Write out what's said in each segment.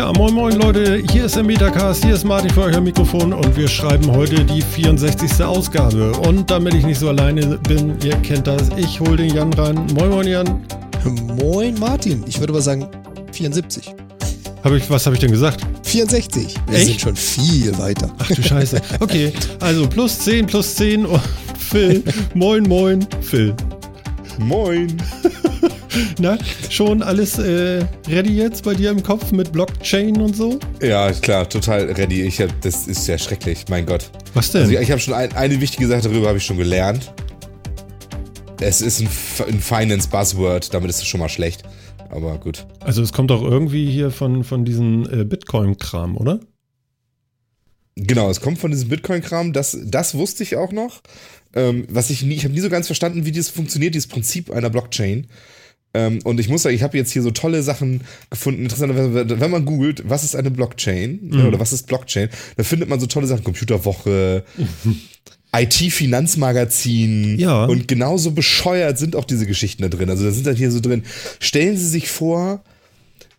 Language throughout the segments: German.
Tja, moin moin Leute, hier ist der Metacast, hier ist Martin für euch am Mikrofon und wir schreiben heute die 64. Ausgabe. Und damit ich nicht so alleine bin, ihr kennt das, ich hole den Jan rein. Moin moin Jan. Moin Martin, ich würde aber sagen 74. Hab ich, was habe ich denn gesagt? 64. Wir Echt? sind schon viel weiter. Ach du Scheiße. Okay, also plus 10, plus 10 und Phil. Moin moin, Phil. Moin. Na, schon alles äh, ready jetzt bei dir im Kopf mit Blockchain und so? Ja, klar, total ready. Ich hab, das ist ja schrecklich, mein Gott. Was denn? Also ich habe schon ein, eine wichtige Sache darüber habe ich schon gelernt. Es ist ein, ein Finance Buzzword, damit ist es schon mal schlecht. Aber gut. Also es kommt doch irgendwie hier von, von diesem äh, Bitcoin-Kram, oder? Genau, es kommt von diesem Bitcoin-Kram. Das, das wusste ich auch noch. Ähm, was ich nie, ich habe nie so ganz verstanden, wie das funktioniert, dieses Prinzip einer Blockchain. Ähm, und ich muss sagen, ich habe jetzt hier so tolle Sachen gefunden. Interessanterweise, wenn man googelt, was ist eine Blockchain Mhm. oder was ist Blockchain, da findet man so tolle Sachen. Computerwoche, IT-Finanzmagazin. Ja. Und genauso bescheuert sind auch diese Geschichten da drin. Also da sind dann hier so drin. Stellen Sie sich vor,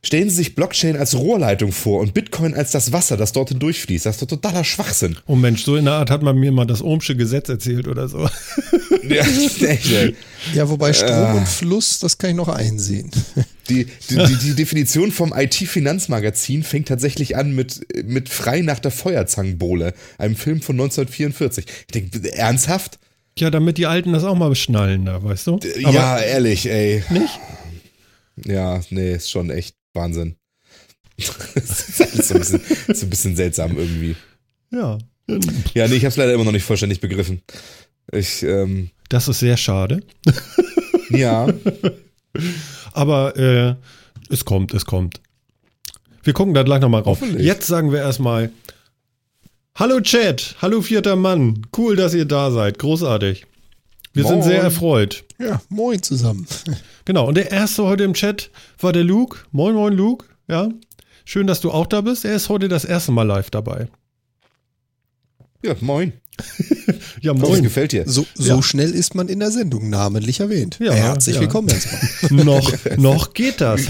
Stellen Sie sich Blockchain als Rohrleitung vor und Bitcoin als das Wasser, das dort hindurchfließt. Das ist doch totaler Schwachsinn. Oh Mensch, so in der Art hat man mir mal das Ohmsche Gesetz erzählt oder so. Ja, echt, ey. Ja, wobei Strom Ah. und Fluss, das kann ich noch einsehen. Die, die, die, die Definition vom IT-Finanzmagazin fängt tatsächlich an mit, mit Frei nach der Feuerzangenbowle, einem Film von 1944. Ich denke, ernsthaft? Ja, damit die Alten das auch mal beschnallen da, weißt du? Aber ja, ehrlich, ey. nicht? Ja, nee, ist schon echt Wahnsinn. das ist alles so ein bisschen, so ein bisschen seltsam irgendwie. Ja. Ja, nee, ich hab's leider immer noch nicht vollständig begriffen. Ich, ähm, Das ist sehr schade. ja, Aber äh, es kommt, es kommt. Wir gucken da gleich nochmal rauf. Hoffentlich. Jetzt sagen wir erstmal Hallo Chat, hallo vierter Mann. Cool, dass ihr da seid. Großartig. Wir sind Moin. sehr erfreut. Ja, moin zusammen. Genau, und der erste heute im Chat war der Luke. Moin, moin, Luke. Ja, schön, dass du auch da bist. Er ist heute das erste Mal live dabei. ja, moin. Ja, moin. gefällt dir? So, so schnell ist man in der Sendung namentlich erwähnt. Ja, Herzlich ja. willkommen noch, noch geht das.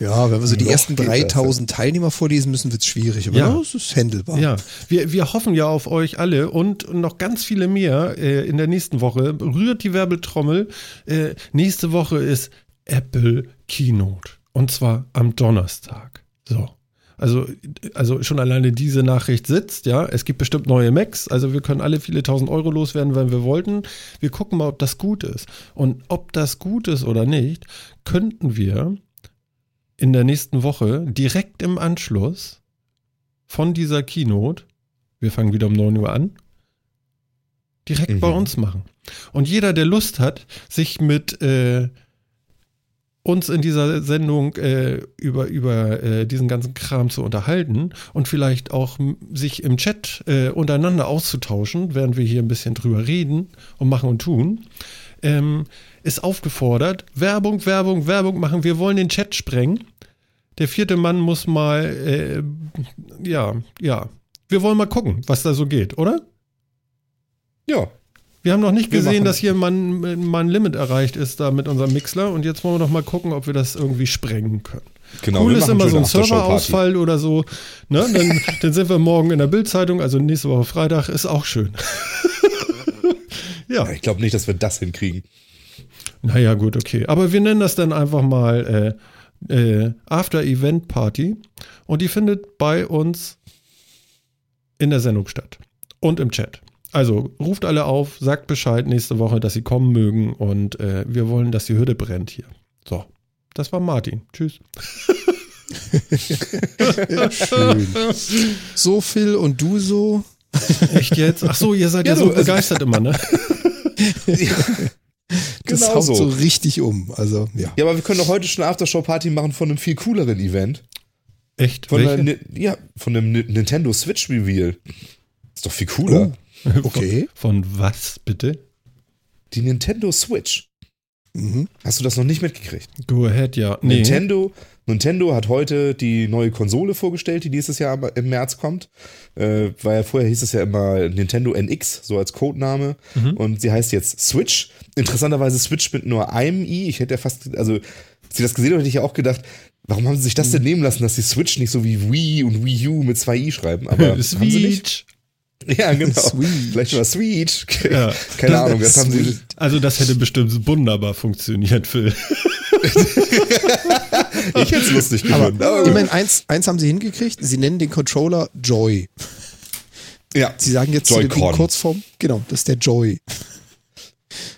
Ja, wenn wir so die ersten geht das, 3000 Teilnehmer vorlesen müssen, wird's schwierig. Aber Ja. ja. es ist händelbar. Ja, wir, wir hoffen ja auf euch alle und noch ganz viele mehr äh, in der nächsten Woche. Rührt die Werbetrommel. Äh, nächste Woche ist Apple Keynote. Und zwar am Donnerstag. So. Also, also schon alleine diese Nachricht sitzt, ja. Es gibt bestimmt neue Macs, also wir können alle viele tausend Euro loswerden, wenn wir wollten. Wir gucken mal, ob das gut ist. Und ob das gut ist oder nicht, könnten wir in der nächsten Woche direkt im Anschluss von dieser Keynote, wir fangen wieder um 9 Uhr an, direkt Mhm. bei uns machen. Und jeder, der Lust hat, sich mit äh, uns in dieser Sendung äh, über, über äh, diesen ganzen Kram zu unterhalten und vielleicht auch sich im Chat äh, untereinander auszutauschen, während wir hier ein bisschen drüber reden und machen und tun, ähm, ist aufgefordert, Werbung, Werbung, Werbung machen. Wir wollen den Chat sprengen. Der vierte Mann muss mal, äh, ja, ja. Wir wollen mal gucken, was da so geht, oder? Ja, Wir haben noch nicht Wir gesehen, machen- dass hier mal ein, Limit erreicht ist da mit unserem Mixler und jetzt wollen wir noch mal gucken, ob wir das irgendwie sprengen können. genau. cool ist immer so ein. Serverausfall oder so. Ne? Dann, dann sind wir morgen in der Bildzeitung, also nächste Woche Freitag, ist auch schön. ja, Ich glaube nicht, dass wir das hinkriegen. naja, gut, okay. Aber wir nennen das dann einfach mal äh, äh, After-Event-Party und die findet bei uns in der Sendung statt und im Chat. Also ruft alle auf, sagt Bescheid nächste Woche, dass sie kommen mögen und äh, wir wollen, dass die Hürde brennt hier. So, das war Martin. Tschüss. Schön. So Phil und du so. Echt jetzt? Ach so, ihr seid ja, Ja, so also- begeistert immer, ne? Das Genau haut so. so richtig um. Also, ja. Ja, aber wir können doch heute schon eine Aftershow-Party machen von einem viel cooleren Event. Echt? Von, Ni- ja, von dem Ni- Nintendo Switch Reveal. Ist doch viel cooler. Okay. Von was, bitte? Die Nintendo Switch. Mhm. Hast du das noch nicht mitgekriegt? Go ahead, ja. Nee. Nintendo, Nintendo hat heute die neue Konsole vorgestellt, die dieses Jahr im März kommt. Äh, weil vorher hieß es ja immer Nintendo NX, so als Codename. Und sie heißt jetzt Switch. Interessanterweise Switch mit nur einem i. Ich hätte ja fast, also, als ich das gesehen habe, hätte ich ja auch gedacht, Warum haben sie sich das denn nehmen lassen, dass die Switch nicht so wie Wii und Wii U mit zwei i schreiben? Aber haben sie nicht? Switch. Ja, genau. Sweet. Vielleicht war Switch. Ja. Keine Ahnung, das haben sie. Sweet. Also das hätte bestimmt wunderbar funktioniert, Phil. Ich hätte es lustig Aber gefunden. Aber, gut. immerhin eins, eins haben sie hingekriegt. Sie nennen den Controller Joy. ja, Sie sagen jetzt Ding Joy-Con. Kurzform, genau, das ist der Joy.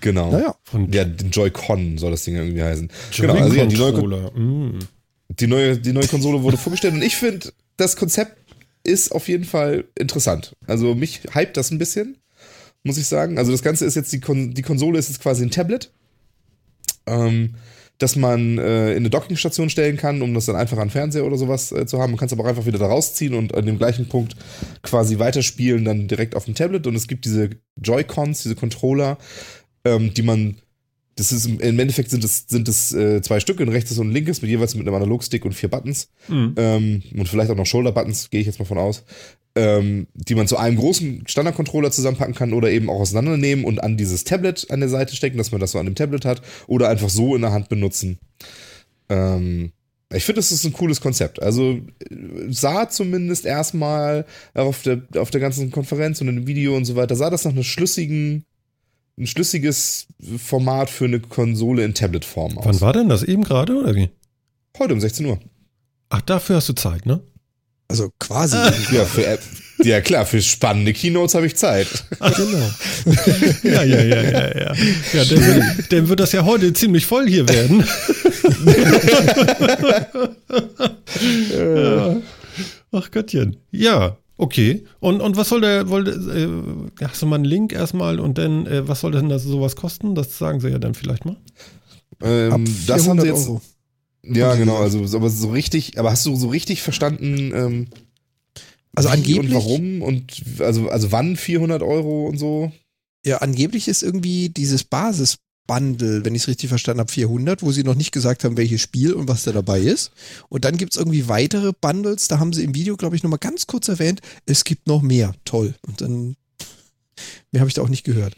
genau. Naja. Von Ja, den Joy-Con soll das Ding irgendwie heißen. Genau, also ja, die neue. Mm. die, neue, die neue Konsole wurde vorgestellt und ich finde, das Konzept ist auf jeden Fall interessant. Also mich hypt das ein bisschen, muss ich sagen. Also das Ganze ist jetzt, die, Kon die Konsole ist jetzt quasi ein Tablet, ähm, das man äh, in eine Dockingstation stellen kann, um das dann einfach an Fernseher oder sowas äh, zu haben. Man kann es aber auch einfach wieder da rausziehen und an dem gleichen Punkt quasi weiterspielen, dann direkt auf dem Tablet. Und es gibt diese Joy-Cons, diese Controller, ähm, die man das ist im Endeffekt sind es, sind es äh, zwei Stück, ein rechtes und ein linkes, mit jeweils mit einem Analogstick und vier Buttons. Mhm. Ähm, und vielleicht auch noch Shoulder-Buttons, gehe ich jetzt mal von aus. Ähm, die man zu einem großen Standard-Controller zusammenpacken kann oder eben auch auseinandernehmen und an dieses Tablet an der Seite stecken, dass man das so an dem Tablet hat oder einfach so in der Hand benutzen. Ähm, ich finde, das ist ein cooles Konzept. Also äh, sah zumindest erstmal auf der, auf der ganzen Konferenz und in dem Video und so weiter, sah das nach einer schlüssigen, ein schlüssiges Format für eine Konsole in Tablet-Form aus. Wann war denn das? Eben gerade oder wie? Heute um 16 Uhr. Ach, dafür hast du Zeit, ne? Also quasi. Ja, für App. Ja klar, für spannende Keynotes habe ich Zeit. genau. Ja, ja, ja, ja, ja. Ja, dann, wird- dann wird das ja heute ziemlich voll hier werden. ja. Ach Gottchen. Ja, okay. Und, und was soll der, wollte, äh, hast du mal einen Link erstmal und dann, äh, was soll denn das sowas kosten? Das sagen sie ja dann vielleicht mal. Ähm, Ab das haben 400 sie jetzt. Euro. Ja, genau. Also, so- aber so richtig. Aber hast du so richtig verstanden? Ähm, Also angeblich, und warum und also also wann 400 Euro und so? ja, angeblich ist irgendwie dieses Basis-Bundle, wenn ich es richtig verstanden habe, 400, wo sie noch nicht gesagt haben, welches Spiel und was da dabei ist. Und dann gibt es irgendwie weitere Bundles, da haben sie im Video, glaube ich, nochmal ganz kurz erwähnt, es gibt noch mehr. Toll. Und dann, mehr habe ich da auch nicht gehört.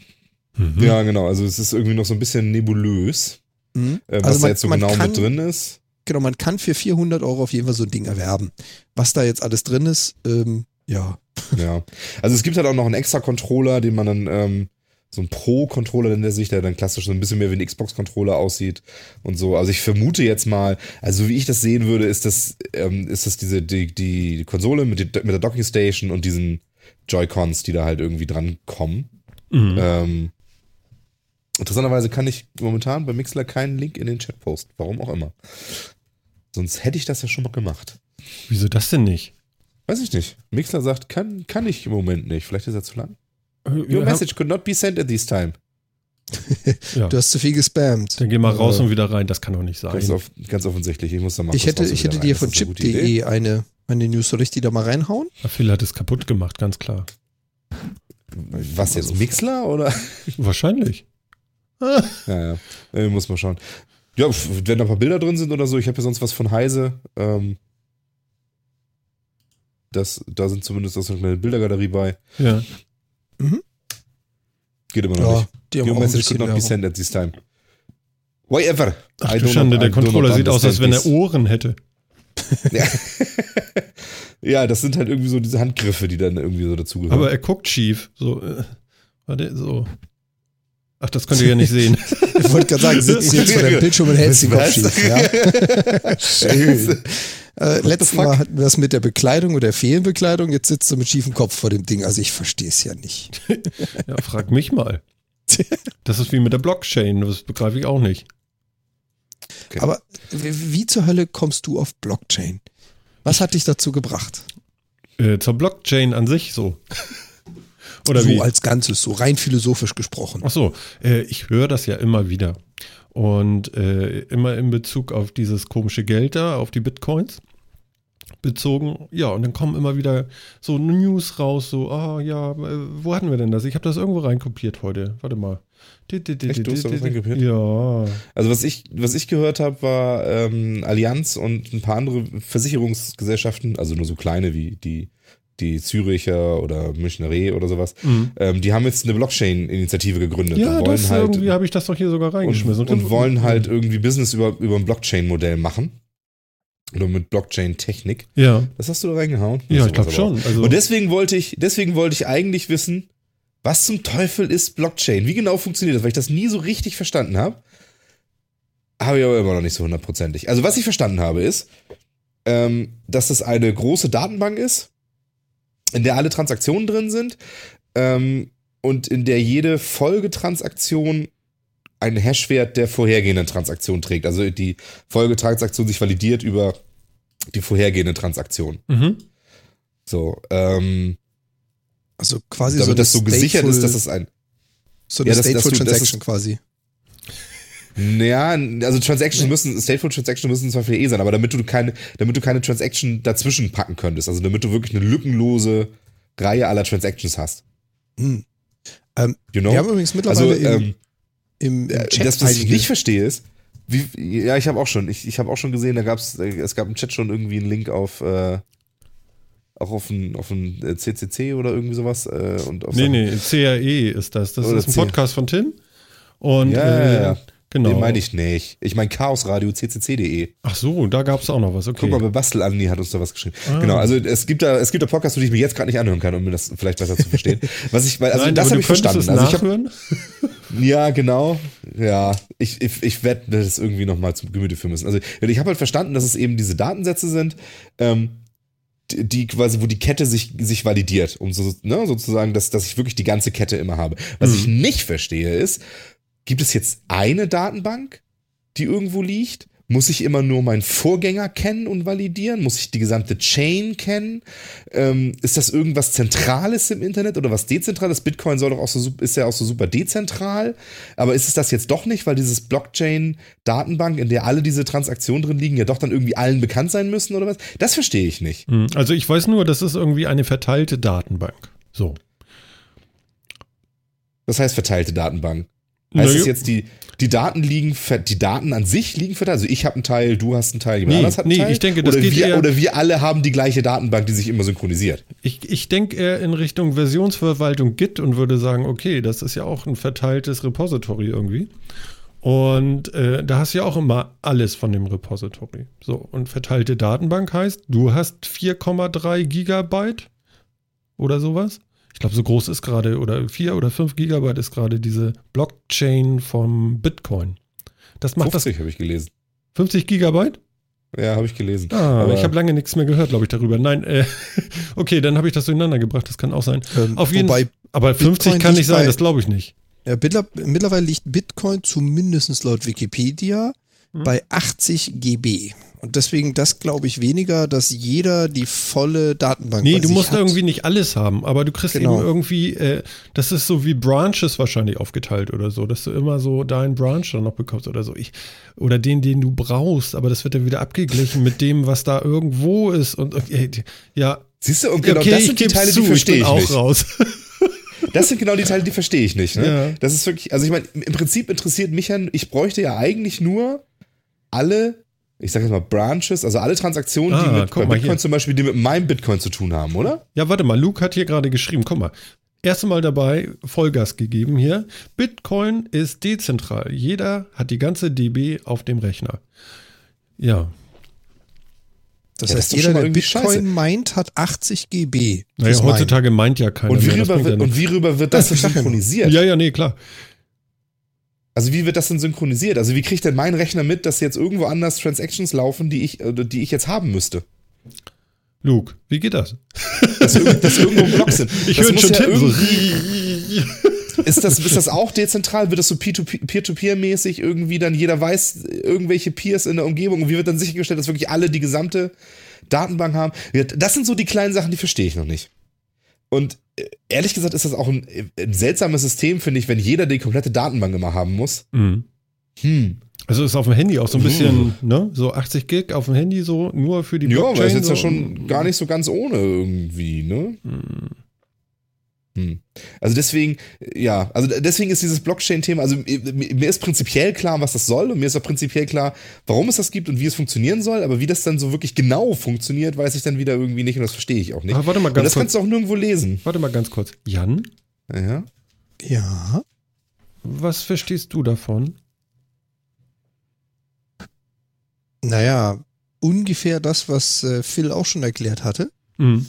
Mhm. Ja, genau. Also es ist irgendwie noch so ein bisschen nebulös, Mhm. äh, was Also da man- jetzt so genau kann- mit drin ist. Genau, man kann für 400 Euro auf jeden Fall so ein Ding erwerben. Was da jetzt alles drin ist, ähm, ja. Ja. Also es gibt halt auch noch einen extra Controller, den man dann, ähm, so ein Pro-Controller nennt er sich, der dann klassisch so ein bisschen mehr wie ein Xbox-Controller aussieht und so. Also ich vermute jetzt mal, also wie ich das sehen würde, ist das, ähm, ist das diese, die, die Konsole mit, die, mit der Docking Station und diesen Joy-Cons, die da halt irgendwie dran kommen. Mhm. Ähm, interessanterweise kann ich momentan bei Mixler keinen Link in den Chat posten. Warum auch immer. Sonst hätte ich das ja schon mal gemacht. Wieso das denn nicht? Weiß ich nicht. Mixler sagt, kann, kann ich im Moment nicht. Vielleicht ist er zu lang. Your Ja, message could not be sent at this time. Ja. Du hast zu viel gespammt. Dann geh mal raus Äh, und wieder rein, das kann doch nicht sein. Ganz, auf, ganz offensichtlich. Ich muss da mal Ich hätte, ich hätte dir von chip.de eine, eine News, soll ich die da mal reinhauen? Ja, Phil hat es kaputt gemacht, ganz klar. Was jetzt, Mixler oder? Wahrscheinlich. ja, ja. Äh, muss man schauen. Ja, wenn da ein paar Bilder drin sind oder so, ich habe ja sonst was von Heise. Ähm, das, da sind zumindest auch so eine kleine Bildergalerie bei. Ja. Geht immer noch nicht. die haben Your message could not be sent at this time. Whatever. Ach I du Schande, der Controller sieht aus, als wenn er Ohren hätte. Ja. ja, das sind halt irgendwie so diese Handgriffe, die dann irgendwie so dazugehören. Aber er guckt schief. So, äh, warte, so. Ach, das könnt ihr ja nicht sehen. Ich wollte gerade sagen, sitzt jetzt vor deinem Bildschirm und hältst den Kopf schief. Ja. Schön. Äh, letztes? Mal hatten wir das mit der Bekleidung oder Fehlenbekleidung, jetzt sitzt du mit schiefem Kopf vor dem Ding. Also ich verstehe es ja nicht. Ja, frag mich mal. Das ist wie mit der Blockchain, das begreife ich auch nicht. Okay. Aber wie, wie zur Hölle kommst du auf Blockchain? Was hat dich dazu gebracht? Äh, zur Blockchain an sich so. Oder so wie? als Ganzes, so rein philosophisch gesprochen. Ach so, äh, ich höre das ja immer wieder. Und äh, immer in Bezug auf dieses komische Geld da, auf die Bitcoins bezogen. Ja, und dann kommen immer wieder so News raus, so, ah ja, äh, wo hatten wir denn das? Ich habe das irgendwo reinkopiert heute. Warte mal. Echt? Du hast da was reinkopiert? Ja. Also was ich, was ich gehört habe, war ähm, Allianz und ein paar andere Versicherungsgesellschaften, also nur so kleine wie die, die Züricher oder Münchner Reh oder sowas, Mhm. ähm, die haben jetzt eine Blockchain-Initiative gegründet Ja, und wollen das halt irgendwie habe ich das doch hier sogar und, reingeschmissen. und wollen halt irgendwie Business über, über ein Blockchain-Modell machen. Oder mit Blockchain-Technik. Ja. Das hast du da reingehauen? Ja, Das ich glaube schon. Also, Und deswegen wollte ich, deswegen wollte ich eigentlich wissen, was zum Teufel ist Blockchain? Wie genau funktioniert das? Weil ich das nie so richtig verstanden habe. Habe ich aber immer noch nicht so hundertprozentig. Also was ich verstanden habe ist, ähm, dass das eine große Datenbank ist, in der alle Transaktionen drin sind ähm, und in der jede Folgetransaktion einen Hashwert der vorhergehenden Transaktion trägt. Also die Folgetransaktion sich validiert über die vorhergehende Transaktion. mhm. So, ähm, Also quasi damit so das so gesichert ist, dass es ein. so eine Ja, das- Stateful das Transaction quasi. Naja, also Transactions müssen, Stateful Transactions müssen zwar viel eh sein, aber damit du keine, damit du keine Transaction dazwischen packen könntest, also damit du wirklich eine lückenlose Reihe aller Transactions hast. Hm. Ähm, You know? Wir haben übrigens also, mittlerweile im, ähm, im, im äh, Chat das, was ich nicht verstehe, ist, wie, ja, ich habe auch schon, ich, ich habe auch schon gesehen, da gab's, äh, es gab im Chat schon irgendwie einen Link auf, äh, auch auf ein, auf ein äh, CCC oder irgendwie sowas. Äh, und auf Nee, nee, CRE ist das. Das Oder ist ein C- Podcast von Tim. Und Ja, ja, äh, ja. Genau. Den meine ich nicht. Ich meine Chaosradio ccc.de. Ach so, da gab es auch noch was. Okay. Guck mal, bei Bastel Andi hat uns da was geschrieben. Ah. Genau, also es gibt da, es gibt da Podcasts, die ich mir jetzt gerade nicht anhören kann, um mir das vielleicht besser zu verstehen. Was ich, weil, also Nein, das habe ich verstanden. es Also ich hab, nachhören. ja, genau. Ja, ich, ich, ich werde das irgendwie nochmal zum Gemüte führen müssen. Also ich habe halt verstanden, dass es eben diese Datensätze sind, ähm, die, die quasi, wo die Kette sich, sich validiert, um so, ne, sozusagen, dass, dass ich wirklich die ganze Kette immer habe. Was Mhm. ich nicht verstehe ist, gibt es jetzt eine Datenbank, die irgendwo liegt? Muss ich immer nur meinen Vorgänger kennen und validieren? Muss ich die gesamte Chain kennen? Ähm, ist das irgendwas Zentrales im Internet oder was Dezentrales? Bitcoin soll doch auch so, ist ja auch so super dezentral. Aber ist es das jetzt doch nicht, weil dieses Blockchain-Datenbank, in der alle diese Transaktionen drin liegen, ja doch dann irgendwie allen bekannt sein müssen oder was? Das verstehe ich nicht. Hm, Also ich weiß nur, das ist irgendwie eine verteilte Datenbank. So. Das heißt verteilte Datenbank. Heißt es jetzt, die, die Daten liegen, die Daten an sich liegen verteilt? Also ich habe einen Teil, du hast einen Teil, jemand Nee, anders hat einen nee, Teil? ich denke, das oder geht wir, eher- Oder wir alle haben die gleiche Datenbank, die sich immer synchronisiert. Ich, ich denke eher in Richtung Versionsverwaltung Git und würde sagen, okay, das ist ja auch ein verteiltes Repository irgendwie. Und äh, da hast du ja auch immer alles von dem Repository. So, und verteilte Datenbank heißt, du hast 4,3 Gigabyte oder sowas. Ich glaube, so groß ist gerade, oder 4 oder 5 Gigabyte ist gerade diese Blockchain vom Bitcoin. Das macht 50 habe ich gelesen. das 50 Gigabyte? Ja, habe ich gelesen. Ah, Aber- ich habe lange nichts mehr gehört, glaube ich, darüber. Nein, äh, okay, dann habe ich das durcheinander gebracht, das kann auch sein. Ähm, Auf jeden wobei Aber 50 Bitcoin kann nicht sein, das glaube ich nicht. Ja, mittler- mittlerweile liegt Bitcoin zumindest laut Wikipedia Hm. bei 80 GB. Und deswegen das glaube ich weniger, dass jeder die volle Datenbank Nee, du musst hat. irgendwie nicht alles haben, aber du kriegst Genau. eben irgendwie, äh, das ist so wie Branches wahrscheinlich aufgeteilt oder so, dass du immer so deinen Branch dann noch bekommst oder so. Ich, oder den, den du brauchst, aber das wird dann wieder abgeglichen mit dem, was da irgendwo ist. Und okay, ja, Siehst du, und genau okay, das ich sind die Teile, zu, die verstehe bin ich auch nicht. raus. Das sind genau die Teile, die verstehe ich nicht. Ne? Ja. Das ist wirklich, also ich meine, im Prinzip interessiert mich ja, ich bräuchte ja eigentlich nur alle, ich sage jetzt mal Branches, also alle Transaktionen, Ah, die mit Bitcoin hier. zum Beispiel, die mit meinem Bitcoin zu tun haben, oder? Ja, warte mal, Luke hat hier gerade geschrieben, guck mal. Erste Mal dabei, Vollgas gegeben hier. Bitcoin ist dezentral. Jeder hat die ganze DB auf dem Rechner. Ja, Das Ja, das heißt, doch jeder, schon mal der Bitcoin scheiße. meint, hat 80 GB. naja, heutzutage meint ja keiner Und wie, mehr. das rüber wird, ja und wie rüber wird das nur. synchronisiert? ja, ja, nee, klar. Also wie wird das denn synchronisiert? Also wie kriegt denn mein Rechner mit, dass jetzt irgendwo anders Transactions laufen, die ich, die ich jetzt haben müsste? Luke, wie geht das? Dass, dass irgendwo Blocks sind. Ich höre schon ja. So. irgendwie- Ist das, ist das auch dezentral? Wird das so Peer-to-Peer- Peer-to-Peer-mäßig irgendwie dann jeder weiß, irgendwelche Peers in der Umgebung? Und wie wird dann sichergestellt, dass wirklich alle die gesamte Datenbank haben? Das sind so die kleinen Sachen, die verstehe ich noch nicht. Und ehrlich gesagt ist das auch ein, ein seltsames System, finde ich, wenn jeder die komplette Datenbank immer haben muss. Mhm. Hm. Also ist auf dem Handy auch so ein bisschen, ne? So 80 Gig auf dem Handy so, nur für die Ja, Blockchain. aber ist jetzt so. ja schon gar nicht so ganz ohne irgendwie, ne? Hm. Also deswegen, ja, also deswegen ist dieses Blockchain-Thema, also mir ist prinzipiell klar, was das soll und mir ist auch prinzipiell klar, warum es das gibt und wie es funktionieren soll, aber wie das dann so wirklich genau funktioniert, weiß ich dann wieder irgendwie nicht und das verstehe ich auch nicht. Ah, warte mal und ganz das kurz. kannst du auch nirgendwo lesen. Warte mal ganz kurz. Jan, Ja. Ja. was verstehst du davon? Naja, ungefähr das, was äh, Phil auch schon erklärt hatte, Mhm.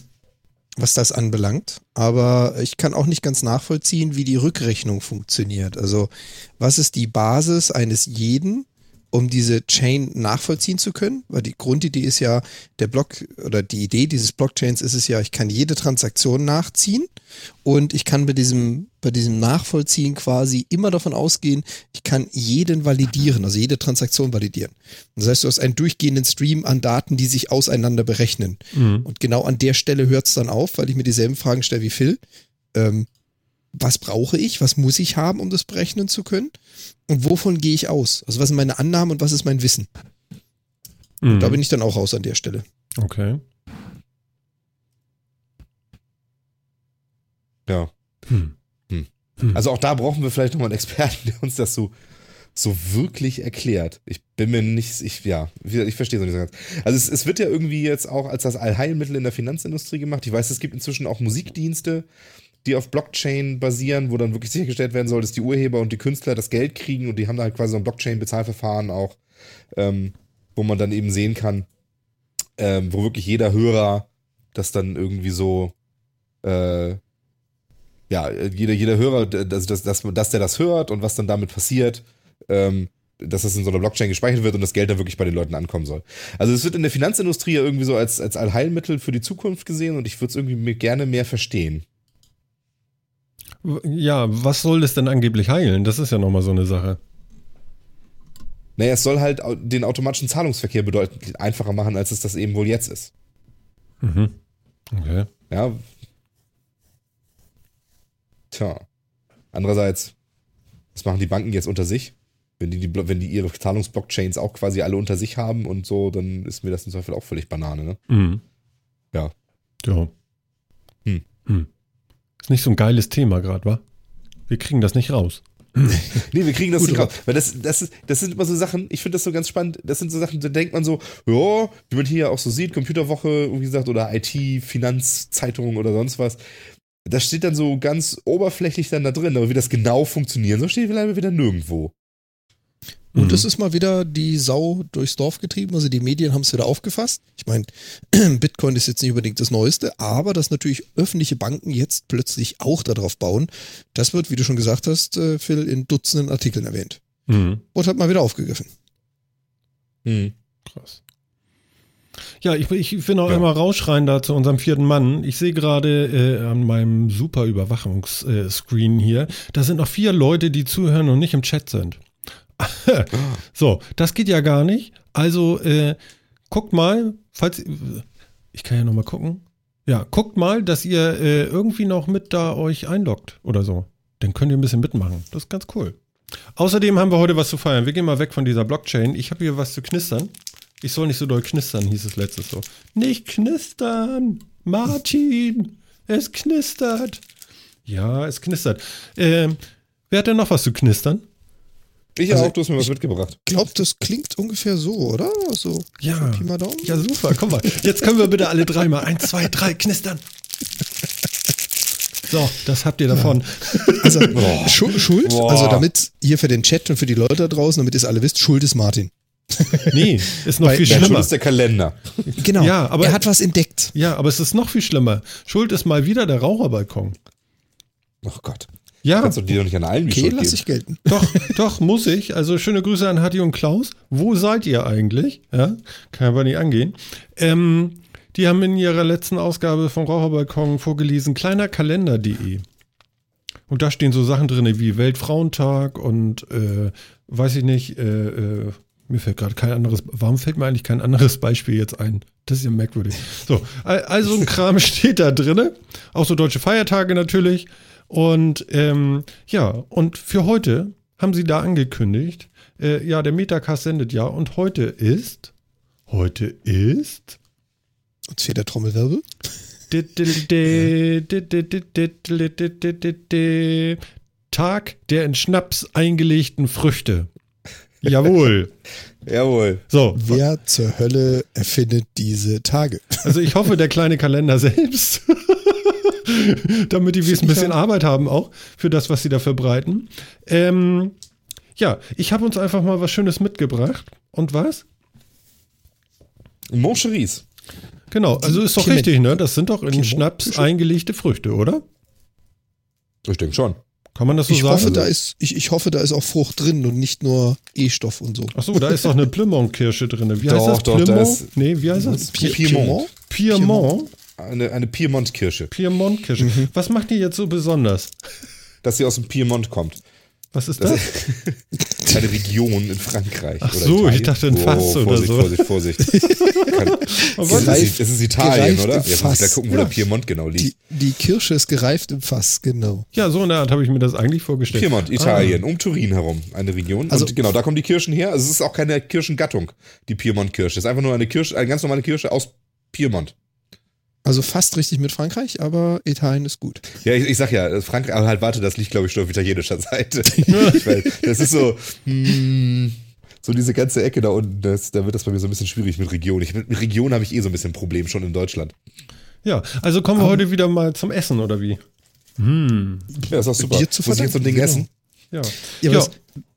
Was das anbelangt. Aber ich kann auch nicht ganz nachvollziehen, wie die Rückrechnung funktioniert. Also, was ist die Basis eines jeden, um diese Chain nachvollziehen zu können? Weil die Grundidee ist ja, der Block oder die Idee dieses Blockchains ist es ja, ich kann jede Transaktion nachziehen und ich kann bei diesem, bei diesem Nachvollziehen quasi immer davon ausgehen, ich kann jeden validieren, also jede Transaktion validieren. Das heißt, du hast einen durchgehenden Stream an Daten, die sich auseinander berechnen. Mhm. Und genau an der Stelle hört es dann auf, weil ich mir dieselben Fragen stelle wie Phil. Ähm, was brauche ich? Was muss ich haben, um das berechnen zu können? Und wovon gehe ich aus? Also was sind meine Annahmen und was ist mein Wissen? Mhm. Da bin ich dann auch raus an der Stelle. Okay. Ja. Hm. Hm. Hm. Also auch da brauchen wir vielleicht nochmal einen Experten, der uns das so, so wirklich erklärt. Ich bin mir nicht, ich, ja, ich verstehe es nicht so ganz. Also es, es wird ja irgendwie jetzt auch als das Allheilmittel in der Finanzindustrie gemacht. Ich weiß, es gibt inzwischen auch Musikdienste, die auf Blockchain basieren, wo dann wirklich sichergestellt werden soll, dass die Urheber und die Künstler das Geld kriegen und die haben da halt quasi so ein Blockchain-Bezahlverfahren auch, ähm, wo man dann eben sehen kann, ähm, wo wirklich jeder Hörer das dann irgendwie so, äh, ja, jeder, jeder Hörer, dass, dass, dass, dass der das hört und was dann damit passiert, ähm, dass das in so einer Blockchain gespeichert wird und das Geld dann wirklich bei den Leuten ankommen soll. Also es wird in der Finanzindustrie ja irgendwie so als, als Allheilmittel für die Zukunft gesehen und ich würde es irgendwie gerne mehr verstehen. Ja, was soll das denn angeblich heilen? Das ist ja nochmal so eine Sache. Naja, es soll halt den automatischen Zahlungsverkehr bedeutend einfacher machen, als es das eben wohl jetzt ist. Mhm. Okay. Ja. Tja. Andererseits, was machen die Banken jetzt unter sich? Wenn die, die, wenn die ihre Zahlungsblockchains auch quasi alle unter sich haben und so, dann ist mir das im Zweifel auch völlig Banane, ne? Mhm. Ja. Ja. Hm. Hm. Ist nicht so ein geiles Thema gerade, wa? Wir kriegen das nicht raus. Nee, wir kriegen das Gut, nicht raus. Weil das, das, ist, das sind immer so Sachen, ich finde das so ganz spannend, das sind so Sachen, da denkt man so, ja, wie man hier ja auch so sieht, Computerwoche, wie gesagt, oder IT, Finanzzeitung oder sonst was. Das steht dann so ganz oberflächlich dann da drin, aber wie das genau funktionieren soll, steht leider wieder nirgendwo. Und Mhm. es ist mal wieder die Sau durchs Dorf getrieben. Also die Medien haben es wieder aufgefasst. Ich meine, Bitcoin ist jetzt nicht unbedingt das Neueste, aber dass natürlich öffentliche Banken jetzt plötzlich auch darauf bauen, das wird, wie du schon gesagt hast, äh, Phil, in Dutzenden Artikeln erwähnt. Mhm. Und hat mal wieder aufgegriffen. Hm. Krass. Ja, ich, ich will noch Ja. einmal rausschreien da zu unserem vierten Mann. Ich sehe gerade äh, an meinem super Überwachungsscreen hier, da sind noch vier Leute, die zuhören und nicht im Chat sind. so, das geht ja gar nicht. Also äh, guckt mal, falls ich kann ja noch mal gucken. Ja, guckt mal, dass ihr äh, irgendwie noch mit da euch einloggt oder so. Dann könnt ihr ein bisschen mitmachen. Das ist ganz cool. Außerdem haben wir heute was zu feiern. Wir gehen mal weg von dieser Blockchain. Ich habe hier was zu knistern. Ich soll nicht so doll knistern, hieß es letztes so. Nicht knistern! Martin! Es knistert! Ja, es knistert. Ähm, wer hat denn noch was zu knistern? Ich Also, auch, du hast mir was mitgebracht. Ich glaube, das klingt ungefähr so, oder? So, Ja. Pi mal Daumen. Ja, super, komm mal. Jetzt können wir bitte alle dreimal. Eins, zwei, drei, knistern. So, das habt ihr davon. Also, Schuld, Schuld Boah. also damit hier für den Chat und für die Leute da draußen, damit ihr es alle wisst, Schuld ist Martin. Nee, ist noch Weil- viel Der Schuld schlimmer. ist der Kalender. Genau. Ja, aber- er hat was entdeckt. Ja, aber es ist noch viel schlimmer. Schuld ist mal wieder der Raucherbalkon. Oh Gott. Ja, Kannst du dir doch nicht an allen Okay, Schuld lass geben. ich gelten. Doch, doch, muss ich. Also schöne Grüße an Hatti und Klaus. Wo seid ihr eigentlich? Ja, kann aber nicht angehen. Ähm, die haben in ihrer letzten Ausgabe vom Raucherbalkon vorgelesen, kleinerkalender.de. Und da stehen so Sachen drin wie Weltfrauentag und äh, weiß ich nicht, äh, äh, mir fällt gerade kein anderes, warum fällt mir eigentlich kein anderes Beispiel jetzt ein? Das ist ja merkwürdig. So, al- also ein Kram steht da drinne, auch so deutsche Feiertage natürlich. Und ähm, ja, und für heute haben sie da angekündigt, äh, ja, der Metacast sendet ja und heute ist, heute ist Und fehlt der Trommelwirbel. Tag der in Schnaps eingelegten Früchte. Jawohl. Jawohl. So, Wer zur Hölle erfindet diese Tage? also ich hoffe, der kleine Kalender selbst. Damit die wir ein bisschen Arbeit haben auch für das, was sie da verbreiten. Ähm, ja, ich habe uns einfach mal was Schönes mitgebracht. Und was? Moncheries. Genau, also ist doch richtig, ne? Das sind doch in Schnaps eingelegte Früchte, oder? Ich denke schon. Kann man das so Ich sagen? hoffe, da ist, ich, ich hoffe, da ist auch Frucht drin und nicht nur E-Stoff und so. Ach so, da ist doch eine Plymouth-Kirsche drin. Wie heißt Doch, das? doch, da Plymouth? ist- nee, wie heißt das? Pi- Piemont. Piemont. Eine, eine Piemont-Kirsche. Piemont-Kirsche. Mhm. Was macht die jetzt so besonders? Dass sie aus dem Piemont kommt. Was ist das? Eine Region in Frankreich. Ach oder so, Italien. ich dachte ein Fass oder Vorsicht, so. Vorsicht, Vorsicht. Was es, ist, es ist Italien, oder? Jetzt muss ich da gucken, wo Ja. der Piemont genau Die, liegt. die Kirsche ist gereift im Fass, genau. Ja, so in der Art habe ich mir das eigentlich vorgestellt. Piemont, Italien, um Turin herum, eine Region. Also- und genau, da kommen die Kirschen her. Also es ist auch keine Kirschengattung, die Piemont-Kirsche. Es ist einfach nur eine Kirsche, eine ganz normale Kirsche aus Piemont. Also fast richtig mit Frankreich, aber Italien ist gut. Ja, ich, ich sag ja, Frankreich, aber halt, warte, das liegt, glaube ich, schon auf italienischer Seite. Weil das ist so, hm, so diese ganze Ecke da unten, das, da wird das bei mir so ein bisschen schwierig mit Region. Ich, mit Region habe ich eh so ein bisschen ein Problem schon in Deutschland. Ja, also kommen wir heute wieder mal zum Essen, oder wie? Ja, ist auch super. Dir zu Muss ich jetzt so ein Ding verdanken, essen? Ja. Ja, aber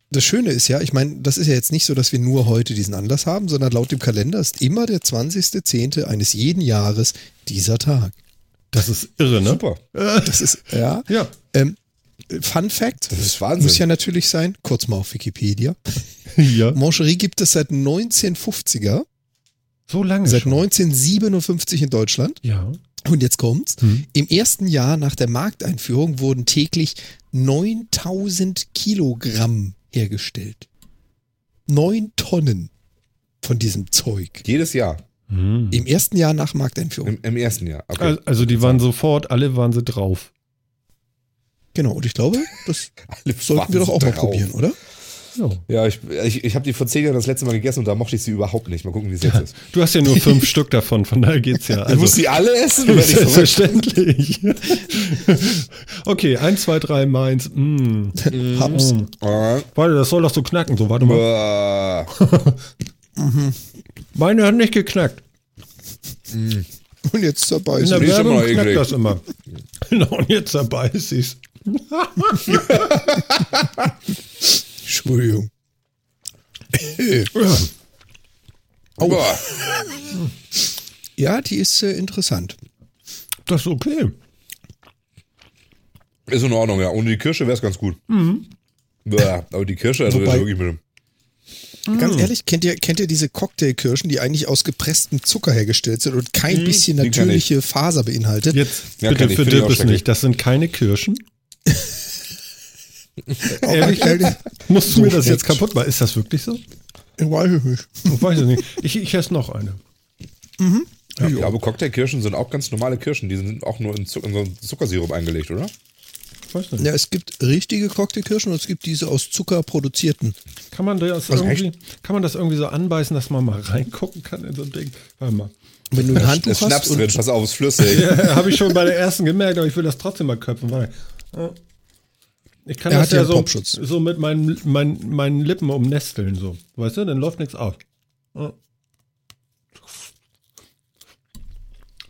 Das, Schöne ist ja, ich meine, das ist ja jetzt nicht so, dass wir nur heute diesen Anlass haben, sondern laut dem Kalender ist immer der 20.10. eines jeden Jahres dieser Tag. das ist irre, ne? Super. Das ist, ja. Ja. Ähm, Fun Fact. Das ist Wahnsinn. Muss ja natürlich sein. Kurz mal auf Wikipedia. ja. Mancherie gibt es seit 1950er, So lange seit schon. 1957 in Deutschland. Ja. Und jetzt kommt's. Hm. Im ersten Jahr nach der Markteinführung wurden täglich 9000 Kilogramm hergestellt. Neun Tonnen von diesem Zeug. Jedes Jahr. Hm. Im ersten Jahr nach Markteinführung. Im, im ersten Jahr. Okay. Al- Also die waren sofort, alle waren sie drauf. Genau. Und ich glaube, das sollten wir doch auch mal drauf. probieren, oder? Ja. Ja, ich, ich, ich habe die vor zehn Jahren das letzte Mal gegessen und da mochte ich sie überhaupt nicht. Mal gucken, wie es jetzt ist. Du hast ja nur fünf Stück davon, von daher geht's ja. ich Also, muss sie alle essen? Verrückt? selbstverständlich. okay, eins, zwei, drei, meins. Mm. Hab's. Ah, Warte, das soll doch so knacken. So, warte mal. Meine hat nicht geknackt. Und jetzt dabei In ist der ist Werbung knackt eklig. das immer. Genau, und jetzt dabei ist sie's. Entschuldigung. Boah. Ja, die ist äh, interessant. Das ist okay. Ist in Ordnung, ja. Ohne die Kirsche wäre es ganz gut. Boah, aber die Kirsche, also Wobei- ist wirklich mit dem. Ganz Hm. ehrlich, kennt ihr, kennt ihr diese Cocktailkirschen, die eigentlich aus gepresstem Zucker hergestellt sind und kein bisschen die kenn natürliche Faser beinhaltet? Jetzt Ja, bitte kenn ich, für find ich auch Dippes schrecklich. nicht. Das sind keine Kirschen. Ehrlich? Musst du mir das jetzt kaputt machen? Ist das wirklich so? Ich weiß es nicht. Ich weiß es nicht. Ich, ich esse noch eine. Ja, aber Cocktailkirschen sind auch ganz normale Kirschen. Die sind auch nur in, Zuck- in so einen Zuckersirup eingelegt, oder? Ich weiß nicht. Ja, es gibt richtige Cocktailkirschen und es gibt diese aus Zucker produzierten. Kann man das Also irgendwie, kann man das irgendwie so anbeißen, dass man mal reingucken kann in so ein Ding? Warte mal. Wenn du ein Handtuch ist Schnaps hast drin, und pass auf, ist flüssig. Ja, Habe ich schon bei der ersten gemerkt, aber ich will das trotzdem mal köpfen. Warte. Ja. Ich kann Er das hat ja ja so, Popschutz. so mit meinen, meinen, meinen Lippen umnesteln, so. Weißt du, dann läuft nichts aus. Ja.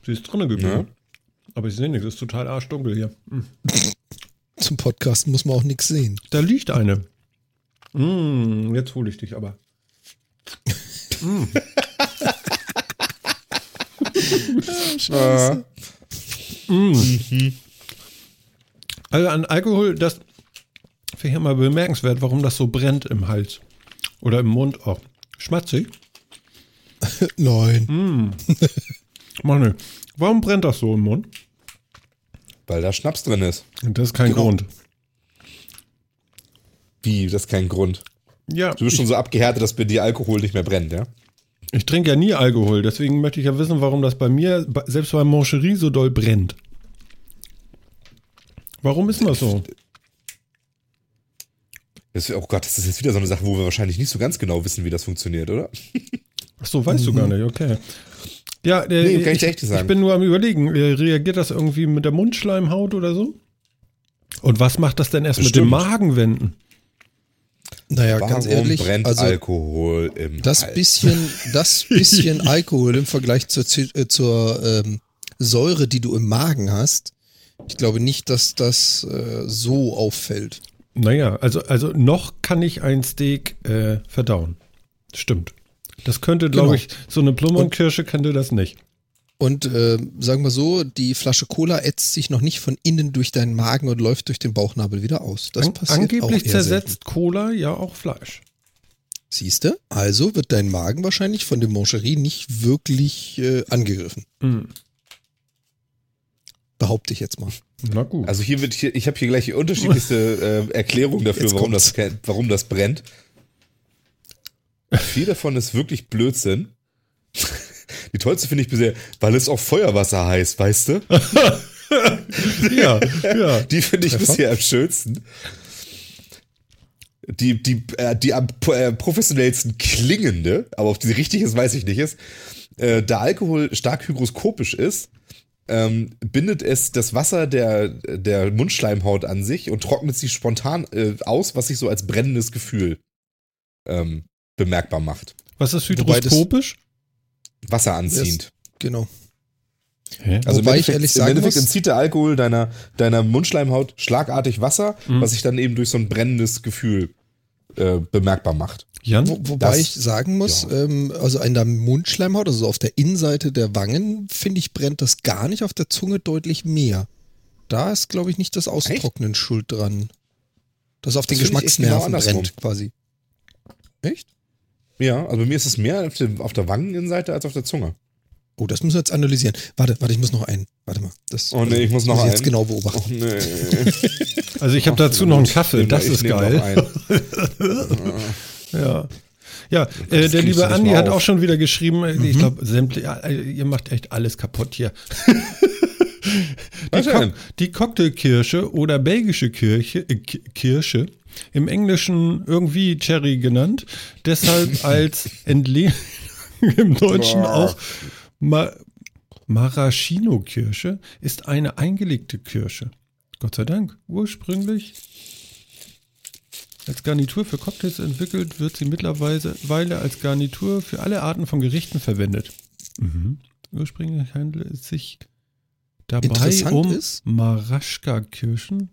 Sie ist drinnen geblieben. Aber ich sehe nichts, ist total arschdunkel hier. Hm. zum Podcast muss man auch nichts sehen. Da liegt eine. Mm, jetzt hole ich dich aber. Ah. Also an Alkohol, das finde ich immer bemerkenswert, warum das so brennt im Hals. Oder im Mund auch. Schmatzig? Nein. Mach nicht. Warum brennt das so im Mund? Weil da Schnaps drin ist. Und das ist kein Genau. Grund. Wie? Das ist kein Grund. Ja, Du bist schon so abgehärtet, dass bei dir Alkohol nicht mehr brennt, ja? ich trinke ja nie Alkohol, deswegen möchte ich ja wissen, warum das bei mir, selbst bei Moncherie, so doll brennt. Warum ist das so? Das, oh Gott, das ist jetzt wieder so eine Sache, wo wir wahrscheinlich nicht so ganz genau wissen, wie das funktioniert, oder? Ach so, weißt du gar nicht, okay. Ja, äh, Nee, kann ich ich, dir echt sagen. ich bin nur am überlegen, äh, reagiert das irgendwie mit der Mundschleimhaut oder so? Und was macht das denn erst mit den Bestimmt. Magenwänden? Naja, Warum ganz ehrlich, brennt also Alkohol im das Hals? bisschen, das bisschen Alkohol im Vergleich zur, äh, zur ähm, Säure, die du im Magen hast, ich glaube nicht, dass das äh, so auffällt. Naja, also, also noch kann ich ein Steak äh, verdauen. Stimmt. Das könnte, glaube Genau. ich, so eine Plummerkirsche könnte das nicht. Und äh, sagen wir so, die Flasche Cola ätzt sich noch nicht von innen durch deinen Magen und läuft durch den Bauchnabel wieder aus. Das An passiert angeblich auch eher zersetzt Cola ja auch Fleisch. Siehst du? Also wird dein Magen wahrscheinlich von dem Moncherie nicht wirklich äh, angegriffen. Hm. Behaupte ich jetzt mal. Na gut. Also hier wird hier, ich habe hier gleich die unterschiedlichste äh, Erklärung dafür, warum das, warum das brennt. Viel davon ist wirklich Blödsinn. Die tollste finde ich bisher, weil es auf Feuerwasser heißt, weißt du? ja, ja. Die finde ich Treffer. bisher am schönsten. Die, die, äh, die am äh, professionellsten klingende, aber ob die richtig ist, weiß ich nicht, ist, äh, da Alkohol stark hygroskopisch ist, ähm, bindet es das Wasser der, der Mundschleimhaut an sich und trocknet sie spontan äh, aus, was sich so als brennendes Gefühl ähm, bemerkbar macht. Was ist hydroskopisch? Wasser anziehend. Genau. Hä? Also Wobei im ich ehrlich im sagen Endeffekt muss- entzieht der Alkohol deiner, deiner Mundschleimhaut schlagartig Wasser, Mhm. was sich dann eben durch so ein brennendes Gefühl äh, bemerkbar macht. Jan? Wo, wobei Das- ich sagen muss, ja. ähm, also an der Mundschleimhaut, also auf der Innenseite der Wangen, finde ich, brennt das gar nicht, auf der Zunge deutlich mehr. Da ist, glaube ich, nicht das Austrocknen schuld dran. Das auf den Das echt genau Geschmacksnerven andersrum. brennt, quasi. Echt? Ja, also bei mir ist es mehr auf der, auf der Wangeninnenseite als auf der Zunge. Oh, das müssen wir jetzt analysieren. Warte, warte, ich muss noch einen. Warte mal. Das, Oh nee, ich muss noch muss ich jetzt einen. genau beobachten. Oh nee. Also ich habe dazu noch einen Kaffee, das ist geil. noch einen. Ja. Ja, äh, der liebe Andi hat auch schon wieder geschrieben, äh, Mhm. ich glaube, ja, äh, ihr macht echt alles kaputt hier. die, Co die Cocktailkirsche oder belgische Kirche, äh, Ki- Kirsche, im Englischen irgendwie Cherry genannt, deshalb als Entle im Deutschen auch Ma Maraschino-Kirsche, ist eine eingelegte Kirsche. Gott sei Dank, ursprünglich als Garnitur für Cocktails entwickelt, wird sie mittlerweile Weile als Garnitur für alle Arten von Gerichten verwendet. Mhm. Ursprünglich handelt es sich dabei um Maraschka-Kirschen.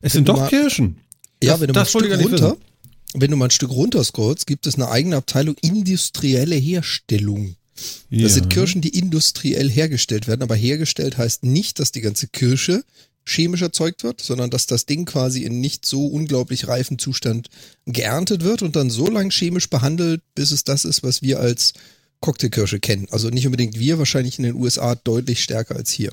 Es sind doch mal- Kirschen. Ja, Das- wenn du mal ein das Stück runter, wenn du mal ein Stück runter scrollst, gibt es eine eigene Abteilung industrielle Herstellung. Das Ja. sind Kirschen, die industriell hergestellt werden, aber hergestellt heißt nicht, dass die ganze Kirsche chemisch erzeugt wird, sondern dass das Ding quasi in nicht so unglaublich reifen Zustand geerntet wird und dann so lang chemisch behandelt, bis es das ist, was wir als Cocktailkirsche kennen. Also nicht unbedingt wir, wahrscheinlich in den USA deutlich stärker als hier.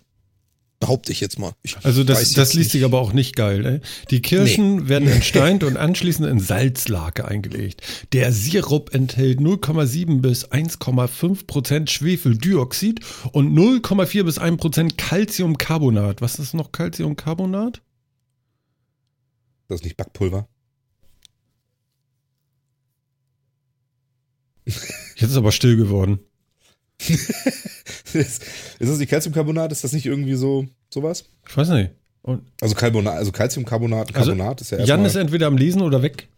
Behaupte ich jetzt mal. Ich Also das, das liest sich aber auch nicht geil. Ne? Die Kirschen werden entsteint und anschließend in Salzlake eingelegt. Der Sirup enthält 0,7 bis 1,5 Prozent Schwefeldioxid und 0,4 bis 1 Prozent Calciumcarbonat. Was ist noch Calciumcarbonat? Das ist nicht Backpulver. Jetzt ist aber still geworden. ist, das nicht Calciumcarbonat? Ist das nicht irgendwie so sowas? Ich weiß nicht. Und Also Carbonat, also Calciumcarbonat, Also, Carbonat ist ja Jan ist erstmal. entweder am Lesen oder weg.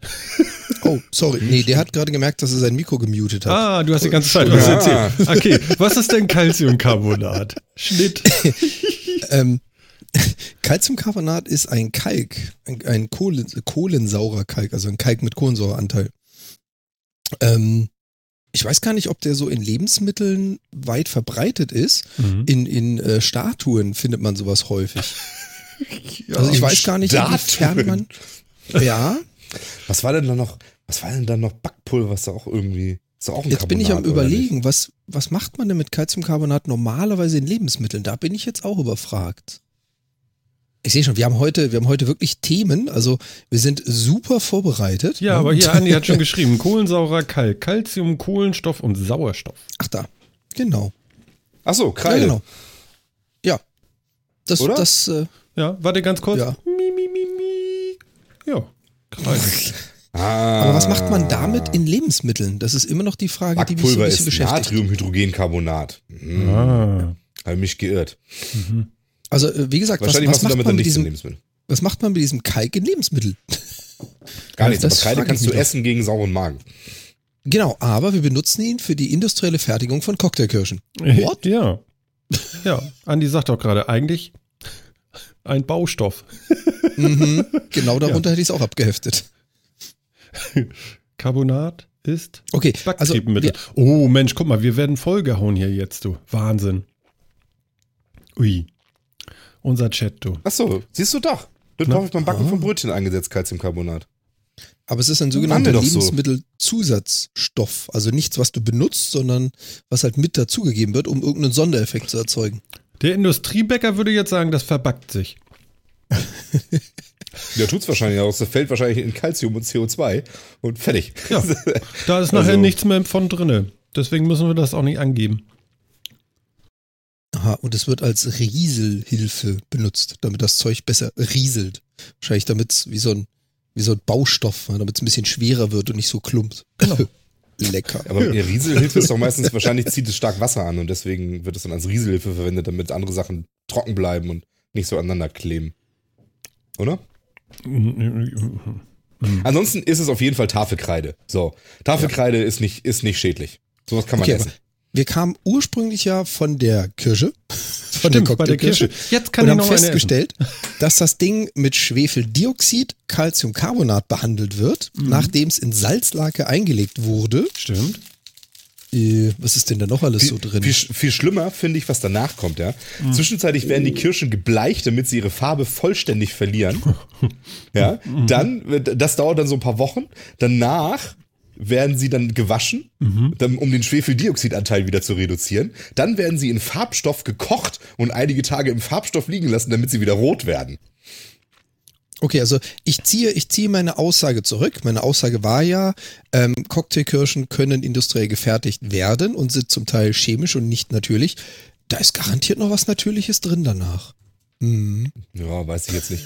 Oh, sorry. Nee, der hat gerade gemerkt, dass er sein Mikro gemutet hat. Ah, du hast die ganze Zeit was Ja. erzählt. Okay, was ist denn Calciumcarbonat? Schnitt. Ähm, Calciumcarbonat ist ein Kalk, ein, ein Kohlen, kohlensaurer Kalk, also ein Kalk mit Kohlensäureanteil. Ähm, ich weiß gar nicht, ob der so in Lebensmitteln weit verbreitet ist. Mhm. In, in äh, Statuen findet man sowas häufig. also ich weiß gar nicht, inwiefern man. Ja, Was war denn da noch? Was war denn da noch Backpulver? Was da auch irgendwie. Ist doch auch ein jetzt bin ich am überlegen, was, was macht man denn mit Calciumcarbonat normalerweise in Lebensmitteln? Da bin ich jetzt auch überfragt. Ich sehe schon, wir haben heute, wir haben heute wirklich Themen, also wir sind super vorbereitet. Ja, aber hier, Andi hat schon geschrieben, kohlensaurer Kalk, Calcium, Kohlenstoff und Sauerstoff. Ach da, genau. Ach so, Ja, Kreide. genau. Ja. Das, Oder? das, äh, Ja, warte ganz kurz. Ja. Mi, mi, mi, mi. Ja, Kreide. Ah. aber was macht man damit in Lebensmitteln? Das ist immer noch die Frage, die mich so ein bisschen ist beschäftigt. Natriumhydrogencarbonat. Hm, ah. Habe mich geirrt. Also, äh, wie gesagt, was, Wahrscheinlich was macht damit man dann mit diesem, Lebensmitteln. was macht man mit diesem Kalk in Lebensmitteln? Gar Ja, nichts, das aber Kreide kannst du doch. essen gegen sauren Magen. Genau, aber wir benutzen ihn für die industrielle Fertigung von Cocktailkirschen. What? Ja. Ja, Andi sagt auch gerade, eigentlich ein Baustoff. mhm, genau darunter hätte ich es auch abgeheftet. Carbonat ist Okay, also Backtriebmittel. wir, oh Mensch, guck mal, wir werden vollgehauen hier jetzt, du. Wahnsinn. Ui. Unser Chat, du. Ach so, siehst du doch. Wird Na? beim Backen von Brötchen eingesetzt, Calciumcarbonat. aber es ist ein sogenannter. Lebensmittelzusatzstoff. Also nichts, was du benutzt, sondern was halt mit dazugegeben wird, um irgendeinen Sondereffekt zu erzeugen. Der Industriebäcker würde jetzt sagen, das verbackt sich. Ja, tut's wahrscheinlich auch. Das fällt wahrscheinlich in Calcium und CO2 und fertig. Ja. Da ist nachher Also- nichts mehr von drinne. Deswegen müssen wir das auch nicht angeben. Aha, und es wird als Rieselhilfe benutzt, damit das Zeug besser rieselt. Wahrscheinlich damit es wie so ein, wie so ein Baustoff, damit es ein bisschen schwerer wird und nicht so klumpt. Genau. Lecker. Aber ihr Rieselhilfe ist doch meistens, wahrscheinlich zieht es stark Wasser an und deswegen wird es dann als Rieselhilfe verwendet, damit andere Sachen trocken bleiben und nicht so aneinander kleben. Oder? Ansonsten ist es auf jeden Fall Tafelkreide. So, Tafelkreide ist, nicht, ist nicht schädlich. Sowas kann man Okay, essen. Wir kamen ursprünglich ja von der Kirsche. Von Stimmt, bei der Kirsche. Jetzt kann und ich haben noch festgestellt, dass das Ding mit Schwefeldioxid, Calciumcarbonat behandelt wird, Mhm. nachdem es in Salzlake eingelegt wurde. Stimmt. Äh, was ist denn da noch alles so drin? Viel, viel schlimmer finde ich, was danach kommt, ja. Mhm. Zwischenzeitlich werden die Kirschen gebleicht, damit sie ihre Farbe vollständig verlieren. ja. Mhm. Dann, das dauert dann so ein paar Wochen. Danach werden sie dann gewaschen, Mhm. dann, um den Schwefeldioxidanteil wieder zu reduzieren. Dann werden sie in Farbstoff gekocht und einige Tage im Farbstoff liegen lassen, damit sie wieder rot werden. Okay, also ich ziehe, ich ziehe meine Aussage zurück. Meine Aussage war ja, ähm, Cocktailkirschen können industriell gefertigt werden und sind zum Teil chemisch und nicht natürlich. Da ist garantiert noch was Natürliches drin danach. Hm. Ja, weiß ich jetzt nicht.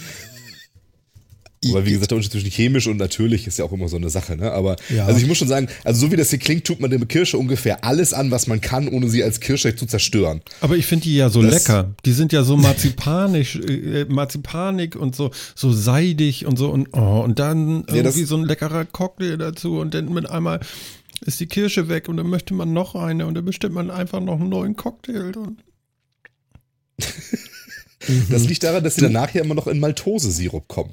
Aber wie gesagt, der Unterschied zwischen chemisch und natürlich ist ja auch immer so eine Sache, ne? Aber Ja. also ich muss schon sagen, also so wie das hier klingt, tut man der Kirsche ungefähr alles an, was man kann, ohne sie als Kirsche zu zerstören. Aber ich finde die ja so Das- lecker. Die sind ja so marzipanisch, äh, marzipanig und so, so seidig und so und, oh, und dann Ja, irgendwie so ein leckerer Cocktail dazu und dann mit einmal ist die Kirsche weg und dann möchte man noch eine und dann bestimmt man einfach noch einen neuen Cocktail. Das liegt daran, dass sie danach ja immer noch in Maltose-Sirup kommen.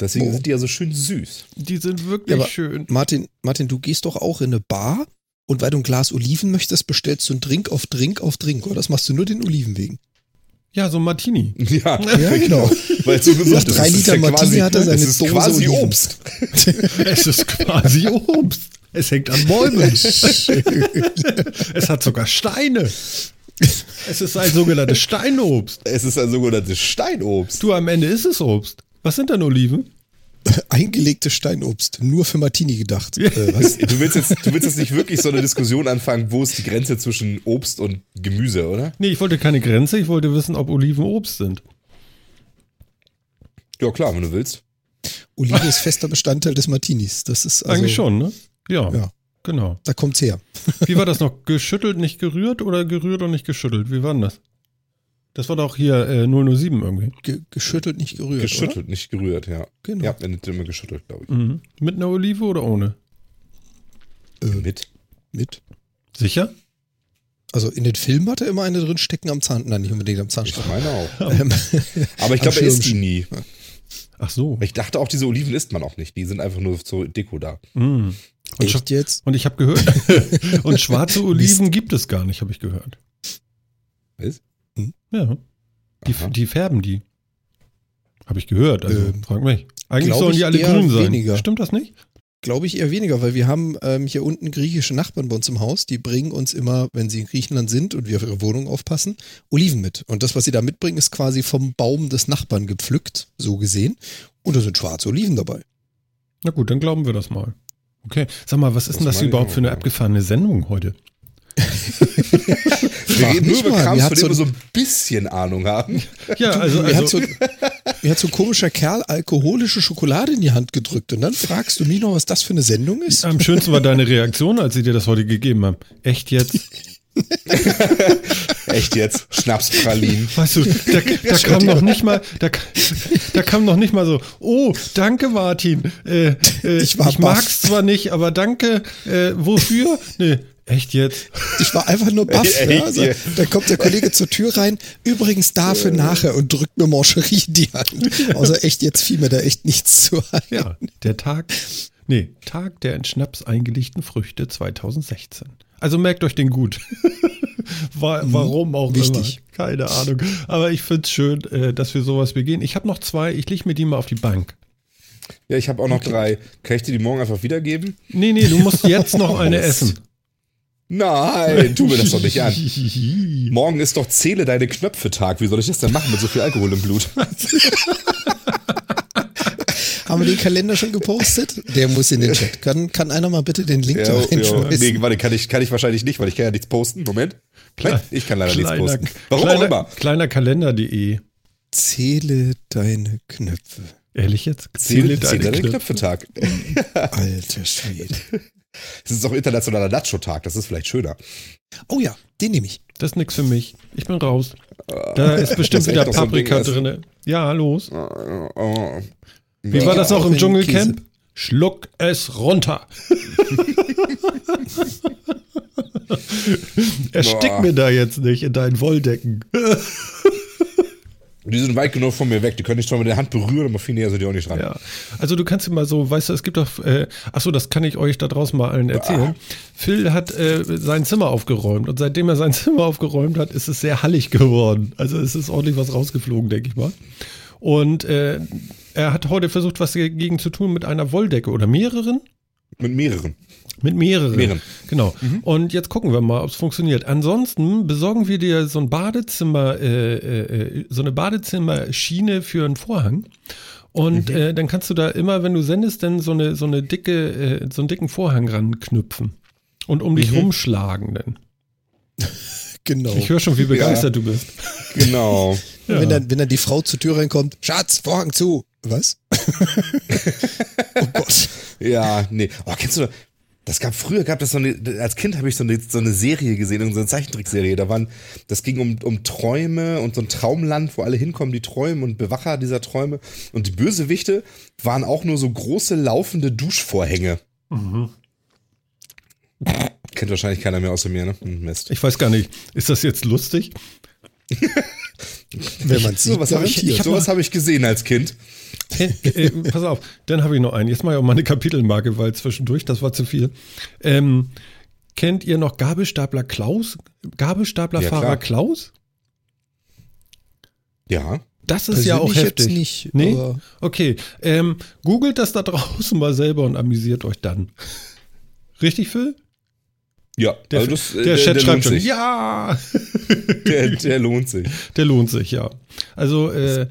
Deswegen Oh. sind die ja so schön süß. die sind Ja, wirklich aber schön. Martin, Martin, du gehst doch auch in eine Bar und weil du ein Glas Oliven möchtest, bestellst du einen Drink auf Drink auf Drink, oder? Das machst du nur den Oliven wegen. Ja, so ein Martini. Ja, Ja, genau. Weil es so gesund Nach ist. drei ist Liter Martini hat er seine es ist Dose quasi Oliven. Obst. es ist quasi Obst. Es hängt an Bäumen. es hat sogar Steine. Es ist ein sogenanntes Steinobst. Es ist ein sogenanntes Steinobst. Du, am Ende ist es Obst. Was sind denn Oliven? Eingelegtes Steinobst, nur für Martini gedacht. Äh, was? Du willst, jetzt, du willst jetzt nicht wirklich so eine Diskussion anfangen, wo ist die Grenze zwischen Obst und Gemüse, oder? Nee, ich wollte keine Grenze, ich wollte wissen, ob Oliven Obst sind. Ja, klar, wenn du willst. Olive ist fester Bestandteil des Martinis. Das ist also, Eigentlich schon, ne? Ja, Ja. Genau. Da kommt's her. Wie war das noch? Geschüttelt, nicht gerührt oder gerührt und nicht geschüttelt? Wie war denn das? Das war doch hier äh, 007 irgendwie. Ge geschüttelt, nicht gerührt. Geschüttelt, nicht gerührt, ja. Genau. Ja, endet immer geschüttelt, glaube ich. Mhm. Mit einer Olive oder ohne? Oder? Äh, Mit. mit. Sicher? Also in den Filmen hat er immer eine drin stecken am Zahn. Nein, nicht unbedingt am Ich Zahnstocher. meine auch. Ähm, Aber ich glaube, er isst die nie. Ach so. Ich dachte auch, diese Oliven isst man auch nicht. Die sind einfach nur zur Deko da. Mhm. Und, echt jetzt? und ich habe gehört, und schwarze Oliven gibt es gar nicht, habe ich gehört. Was? Ja. Die, die färben die. Habe ich gehört, also Ähm, frag mich. Eigentlich sollen die alle grün sein. weniger. Stimmt das nicht? Glaube ich eher weniger, weil wir haben ähm, hier unten griechische Nachbarn bei uns im Haus, die bringen uns immer, wenn sie in Griechenland sind und wir auf ihre Wohnung aufpassen, Oliven mit. Und das, was sie da mitbringen, ist quasi vom Baum des Nachbarn gepflückt, so gesehen. Und da sind schwarze Oliven dabei. Na gut, dann glauben wir das mal. Okay, sag mal, was ist Das denn das überhaupt für eine abgefahrene Sendung heute? Wir reden nur über mir von dem so wir so ein- bisschen Ahnung haben. Ja, also, also so, mir hat so ein komischer Kerl alkoholische Schokolade in die Hand gedrückt und dann fragst du mich noch, was das für eine Sendung ist? am schönsten war deine Reaktion, als sie dir das heute gegeben haben. Echt jetzt? Echt jetzt? Schnapspralinen. Weißt du, da, da kam noch nicht mal, da, da kam noch nicht mal so, oh, danke Martin. Äh, äh, Ich ich mag's zwar nicht, aber danke. Äh, wofür? Nee, echt jetzt? Ich war einfach nur baff. Ja. also, ey. da kommt der Kollege zur Tür rein, übrigens dafür nachher und drückt mir Mancherie in die Hand. Außer echt, jetzt fiel mir da echt nichts zu ein. Ja, der Tag Nee, Tag der in Schnaps eingelegten Früchte 2016. Also merkt euch den gut. War, warum auch Wichtig. immer. Keine Ahnung. Aber ich finde es schön, äh, dass wir sowas begehen. Ich habe noch zwei, ich lege mir die mal auf die Bank. Ja, ich habe auch noch drei. Kann ich dir die morgen einfach wiedergeben? Nee, nee, du musst jetzt noch eine essen. Nein, tu mir das doch nicht an. Morgen ist doch Zähle deine Knöpfe-Tag. Wie soll ich das denn machen mit so viel Alkohol im Blut? Haben wir den Kalender schon gepostet? Der muss in den Chat. Kann, kann einer mal bitte den Link da ja, ja. reinschmeißen? Nee, warte, kann ich, kann ich wahrscheinlich nicht, weil ich kann ja nichts posten. Moment. Klar. Ich kann leider Kleiner, nichts posten. Warum kleiner, auch immer. Kleinerkalender.de. Zähle deine Knöpfe. Ehrlich jetzt? Zähle, Zähle deine Knöpfe-Tag. Alter Schwede. Es ist auch internationaler Nacho-Tag. Das ist vielleicht schöner. Oh ja, den nehme ich. Das ist nix für mich. Ich bin raus. Da ist bestimmt wieder so Paprika Ding, drin. Ja, los. Oh, oh. Wie war das auch im Dschungelcamp? Schluck es runter. Erstick Boah. mir da jetzt nicht in deinen Wolldecken. Die sind weit genug von mir weg. Die können nicht schon mit der Hand berühren, aber viel näher sind die auch nicht ran. Ja, also du kannst immer so, weißt du, es gibt doch, äh, achso, das kann ich euch da draußen mal allen erzählen. Phil hat äh, sein Zimmer aufgeräumt und seitdem er sein Zimmer aufgeräumt hat, ist es sehr hallig geworden. Also es ist ordentlich was rausgeflogen, denke ich mal. Und äh, er hat heute versucht, was dagegen zu tun mit einer Wolldecke oder mehreren. Mit mehreren. Mit mehreren. Mehreren. Genau. Und jetzt gucken wir mal, ob es funktioniert. Ansonsten besorgen wir dir so ein Badezimmer, äh, äh, so eine Badezimmerschiene für einen Vorhang. Und äh, dann kannst du da immer, wenn du sendest, dann so eine, so eine dicke, äh, so einen dicken Vorhang ranknüpfen. Und um dich rumschlagen dann. Genau. Ich höre schon, wie begeistert du bist. Genau. Ja. Wenn, dann, wenn dann die Frau zur Tür reinkommt, Schatz, Vorhang zu. Was? oh Gott. Ja, nee. Oh, kennst du, das gab früher, gab das so eine, als Kind habe ich so eine, so eine Serie gesehen, so eine Zeichentrickserie. Da waren, das ging um, um Träume und so ein Traumland, wo alle hinkommen, die träumen und Bewacher dieser Träume. Und die Bösewichte waren auch nur so große laufende Duschvorhänge. Kennt wahrscheinlich keiner mehr außer mir, ne? Hm, Mist. Ich weiß gar nicht, ist das jetzt lustig? Wenn man sieht, Sowas habe ich, garantiert. sowas hab ich gesehen als Kind. Äh, äh, pass auf, dann habe ich noch einen. Jetzt mache ich auch mal eine Kapitelmarke, weil zwischendurch, das war zu viel. Ähm, kennt ihr noch Gabelstapler Klaus? Gabelstaplerfahrer Ja. Klaus? Ja. Das ist ja auch Persönlich jetzt heftig. nicht, nee? aber- Okay. Ähm, googelt das da draußen mal selber und amüsiert euch dann. Richtig, Phil? Ja, Der, also das, äh, der, Chat lohnt schreibt schon, sich. ja, Der, der lohnt sich. der lohnt sich, ja. Also, äh,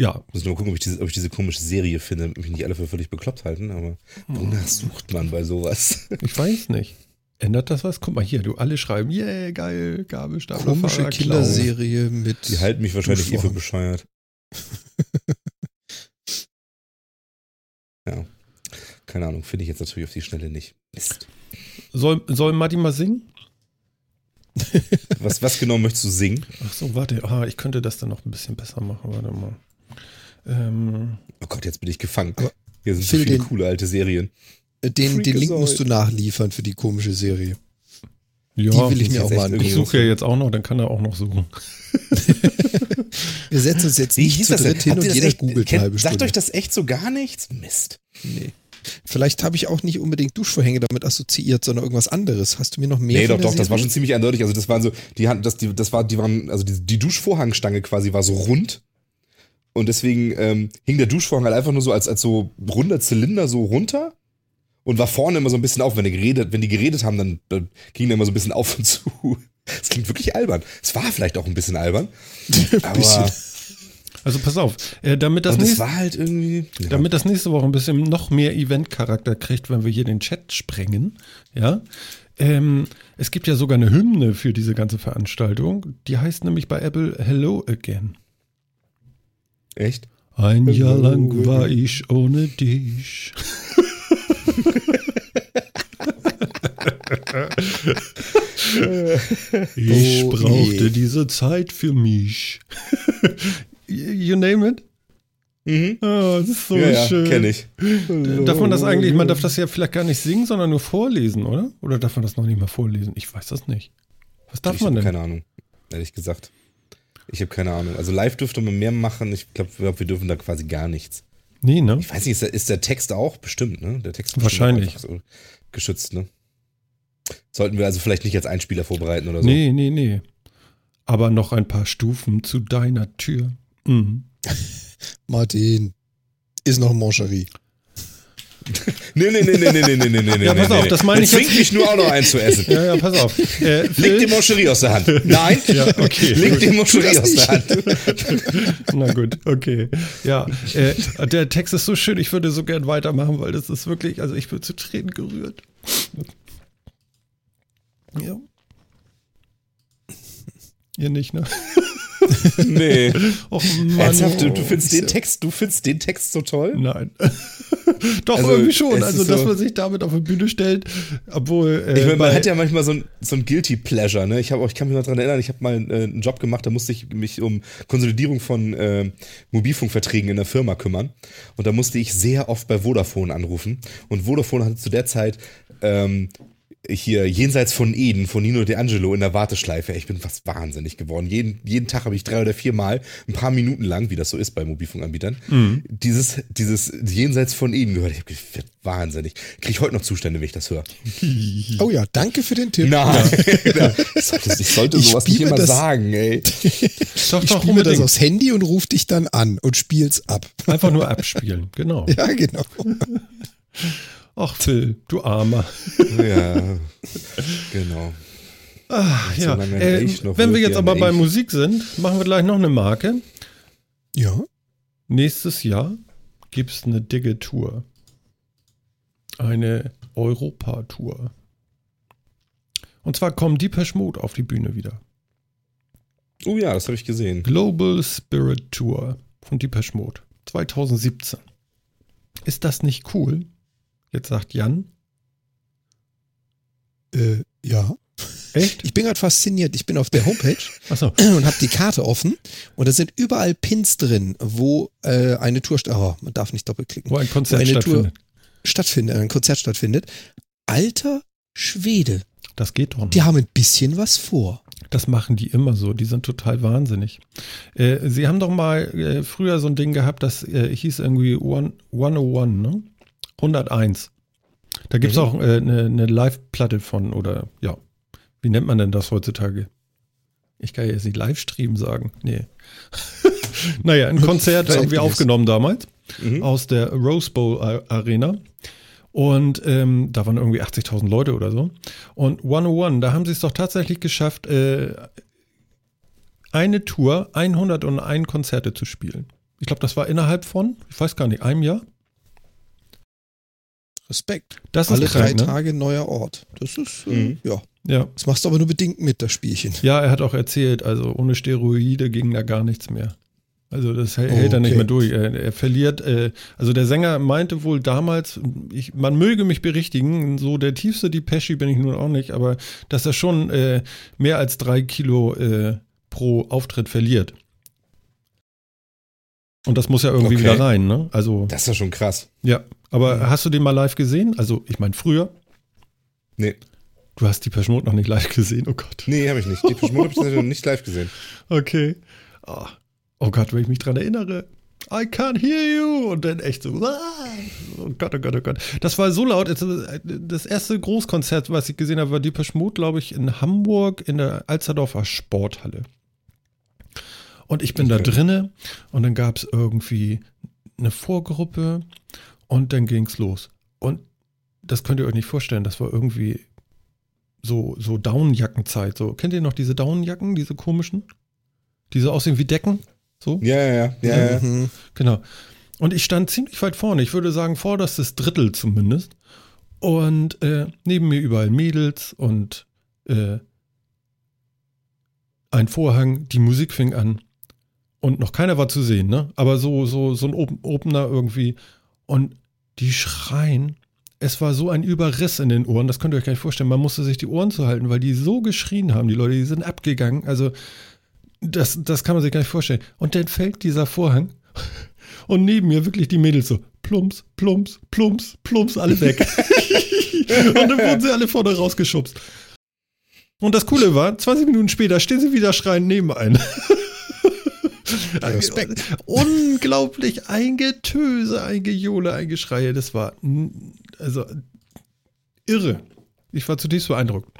ja, Ich muss nur gucken, ob ich, diese, ob ich diese komische Serie finde, damit mich nicht alle für völlig bekloppt halten, aber wonach sucht man bei sowas? ich weiß nicht. Ändert das was? Guck mal hier, du alle schreiben, yeah, geil, Gabelstaplerfahrer Komische. Kinderserie mit. Die halten mich wahrscheinlich eh für bescheuert. ja. Keine Ahnung, finde ich jetzt natürlich auf die Schnelle nicht. Mist. Soll, soll Matti mal singen? Was, was genau möchtest du singen? Ach so, warte, ah, ich könnte das dann noch ein bisschen besser machen, warte mal. Ähm, Oh Gott, jetzt bin ich gefangen. Hier sind so viele den- coole alte Serien. Äh, Den, den Link musst du nachliefern für die komische Serie. ja, Die will ich mir auch mal echt ich angucken. suche ja jetzt auch noch, dann kann er auch noch suchen. Wir setzen uns jetzt nicht zu dritt hin und jeder echt- googelt kennt- eine halbe Sagt Stunde. euch das echt so gar nichts? Mist. Nee. Vielleicht habe ich auch nicht unbedingt Duschvorhänge damit assoziiert, sondern irgendwas anderes. Hast du mir noch mehr Nee, doch, doch, das war Serie? schon ziemlich eindeutig. Also das waren so, die hatten, das, die, das war, die waren, also die, die Duschvorhangstange quasi war so rund. Und deswegen ähm, hing der Duschvorhang halt einfach nur so als, als so runder Zylinder so runter und war vorne immer so ein bisschen auf. Wenn die geredet, wenn die geredet haben, dann, dann ging der immer so ein bisschen auf und zu. Es klingt wirklich albern. Es war vielleicht auch ein bisschen albern. aber bisschen. Also pass auf, äh, damit, das nächste, war halt. Ja. damit das nächste Woche ein bisschen noch mehr Event-Charakter kriegt, wenn wir hier den Chat sprengen, ja. Ähm, es gibt ja sogar eine Hymne für diese ganze Veranstaltung. Die heißt nämlich bei Apple Hello Again. Echt? Ein Jahr lang war ich ohne dich. ich Oh brauchte diese Zeit für mich. you name it? Mhm. Oh, das ist so ja, ja, schön. kenne ich. Darf man das eigentlich, man darf das ja vielleicht gar nicht singen, sondern nur vorlesen, oder? Oder darf man das noch nicht mal vorlesen? Ich weiß das nicht. Was darf ich man denn? keine Ahnung, ehrlich gesagt. Ich habe keine Ahnung. Also live dürfte man mehr machen. Ich glaube, wir dürfen da quasi gar nichts. Nee, ne? Ich weiß nicht, ist der, ist der Text auch bestimmt, ne? Der Text Wahrscheinlich. So geschützt, ne? Sollten wir also vielleicht nicht als Einspieler vorbereiten oder so. Nee, nee, nee. Aber noch ein paar Stufen zu deiner Tür. Mhm. Martin, ist noch Mancherie. Nee, nee, nee, nee, nee, nee, nee, nee, nee, Ja, pass nee, auf, nee. das meine ich jetzt- zwingt mich nur auch noch einen zu essen. Ja, ja, pass auf. Äh, Leg die Moncherie aus der Hand. Nein, Ja, okay. leg die Tu Moncherie das aus der Hand. Na gut, okay. Ja, äh, der Text ist so schön, ich würde so gern weitermachen, weil das ist wirklich, also ich bin zu Tränen gerührt. Ja. Ihr nicht, ne? Nee. Och. Ernsthaft, du, du findest ist den Text, du findest den Text so toll? Nein. Doch, Also, irgendwie schon. Also, dass so- man sich damit auf die Bühne stellt, obwohl. Äh, Ich meine, man hat ja manchmal so ein, so ein Guilty Pleasure, ne? Ich, hab auch, ich kann mich noch dran erinnern, ich habe mal äh, einen Job gemacht, da musste ich mich um Konsolidierung von äh, Mobilfunkverträgen in der Firma kümmern. Und da musste ich sehr oft bei Vodafone anrufen. Und Vodafone hatte zu der Zeit ähm, hier jenseits von Eden von Nino De Angelo in der Warteschleife. Ich bin fast wahnsinnig geworden. Jeden, jeden Tag habe ich drei oder vier Mal, ein paar Minuten lang, wie das so ist bei Mobilfunkanbietern, dieses, dieses jenseits von Eden gehört. Ich habe gedacht, wahnsinnig. Kriege ich heute noch Zustände, wenn ich das höre. Oh ja, danke für den Tipp. Nein, ich sollte, ich sollte Ich sowas nicht immer das- sagen, ey. doch, Ich doch, spiele das aufs Handy und ruf dich dann an und spiel's ab. Einfach nur abspielen, genau. Ja, genau. Ach, Phil, du Armer. Ja, genau. Ach, ja. Äh, wenn wir jetzt aber bei Musik sind, machen wir gleich noch eine Marke. Ja. Nächstes Jahr gibt es eine dicke Tour. Eine Europa-Tour. Und zwar kommen Deepesh Mode auf die Bühne wieder. Oh ja, das habe ich gesehen. Global Spirit Tour von Deepesh Mode 2017. Ist das nicht cool? Jetzt sagt Jan. Äh, ja. Echt? Ich bin gerade fasziniert. Ich bin auf der Homepage Achso. und habe die Karte offen und da sind überall Pins drin, wo äh, eine Tour, oh, man darf nicht doppelklicken, Wo ein Konzert eine Tour- stattfindet. stattfindet, ein Konzert stattfindet. Alter Schwede, Das geht doch noch. die haben ein bisschen was vor. Das machen die immer so. Die sind total wahnsinnig. Äh, sie haben doch mal äh, früher so ein Ding gehabt, das äh, hieß irgendwie One, 101, ne? 101. Da gibt es Mhm. auch äh, eine, eine Live-Platte von, oder ja, wie nennt man denn das heutzutage? Ich kann ja jetzt nicht Livestream sagen. Nee. naja, ein Konzert irgendwie Zeitgemäß. aufgenommen damals Mhm. aus der Rose Bowl Arena. Und ähm, da waren irgendwie 80.000 Leute oder so. Und 101, da haben sie es doch tatsächlich geschafft, äh, eine Tour, 101 Konzerte zu spielen. Ich glaube, das war innerhalb von, ich weiß gar nicht, einem Jahr. Respekt. Das Alle ist krank, drei ne? Tage neuer Ort. Das ist, äh, Mhm. ja. Ja. Das machst du aber nur bedingt mit, das Spielchen. ja, er hat auch erzählt, also ohne Steroide ging da gar nichts mehr. Also das hält, hält er nicht Okay. mehr durch. Er, er verliert, äh, also der Sänger meinte wohl damals, ich, man möge mich berichtigen, so der tiefste Depeche bin ich nun auch nicht, aber dass er schon äh, mehr als drei Kilo äh, pro Auftritt verliert. Und das muss ja irgendwie Okay. wieder rein, ne? Also, Das ist ja schon krass. ja. Aber hast du den mal live gesehen? Also, ich meine, früher, Nee, du hast die Mode noch nicht live gesehen, oh Gott. nee, habe ich nicht. Die Mode habe ich noch nicht live gesehen. Okay. Oh, oh Gott, wenn ich mich dran erinnere. I can't hear you. Und dann echt so. "Ah." Oh Gott, oh Gott, oh Gott. Das war so laut. Es- Das erste Großkonzert, was ich gesehen habe, war Deepesh Mode, glaube ich, in Hamburg in der Alsterdorfer Sporthalle. Und ich bin da Okay. drinne und dann gab es irgendwie eine Vorgruppe und dann ging's los. Und das könnt ihr euch nicht vorstellen. Das war irgendwie so, so Daunenjackenzeit. So, kennt ihr noch diese Daunenjacken, diese komischen? Die so aussehen wie Decken? So? Ja, ja, ja. ja, ja. Mhm. Genau. Und ich stand ziemlich weit vorne. Ich würde sagen, vorderstes Drittel zumindest. Und äh, neben mir überall Mädels und äh, ein Vorhang. Die Musik fing an. Und noch keiner war zu sehen, ne? Aber so, so, so ein Open Opener irgendwie. Und die schreien. Es war so ein Überriss in den Ohren, das könnt ihr euch gar nicht vorstellen. Man musste sich die Ohren zuhalten, weil die so geschrien haben, die Leute, die sind abgegangen. Also, das, das kann man sich gar nicht vorstellen. Und dann fällt dieser Vorhang und neben mir wirklich die Mädels so plumps, plumps, plumps, plumps, alle weg. und dann wurden sie alle vorne rausgeschubst. Und das Coole war, 20 Minuten später stehen sie wieder schreien neben einen. Respekt. Unglaublich ein Getöse, ein Gejohle, ein Geschreie. Das war also irre. Ich war zutiefst beeindruckt.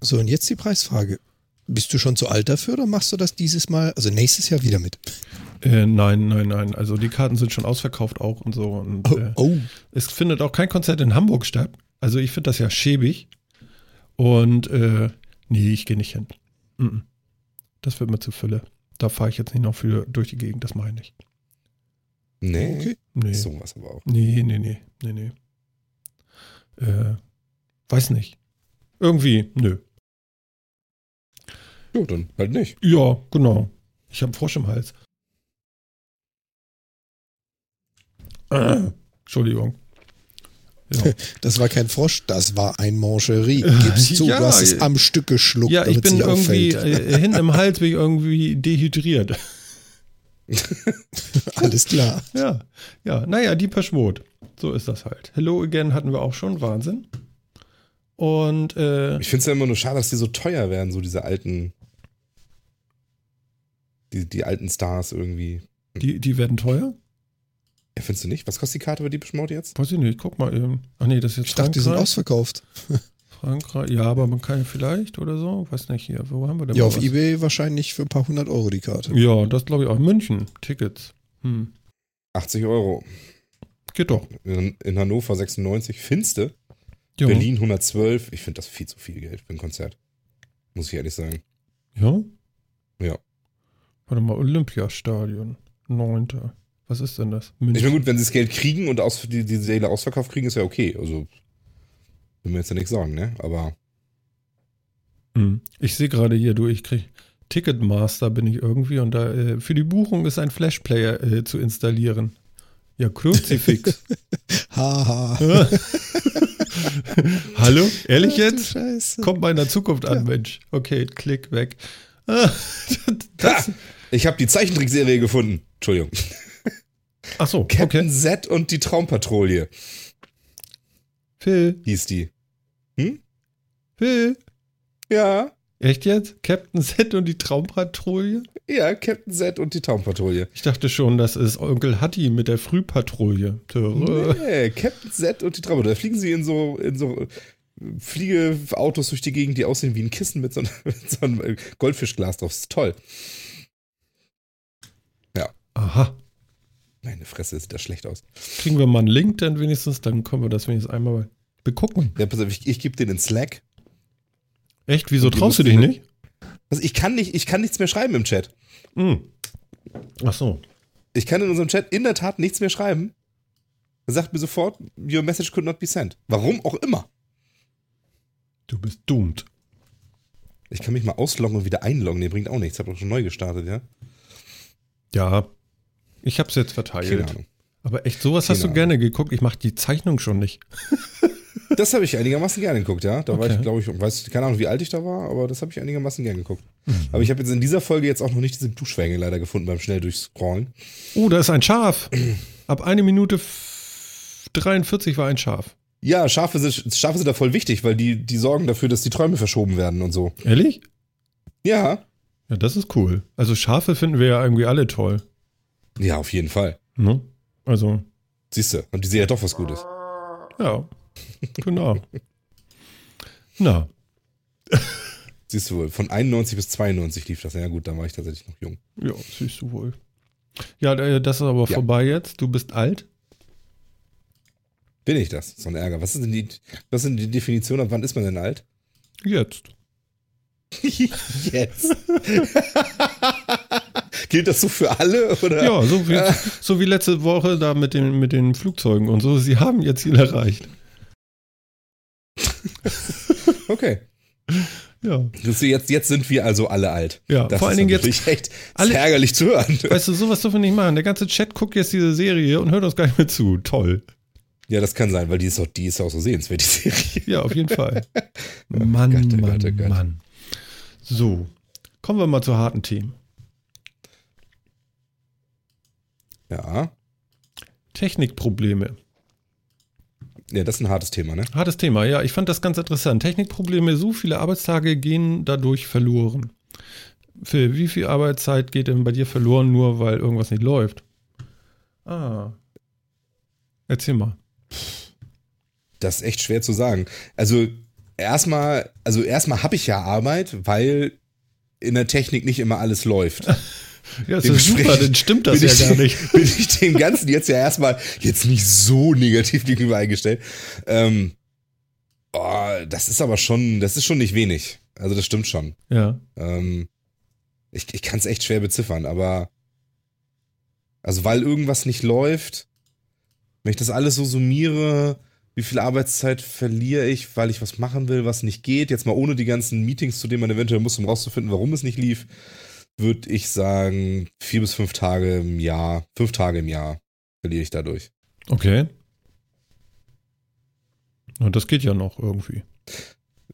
So, und jetzt die Preisfrage. Bist du schon zu alt dafür oder machst du das dieses Mal, also nächstes Jahr wieder mit? Äh, nein, nein, nein. Also die Karten sind schon ausverkauft auch und so. Und, Oh, äh, oh. Es findet auch kein Konzert in Hamburg statt. Also ich finde das ja schäbig. Und äh, nee, ich gehe nicht hin. Das wird mir zu Fülle. Da fahre ich jetzt nicht noch für durch die Gegend, das mache ich nicht. Nee. Okay. Nee. Sowas aber auch. Nee, nee, nee, nee, nee. Äh, weiß nicht. Irgendwie, nö. Ja, dann halt nicht. Ja, genau. Ich habe Frosch im Hals. Äh, Entschuldigung. Ja. Das war kein Frosch, das war ein Mancherie. Gib's zu, Ja, du hast es ja. am Stück geschluckt, Ja, ich damit bin es nicht irgendwie, auffällt. äh, hinten im Hals bin ich irgendwie dehydriert. Alles klar. Ja, ja, naja, die Mode. So ist das halt. Hello Again hatten wir auch schon, Wahnsinn. Und, äh, Ich finde es ja immer nur schade, dass die so teuer werden, so diese alten. Die, die alten Stars irgendwie. die, die werden teuer? Ja, findest du nicht? Was kostet die Karte bei Deepish Mode jetzt? Weiß ich nicht, guck mal eben. Ach nee, das ist jetzt Ich dachte, die sind ausverkauft. Frankreich, ja, aber man kann ja vielleicht oder so, weiß nicht hier, wo haben wir denn Ja, auf was? Ebay wahrscheinlich für ein paar hundert Euro die Karte. Ja, das glaube ich auch. München, Tickets. Hm. 80 Euro. Geht doch. In, in Hannover 96. Finste. Ja. Berlin 112. Ich finde das viel zu viel Geld für ein Konzert. Muss ich ehrlich sagen. Ja? Ja. Warte mal, Olympiastadion. Neunter. Was ist denn das? Ich München. meine, gut, wenn sie das Geld kriegen und aus, die, die Seele ausverkauft kriegen, ist ja okay. Also, will mir jetzt ja nichts sagen, ne? Aber Hm. Ich sehe gerade hier, du, ich krieg Ticketmaster bin ich irgendwie und da äh, für die Buchung ist ein Flashplayer äh, zu installieren. Ja, Kruzifix. Haha. Hallo? Ehrlich Ach jetzt? Scheiße. Kommt mal in der Zukunft an, Ja. Mensch. Okay, klick weg. Ah, das, Ha! ich habe die Zeichentrickserie gefunden. Entschuldigung. Ach so, Captain okay. Z und die Traumpatrouille Phil, hieß die. Phil. Ja, Echt jetzt? Captain Z und die Traumpatrouille? ja, Captain Z und die Traumpatrouille. Ich dachte schon, das ist Onkel Hatti mit der Frühpatrouille. Töre. Nee, Captain Z und die Traumpatrouille. Da fliegen sie in so, in so äh, Fliegeautos durch die Gegend, die aussehen wie ein Kissen mit so, einem- mit so einem äh, Goldfischglas drauf. Das ist toll. Aha. Meine Fresse, sieht das schlecht aus. Kriegen wir mal einen Link dann wenigstens, dann können wir das wenigstens einmal begucken. Ja, pass auf, ich, ich gebe den in Slack. Echt? Wieso traust du dich nicht? Also ich kann nicht, ich kann nichts mehr schreiben im Chat. Hm. Ach so. Ich kann in unserem Chat in der Tat nichts mehr schreiben. Er sagt mir sofort, your message could not be sent. Warum auch immer. Du bist doomed. Ich kann mich mal ausloggen und wieder einloggen. Der bringt auch nichts. Ich habe doch schon neu gestartet, ja? Ja. Ich hab's jetzt verteilt. Keine Ahnung. Aber echt, sowas hast Keine du gerne geguckt. Ich mach die Zeichnung schon nicht. Das habe ich einigermaßen gerne geguckt, ja. Da war Okay. ich, glaube ich, weiß keine Ahnung, wie alt ich da war, aber das habe ich einigermaßen gerne geguckt. Mhm. Aber ich habe jetzt in dieser Folge jetzt auch noch nicht diese Duschschwänge leider gefunden beim schnell durchscrollen. Oh, da ist ein Schaf. Ab eine Minute f- 43 war ein Schaf. Ja, Schafe sind, Schafe sind da voll wichtig, weil die, die sorgen dafür, dass die Träume verschoben werden und so. Ehrlich? Ja. Ja, das ist cool. Also Schafe finden wir ja irgendwie alle toll. Ja, auf jeden Fall. Ne? Also, Siehst du, und die sehen ja doch was Gutes. ja. Genau. Na, Siehst du wohl, von 91 bis 92 lief das. Ja gut, da war ich tatsächlich noch jung. ja, siehst du wohl. Ja, äh, das ist aber Ja. vorbei jetzt. Du bist alt. Bin ich das? So ein Ärger. Was ist denn die, was ist die Definition, ab wann ist man denn alt? Jetzt. Jetzt. Gilt das so für alle? Oder? Ja, so wie, so wie letzte Woche da mit den, mit den Flugzeugen und so. Sie haben ihr Ziel erreicht. Okay. Ja. Jetzt, jetzt sind wir also alle alt. Ja, Das vor allen Dingen jetzt. echt alle- ärgerlich zu hören. Weißt du, sowas dürfen wir nicht machen. Der ganze Chat guckt jetzt diese Serie und hört uns gar nicht mehr zu. Toll. Ja, das kann sein, weil die ist auch, die ist auch so sehenswert, die Serie. Ja, auf jeden Fall. Mann, Gott, oh Mann, Gott, oh Gott. Mann. So, kommen wir mal zu harten Themen. Ja. Technikprobleme. Ja, das ist ein hartes Thema, ne? Hartes Thema, ja. Ich fand das ganz interessant. Technikprobleme, so viele Arbeitstage gehen dadurch verloren. Phil, wie viel Arbeitszeit geht denn bei dir verloren, nur weil irgendwas nicht läuft? Ah. Erzähl mal. Das ist echt schwer zu sagen. Also erstmal, also erstmal habe ich ja Arbeit, weil in der Technik nicht immer alles läuft. Ja, das ist super, dann stimmt das ja ich, gar nicht. Bin ich dem Ganzen jetzt ja erstmal jetzt nicht so negativ gegenüber eingestellt. Ähm, oh, das ist aber schon, das ist schon nicht wenig. Also das stimmt schon. Ja. Ähm, ich ich kann es echt schwer beziffern, aber also weil irgendwas nicht läuft, wenn ich das alles so summiere, wie viel Arbeitszeit verliere ich, weil ich was machen will, was nicht geht, jetzt mal ohne die ganzen Meetings, zu denen man eventuell muss, um rauszufinden, warum es nicht lief, würde ich sagen, vier bis fünf Tage im Jahr, fünf Tage im Jahr verliere ich dadurch. Okay. Und das geht ja noch irgendwie.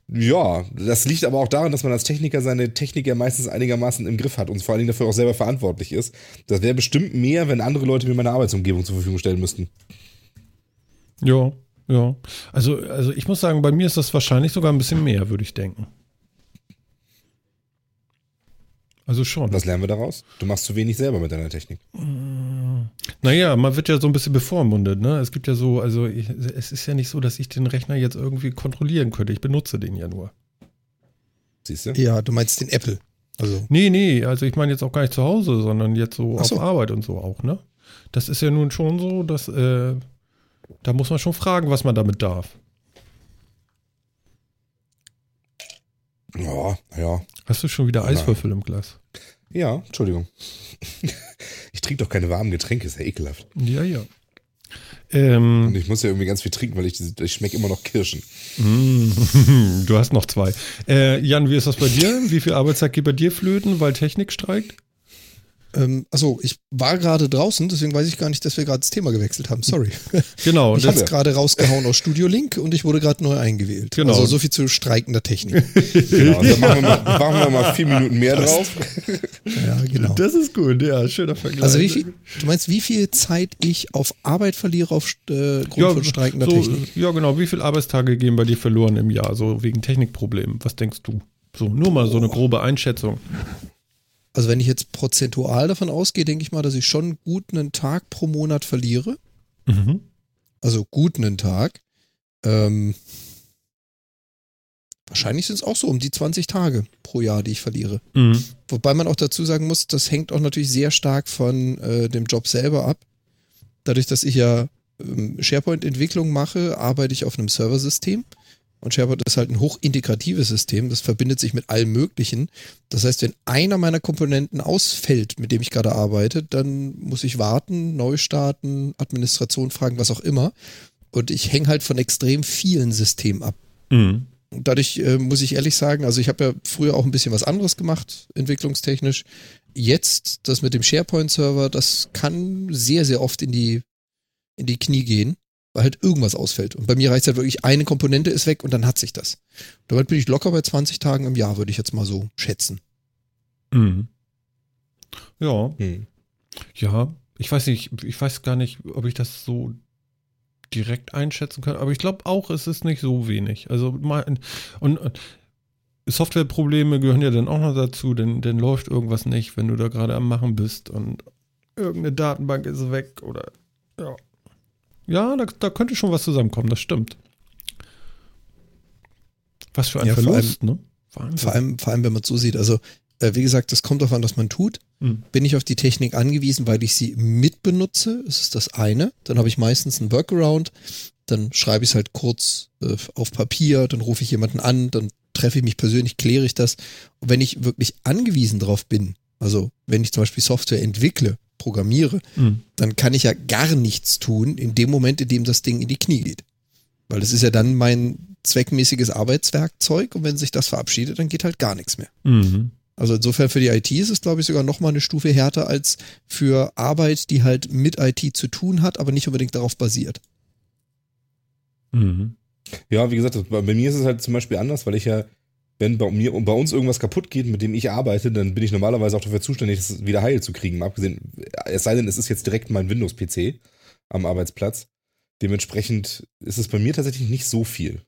Ja, das liegt aber auch daran, dass man als Techniker seine Technik ja meistens einigermaßen im Griff hat und vor allen Dingen dafür auch selber verantwortlich ist. Das wäre bestimmt mehr, wenn andere Leute mir meine Arbeitsumgebung zur Verfügung stellen müssten. Ja, ja. Also, also ich muss sagen, bei mir ist das wahrscheinlich sogar ein bisschen mehr, würde ich denken. Also schon. Was lernen wir daraus? Du machst zu wenig selber mit deiner Technik. Naja, man wird ja so ein bisschen bevormundet, ne? Es gibt ja so, also ich, es ist ja nicht so, dass ich den Rechner jetzt irgendwie kontrollieren könnte. Ich benutze den ja nur. Siehst du? Ja, du meinst den Apple. Also, Nee, nee, also ich meine jetzt auch gar nicht zu Hause, sondern jetzt so so. auf Arbeit und so auch, ne? Das ist ja nun schon so, dass, äh, da muss man schon fragen, was man damit darf. Ja, ja. Hast du schon wieder Ja. Eiswürfel im Glas? Ja, Entschuldigung. Ich trinke doch keine warmen Getränke, ist ja ekelhaft. Ja, ja. Ähm, Und ich muss ja irgendwie ganz viel trinken, weil ich, ich schmecke immer noch Kirschen. Mm, du hast noch zwei. Äh, Jan, wie ist das bei dir? Wie viel Arbeitszeit geht bei dir flöten, weil Technik streikt? Ähm, achso, ich war gerade draußen, deswegen weiß ich gar nicht, dass wir gerade das Thema gewechselt haben. Sorry. Genau, Ich habe es gerade rausgehauen aus Studio Link und ich wurde gerade neu eingewählt. Genau. Also so viel zu streikender Technik. Genau, da machen wir, mal, machen wir mal vier Minuten mehr drauf. ja, genau. das ist gut, ja, schöner Vergleich. Also wie viel, du meinst, wie viel Zeit ich auf Arbeit verliere aufgrund ja, von streikender so, Technik? ja, genau. Wie viele Arbeitstage gehen bei dir verloren im Jahr, so wegen Technikproblemen? Was denkst du? So, nur mal so eine grobe Einschätzung. Also wenn ich jetzt prozentual davon ausgehe, denke ich mal, dass ich schon gut einen Tag pro Monat verliere. Mhm. Also gut einen Tag. Ähm, wahrscheinlich sind es auch so um die 20 Tage pro Jahr, die ich verliere. Mhm. Wobei man auch dazu sagen muss, das hängt auch natürlich sehr stark von äh, dem Job selber ab. Dadurch, dass ich ja ähm, SharePoint-Entwicklung mache, arbeite ich auf einem Serversystem. Und SharePoint ist halt ein hochintegratives System. Das verbindet sich mit allem Möglichen. Das heißt, wenn einer meiner Komponenten ausfällt, mit dem ich gerade arbeite, dann muss ich warten, neu starten, Administration fragen, was auch immer. Und ich hänge halt von extrem vielen Systemen ab. Mhm. Dadurch äh, muss ich ehrlich sagen, also ich habe ja früher auch ein bisschen was anderes gemacht, entwicklungstechnisch. Jetzt, das mit dem SharePoint-Server, das kann sehr, sehr oft in die, in die Knie gehen, weil halt irgendwas ausfällt. Und bei mir reicht halt wirklich, eine Komponente ist weg und dann hat sich das. Damit bin ich locker bei 20 Tagen im Jahr, würde ich jetzt mal so schätzen. Mhm. Ja, Hm. ja. Ich weiß nicht, ich weiß gar nicht, ob ich das so direkt einschätzen kann, aber ich glaube auch, es ist nicht so wenig. Also mal, und, und Softwareprobleme gehören ja dann auch noch dazu, denn dann läuft irgendwas nicht, wenn du da gerade am Machen bist und irgendeine Datenbank ist weg oder ja. Ja, da, da könnte schon was zusammenkommen, das stimmt. Was für ein Ja, vor Verlust, ne? Wahnsinn. Vor allem, vor allem, wenn man es so sieht. Also, äh, wie gesagt, das kommt darauf an, was man tut. Mhm. Bin ich auf die Technik angewiesen, weil ich sie mitbenutze? Das ist das eine. Dann habe ich meistens einen Workaround. Dann schreibe ich es halt kurz äh, auf Papier, dann rufe ich jemanden an, dann treffe ich mich persönlich, kläre ich das. Und wenn ich wirklich angewiesen drauf bin, also wenn ich zum Beispiel Software entwickle, programmiere, Mhm. dann kann ich ja gar nichts tun in dem Moment, in dem das Ding in die Knie geht. Weil das ist ja dann mein zweckmäßiges Arbeitswerkzeug und wenn sich das verabschiedet, dann geht halt gar nichts mehr. Mhm. Also insofern für die IT ist es, glaube ich, sogar nochmal eine Stufe härter als für Arbeit, die halt mit IT zu tun hat, aber nicht unbedingt darauf basiert. Mhm. Ja, wie gesagt, bei mir ist es halt zum Beispiel anders, weil ich ja, wenn bei mir und bei uns irgendwas kaputt geht, mit dem ich arbeite, dann bin ich normalerweise auch dafür zuständig, das wieder heil zu kriegen. Abgesehen, es sei denn, es ist jetzt direkt mein Windows-PC am Arbeitsplatz. Dementsprechend ist es bei mir tatsächlich nicht so viel.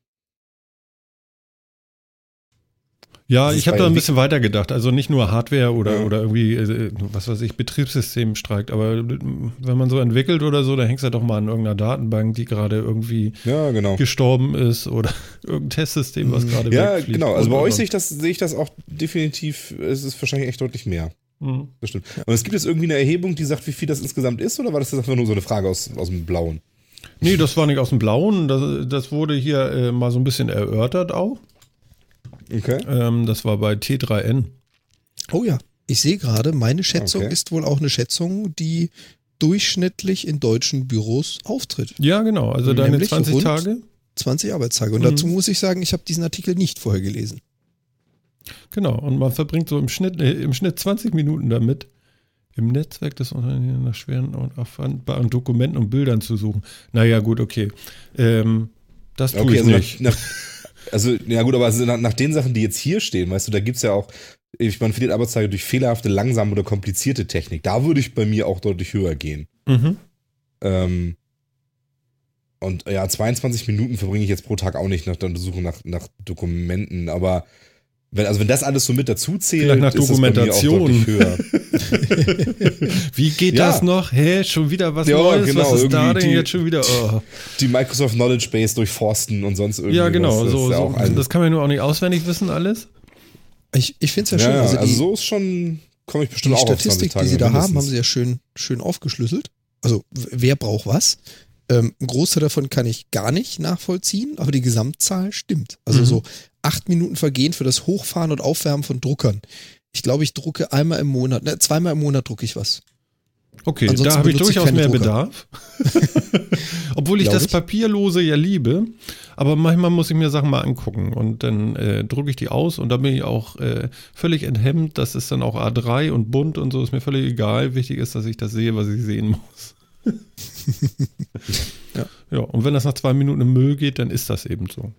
Ja, ich habe da ein bisschen weiter gedacht. Also nicht nur Hardware oder, Ja. oder irgendwie, äh, was weiß ich, Betriebssystem streikt, aber wenn man so entwickelt oder so, dann hängst du doch mal an irgendeiner Datenbank, die gerade irgendwie Ja, genau. gestorben ist oder irgendein Testsystem, was gerade Ja, genau. Also bei euch sehe ich das, sehe ich das auch definitiv, es ist wahrscheinlich echt deutlich mehr. Mhm. Das stimmt. Und es gibt jetzt irgendwie eine Erhebung, die sagt, wie viel das insgesamt ist, oder war das jetzt einfach nur so eine Frage aus, aus dem Blauen? Nee, das war nicht aus dem Blauen. Das, das wurde hier äh, mal so ein bisschen erörtert auch. Okay. Ähm, das war bei T3N. Oh ja, ich sehe gerade, meine Schätzung Okay. ist wohl auch eine Schätzung, die durchschnittlich in deutschen Büros auftritt. Ja, genau. Also deine Nämlich 20 rund- Tage. 20 Arbeitstage. Und Mhm. dazu muss ich sagen, ich habe diesen Artikel nicht vorher gelesen. Genau. Und man verbringt so im Schnitt, äh, im Schnitt 20 Minuten damit, im Netzwerk des Unternehmens nach schweren und auffandbaren Dokumenten und Bildern zu suchen. Naja, gut, okay. Ähm, das tue Okay, ich also nicht. nach, nach, also, ja gut, aber also nach, nach den Sachen, die jetzt hier stehen, weißt du, da gibt's ja auch, man verliert Arbeitstage durch fehlerhafte, langsame oder komplizierte Technik. Da würde ich bei mir auch deutlich höher gehen. Mhm. Ähm, und ja, 22 Minuten verbringe ich jetzt pro Tag auch nicht nach der Suche nach, nach Dokumenten, aber wenn, also wenn das alles so mit dazu zählt, Vielleicht nach ist es bei mir auch Dokumentation. deutlich höher. Wie geht Ja. das noch? Hä, schon wieder was Ja, Neues? genau, was ist da denn die- jetzt schon wieder? Oh. Die Microsoft Knowledge Base durchforsten und sonst irgendwie. Ja, genau. das So, so, das kann man nur auch nicht auswendig wissen, alles. Ich, ich finde es ja ja, schön. ja, Also, also, die, so ist schon, komme ich bestimmt die auch auf 20 Statistik, Tage die sie da haben, haben sie ja schön, schön aufgeschlüsselt. Also wer braucht was? Ähm, ein Großteil davon kann ich gar nicht nachvollziehen, aber die Gesamtzahl stimmt. Also Mhm. so acht Minuten vergehen für das Hochfahren und Aufwärmen von Druckern. Ich glaube, ich drucke einmal im Monat, ne, zweimal im Monat drucke ich was. Okay, Ansonsten da habe ich ich durchaus keine mehr Drucker. Bedarf. Obwohl ich Glaub das ich. Papierlose ja liebe. Aber manchmal muss ich mir Sachen mal angucken und dann äh, drucke ich die aus und da bin ich auch äh, völlig enthemmt. Das ist dann auch A3 und bunt und so, ist mir völlig egal. Wichtig ist, dass ich das sehe, was ich sehen muss. Ja. ja, und wenn das nach zwei Minuten im Müll geht, dann ist das eben so.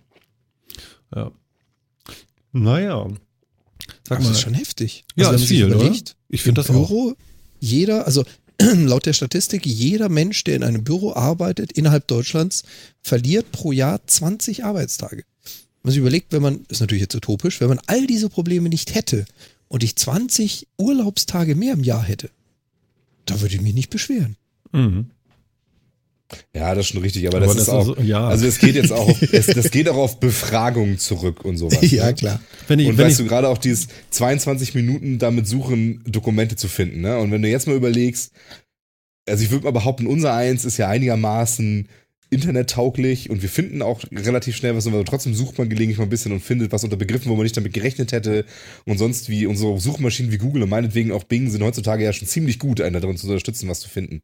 Ja. Naja. Sag Das mal, ist schon heftig. Ja, wenn ist viel, oder? überlegt, ich finde das auch. Büro, jeder, also laut der Statistik, jeder Mensch, der in einem Büro arbeitet, innerhalb Deutschlands, verliert pro Jahr 20 Arbeitstage. Man sich überlegt, wenn man, ist natürlich jetzt utopisch, wenn man all diese Probleme nicht hätte und ich 20 Urlaubstage mehr im Jahr hätte, da würde ich mich nicht beschweren. Mhm. Ja, das ist schon richtig, aber, Aber das, das ist auch, ist so- ja. also es geht jetzt auch, auf, es, das geht auch auf Befragungen zurück und sowas. ne? klar. Wenn ich, Und wenn weißt ich, du, gerade auch dieses 22 Minuten damit suchen, Dokumente zu finden, ne? Und wenn du jetzt mal überlegst, also ich würde mal behaupten, unser eins ist ja einigermaßen internettauglich und wir finden auch relativ schnell was, aber trotzdem sucht man gelegentlich mal ein bisschen und findet was unter Begriffen, wo man nicht damit gerechnet hätte und sonst wie unsere Suchmaschinen wie Google und meinetwegen auch Bing sind heutzutage ja schon ziemlich gut, einen darin zu unterstützen, was zu finden.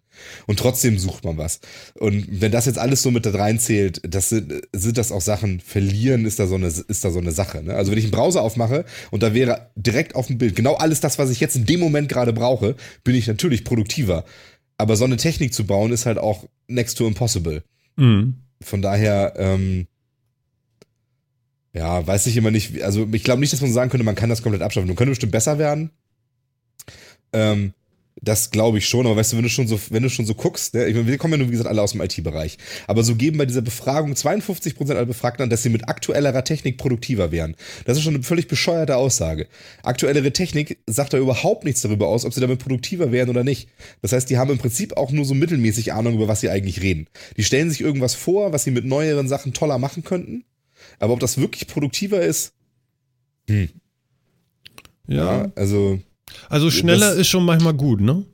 Und trotzdem sucht man was. Und wenn das jetzt alles so mit da reinzählt, das sind, sind das auch Sachen, verlieren ist da so eine, ist da so eine Sache. Ne? Also wenn ich einen Browser aufmache und da wäre direkt auf dem Bild genau alles das, was ich jetzt in dem Moment gerade brauche, bin ich natürlich produktiver. Aber so eine Technik zu bauen ist halt auch next to impossible. Mhm. Von daher, ähm, ja, weiß ich immer nicht, also ich glaube nicht, dass man sagen könnte, man kann das komplett abschaffen. Man könnte bestimmt besser werden. Ähm, das glaube ich schon, aber weißt du, wenn du schon so, wenn du schon so guckst, ne, ich meine, wir kommen ja nur, wie gesagt, alle aus dem IT-Bereich, aber so geben bei dieser Befragung 52% aller Befragten an, dass sie mit aktuellerer Technik produktiver wären. Das ist schon eine völlig bescheuerte Aussage. Aktuellere Technik sagt da überhaupt nichts darüber aus, ob sie damit produktiver wären oder nicht. Das heißt, die haben im Prinzip auch nur so mittelmäßig Ahnung, über was sie eigentlich reden. Die stellen sich irgendwas vor, was sie mit neueren Sachen toller machen könnten, aber ob das wirklich produktiver ist, hm, ja. ja, also Also schneller Das- ist schon manchmal gut, ne?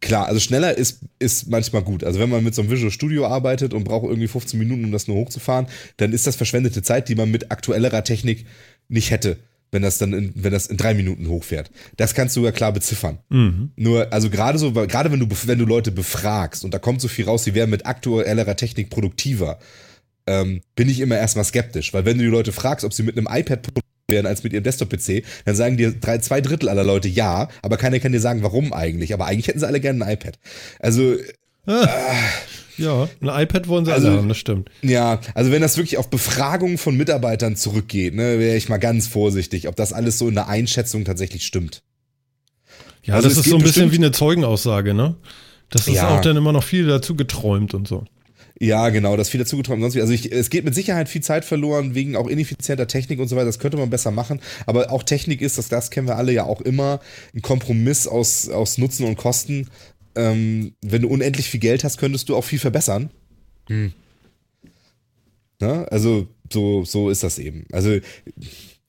Klar, also schneller ist, ist manchmal gut. Also wenn man mit so einem Visual Studio arbeitet und braucht irgendwie 15 Minuten, um das nur hochzufahren, dann ist das verschwendete Zeit, die man mit aktuellerer Technik nicht hätte, wenn das dann in, wenn das in drei Minuten hochfährt. Das kannst du ja klar beziffern. Mhm. Nur, also gerade so, gerade wenn du, wenn du Leute befragst und da kommt so viel raus, sie wären mit aktuellerer Technik produktiver, ähm, bin ich immer erstmal skeptisch. Weil wenn du die Leute fragst, ob sie mit einem iPad wären als mit ihrem Desktop-PC, dann sagen dir drei, zwei Drittel aller Leute ja, aber keiner kann dir sagen, warum eigentlich. Aber eigentlich hätten sie alle gerne ein iPad. Also, Ja, ein iPad wollen sie Also- alle haben, das stimmt. ja, also wenn das wirklich auf Befragungen von Mitarbeitern zurückgeht, ne, wäre ich mal ganz vorsichtig, ob das alles so in der Einschätzung tatsächlich stimmt. Ja, Also das ist so ein bisschen wie eine Zeugenaussage, ne? Das ist Ja. auch dann immer noch viel dazu geträumt und so. Ja, genau, das viel dazu getragen. Sonst wie. Also ich, es geht mit Sicherheit viel Zeit verloren wegen auch ineffizienter Technik und so weiter. Das könnte man besser machen. Aber auch Technik ist, das, das kennen wir alle ja auch immer, ein Kompromiss aus, aus Nutzen und Kosten. Ähm, wenn du unendlich viel Geld hast, könntest du auch viel verbessern. Hm. Ne? Also so, so ist das eben. Also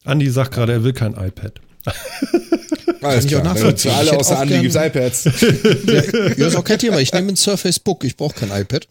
Andi sagt gerade, er will kein iPad. alles ich auch klar. nachvollziehen. Für Ich alle außer auch Andi gern- gibt's iPads. Ja, ja, ist auch kein Thema. Ich nehme ein Surface Book. Ich brauche kein iPad.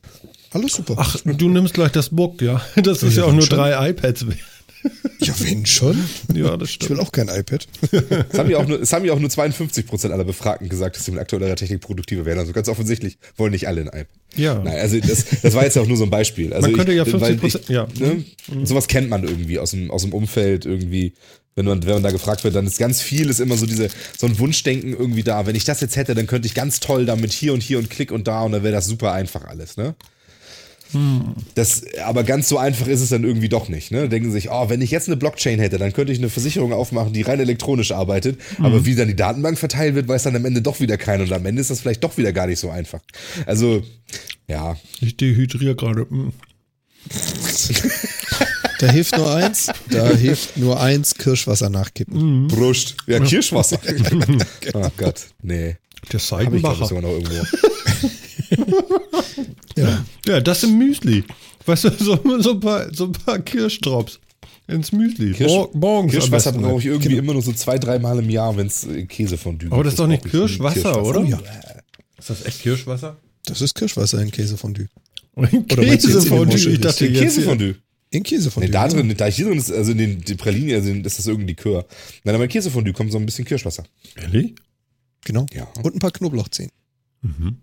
Alles super. Ach, du nimmst gleich das Book, ja. Das ist ja, Ja, auch nur schon. drei iPads wert. ja, wenn schon. Ja, das Ich stimmt. will auch kein iPad. Es haben ja auch nur, es haben ja auch nur 52% aller Befragten gesagt, dass sie mit aktueller Technik produktiver werden. Also ganz offensichtlich wollen nicht alle ein iPad. Ja. Nein, also das, das war jetzt ja auch nur so ein Beispiel. Also Man könnte ja weil 50%, ja. Ne, Sowas kennt man irgendwie aus dem, aus dem Umfeld irgendwie. Wenn man, wenn man da gefragt wird, dann ist ganz viel, ist immer so diese, so ein Wunschdenken irgendwie da. Wenn ich das jetzt hätte, dann könnte ich ganz toll damit hier und hier und klick und da und dann wäre das super einfach alles, ne? Das, aber ganz so einfach ist es dann irgendwie doch nicht. Ne? Denken sich, oh, wenn ich jetzt eine Blockchain hätte, dann könnte ich eine Versicherung aufmachen, die rein elektronisch arbeitet. Aber wie dann die Datenbank verteilt wird, weiß dann am Ende doch wieder keiner. Und am Ende ist das vielleicht doch wieder gar nicht so einfach. Also, ja, Ich dehydriere gerade. Hm. Da hilft nur eins. Da hilft nur eins, Kirschwasser nachkippen. Brust. Ja, Kirschwasser. oh Gott, nee. Der Hab ich Seidenbacher. sogar noch irgendwo. Ja. Ja, das im Müsli. Weißt du, so, so, ein, paar, so ein paar Kirschdrops ins Müsli. Kirsch, Mor- morgens Kirschwasser brauche ich irgendwie immer nur so zwei, dreimal im Jahr, wenn es Käsefondue Aber das ist doch nicht nie Kirschwasser, oder? Oh ja. Ist das echt Kirschwasser? Das ist Kirschwasser in Käsefondue. Oder in Käsefondue? Ich dachte jetzt. Käsefondue. In Käsefondue. Nee, da ja. drin, da hier drin ist, also in den die Pralinen, also ist das irgendwie Likör. Nein, aber in Käsefondue kommt so ein bisschen Kirschwasser. Ehrlich? Genau. Ja. Und ein paar Knoblauchzehen.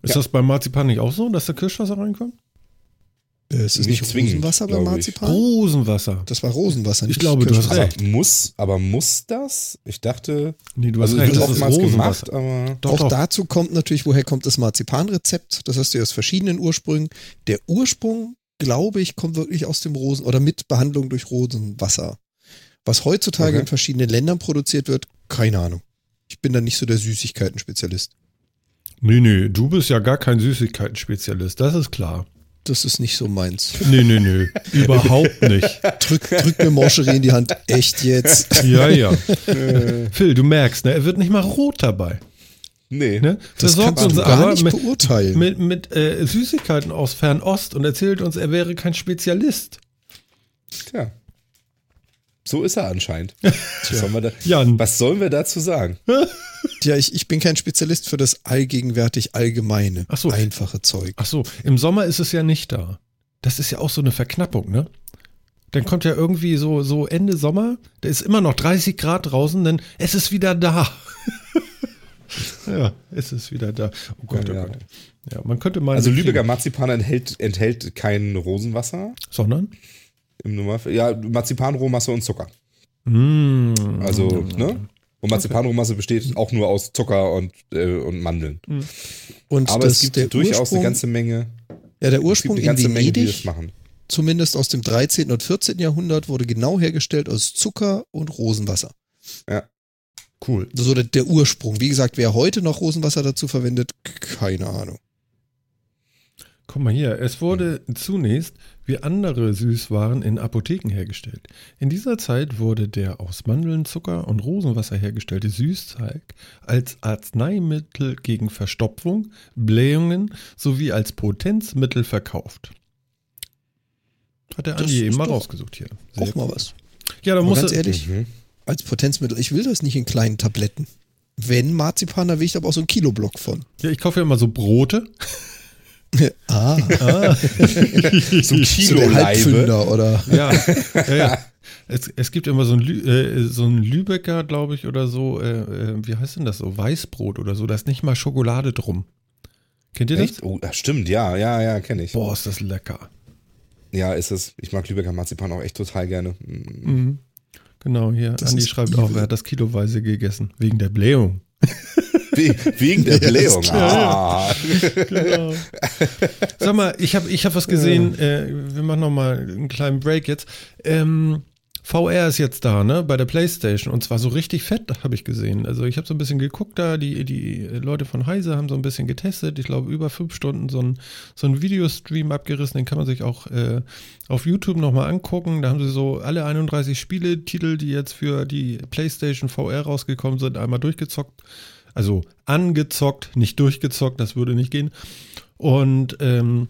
Ist Ja. das beim Marzipan nicht auch so, dass da Kirschwasser reinkommt? Äh, Es ist Nicht nicht, zwingend, Rosenwasser beim glaube ich. Marzipan. Rosenwasser. Das war Rosenwasser. Ich nicht glaube, du hast recht. Aber muss, aber muss das? Ich dachte, Nee, du hast also es recht, das ist oftmals gemacht, aber Doch, Auch doch. dazu kommt natürlich, woher kommt das Marzipanrezept? Das hast du ja aus verschiedenen Ursprüngen. Der Ursprung, glaube ich, kommt wirklich aus dem Rosen oder mit Behandlung durch Rosenwasser. Was heutzutage Okay. in verschiedenen Ländern produziert wird, keine Ahnung. Ich bin da nicht so der Süßigkeiten-Spezialist. Nee, nee, du bist ja gar kein Süßigkeiten-Spezialist, das ist klar. Das ist nicht so meins. Nee, nee, nee, überhaupt nicht. Drück, drück mir Morcherie in die Hand. Echt jetzt? Ja, ja. Phil, du merkst, ne, er wird nicht mal rot dabei. nee. Ne? Das Versorgt kannst du uns gar aber nicht mit, beurteilen. mit, mit äh, Süßigkeiten aus Fernost und erzählt uns, er wäre kein Spezialist. Tja. So ist er anscheinend. Was, sollen wir da, was sollen wir dazu sagen? Ja, ich, ich bin kein Spezialist für das allgegenwärtig allgemeine, Ach so. einfache Zeug. Ach so, im Sommer ist es ja nicht da. Das ist ja auch so eine Verknappung, ne? Dann kommt ja irgendwie so, so Ende Sommer, da ist immer noch 30 Grad draußen, denn es ist wieder da. ja, es ist wieder da. Oh Gott, Ja, oh ja. Gott. Ja, man könnte mal. Also Lübecker Marzipan enthält, enthält kein Rosenwasser Sondern? im Normalfall. Ja, Marzipanrohmasse und Zucker. Mm. Also, ne? Und Marzipanrohmasse besteht auch nur aus Zucker und, äh, und Mandeln. Und Aber das, es gibt der durchaus Ursprung, eine ganze Menge, ja, der es gibt Ursprung eine in ganze Menge, die das Venedig, machen. zumindest aus dem 13. und 14. Jahrhundert, wurde genau hergestellt aus Zucker und Rosenwasser. Cool. So der, der Ursprung. Wie gesagt, wer heute noch Rosenwasser dazu verwendet, keine Ahnung. Guck mal hier, es wurde zunächst wie andere Süßwaren in Apotheken hergestellt. In dieser Zeit wurde der aus Mandeln, Zucker und Rosenwasser hergestellte Süßteig als Arzneimittel gegen Verstopfung, Blähungen sowie als Potenzmittel verkauft. Hat der Das Andi eben mal rausgesucht hier. Sehr Auch mal was. Ja, da muss ganz ehrlich, Mhm. als Potenzmittel, ich will das nicht in kleinen Tabletten. Wenn Marzipan, da will ich aber auch so einen Kiloblock von. ja, ich kaufe ja immer so Brote. ah, So so der Kilo-Leibe. Halbpfünder oder Ja, ja, ja. Es, es gibt immer so ein, Lü äh, so ein Lübecker, glaube ich, oder so, äh, äh, wie heißt denn das so? Weißbrot oder so, da ist nicht mal Schokolade drum. Kennt ihr das? Echt? Oh, das stimmt, ja, ja, ja, kenne ich. Boah, ist das lecker. Ja, ist es. Ich mag Lübecker Marzipan auch echt total gerne. Mhm. Genau, hier, Das Andi schreibt auch, evil. er hat das kiloweise gegessen, wegen der Blähung. We wegen der Ja, Blähung. ist Ah. Genau. Sag mal, ich habe ich hab was gesehen, äh, wir machen noch mal einen kleinen Break jetzt. Ähm, VR ist jetzt da, ne, bei der PlayStation und zwar so richtig fett, habe ich gesehen. Also ich habe so ein bisschen geguckt da, die, die Leute von Heise haben so ein bisschen getestet. Ich glaube, über fünf Stunden so ein, so ein Videostream abgerissen, den kann man sich auch äh, auf YouTube nochmal angucken. Da haben sie so alle 31 Spieletitel, die jetzt für die PlayStation VR rausgekommen sind, einmal durchgezockt. Also angezockt, nicht durchgezockt, das würde nicht gehen. Und ähm,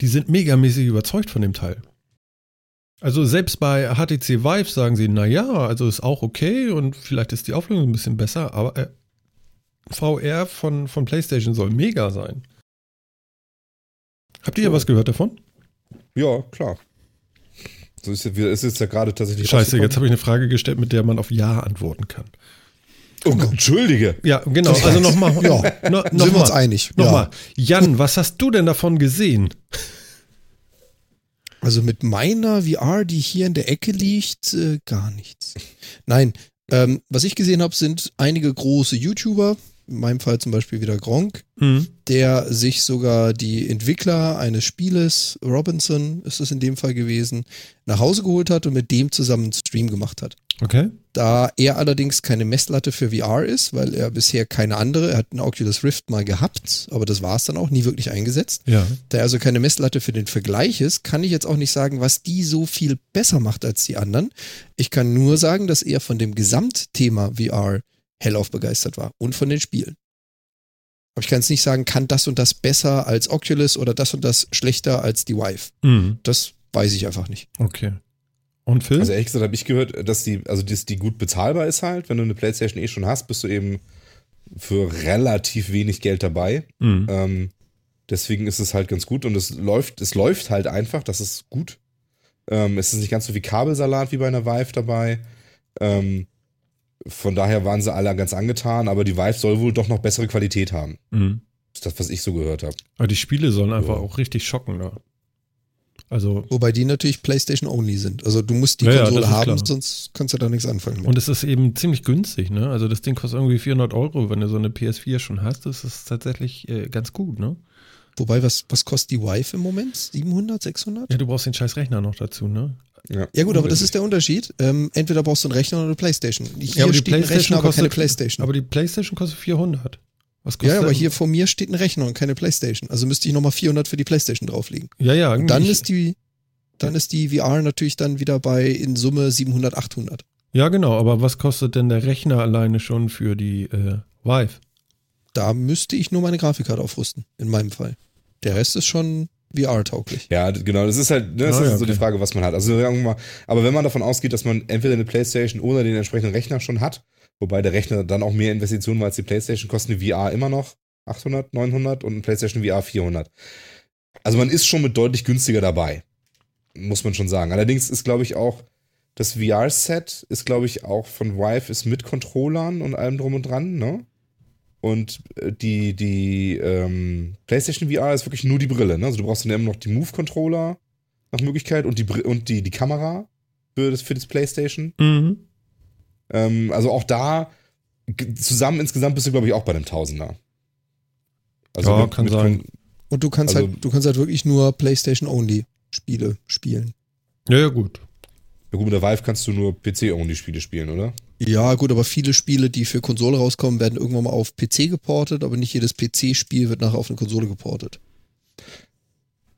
die sind megamäßig überzeugt von dem Teil. Also selbst bei HTC Vive sagen sie, naja, also ist auch okay und vielleicht ist die Auflösung ein bisschen besser, aber äh, VR von, von PlayStation soll mega sein. Habt ihr ja was gehört davon? Ja, klar. So ist, ist jetzt ja gerade tatsächlich. Scheiße, jetzt habe ich eine Frage gestellt, mit der man auf Ja antworten kann. Oh, Entschuldige. Ja, genau. Also nochmal. Ja, no, sind noch wir mal. uns einig. Nochmal. Jan, was hast du denn davon gesehen? Also mit meiner VR, die hier in der Ecke liegt, äh, gar nichts. Nein, ähm, was ich gesehen habe, sind einige große YouTuber, in meinem Fall zum Beispiel wieder Gronk, Hm. der sich sogar die Entwickler eines Spieles, Robinson ist es in dem Fall gewesen, nach Hause geholt hat und mit dem zusammen einen Stream gemacht hat. Okay. Da er allerdings keine Messlatte für VR ist, weil er bisher keine andere, er hat einen Oculus Rift mal gehabt, aber das war es dann auch, nie wirklich eingesetzt. Ja. Da er also keine Messlatte für den Vergleich ist, kann ich jetzt auch nicht sagen, was die so viel besser macht als die anderen. Ich kann nur sagen, dass er von dem Gesamtthema VR hellauf begeistert war und von den Spielen. Aber ich kann jetzt nicht sagen, kann das und das besser als Oculus oder das und das schlechter als die Vive. Hm. Das weiß ich einfach nicht. Okay. Und Phil? Also ehrlich gesagt habe ich gehört, dass die, also dass die gut bezahlbar ist halt. Wenn du eine Playstation eh schon hast, bist du eben für relativ wenig Geld dabei. Hm. Ähm, deswegen ist es halt ganz gut und es läuft, es läuft halt einfach, das ist gut. Ähm, es ist nicht ganz so wie Kabelsalat wie bei einer Vive dabei. Ähm, von daher waren sie alle ganz angetan, aber die Vive soll wohl doch noch bessere Qualität haben. Hm. Das ist das, was ich so gehört habe. Aber die Spiele sollen einfach Ja. auch richtig schocken da. Also, Wobei die natürlich PlayStation only sind. Also du musst die Ja, Konsole das ist haben, klar. sonst kannst du da nichts anfangen. Mit. und es ist eben ziemlich günstig, ne? Also das Ding kostet irgendwie 400 Euro. Wenn du so eine PS4 schon hast, ist es tatsächlich äh, ganz gut, ne? Wobei, was, was kostet die Vive im Moment? 700, 600? Ja, du brauchst den scheiß Rechner noch dazu, ne? Ja gut, aber das ist der Unterschied. Ähm, entweder brauchst du einen Rechner oder eine Playstation. Hier aber die steht ein PlayStation Rechner, aber keine Playstation. Aber die PlayStation kostet 400. Was ja, kostet ja, aber denn- hier vor mir steht ein Rechner und keine Playstation. Also müsste ich nochmal 400 für die Playstation drauflegen. Ja, ja. Und dann ist die, dann ist die VR natürlich dann wieder bei in Summe 700, 800. Ja, genau. Aber was kostet denn der Rechner alleine schon für die äh, Vive? Da müsste ich nur meine Grafikkarte aufrüsten, in meinem Fall. Der Rest ist schon VR-tauglich. Ja, genau. Das ist halt, ne, das Ah, ist ja, so die okay. Frage, was man hat. Also sagen wir mal, aber wenn man davon ausgeht, dass man entweder eine Playstation oder den entsprechenden Rechner schon hat, wobei der Rechner dann auch mehr Investitionen war als die Playstation, kostet eine VR immer noch 800, 900 und eine Playstation VR 400. Also man ist schon mit deutlich günstiger dabei. Muss man schon sagen. Allerdings ist, glaube ich, auch das VR-Set ist, glaube ich, auch von Vive ist mit Controllern und allem drum und dran, ne? Und äh, die, die ähm, PlayStation VR ist wirklich nur die Brille. Ne? Also du brauchst dann immer noch die Move-Controller nach Möglichkeit und die, Br- und die, die Kamera für das, für das PlayStation. Mhm. Ähm, also auch da zusammen insgesamt bist du, glaube ich, auch bei einem Tausender. Also Ja, kann sein. Und du kannst Also- halt, du kannst halt wirklich nur PlayStation-only Spiele spielen. Ja, ja, gut. Ja, gut, mit der Vive kannst du nur PC-Only-Spiele spielen, oder? Ja, gut, aber viele Spiele, die für Konsole rauskommen, werden irgendwann mal auf PC geportet, aber nicht jedes PC-Spiel wird nachher auf eine Konsole geportet.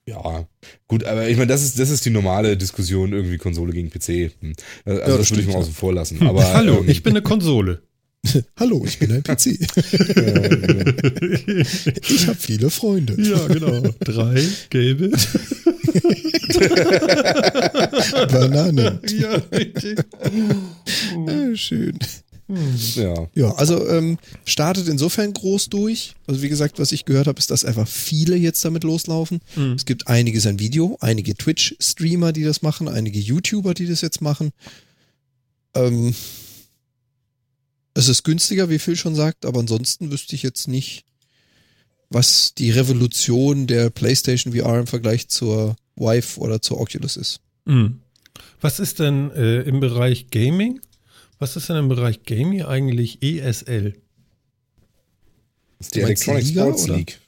Ja, gut, aber ich meine, das ist, das ist die normale Diskussion, irgendwie Konsole gegen PC. Hm. Also das das, würde ich mal ja. außen vor lassen. Aber, Hallo, ähm, ich bin eine Konsole. Hallo, ich bin ein PC. ich habe viele Freunde. ja, genau. Drei gelbe. Bananen. ja, richtig. Ja, schön. ja. Ja, also ähm, startet insofern groß durch. Also wie gesagt, was ich gehört habe, ist, dass einfach viele jetzt damit loslaufen. Mhm. Es gibt einiges an Video, einige Twitch-Streamer, die das machen, einige YouTuber, die das jetzt machen. Ähm, es ist günstiger, wie Phil schon sagt, aber ansonsten wüsste ich jetzt nicht, was die Revolution der PlayStation VR im Vergleich zur Vive oder zur Oculus ist. Mhm. Was ist denn äh, im Bereich Gaming? Was ist denn im Bereich Gaming eigentlich ESL? Das ist die Electronic Liga, Sports oder? League.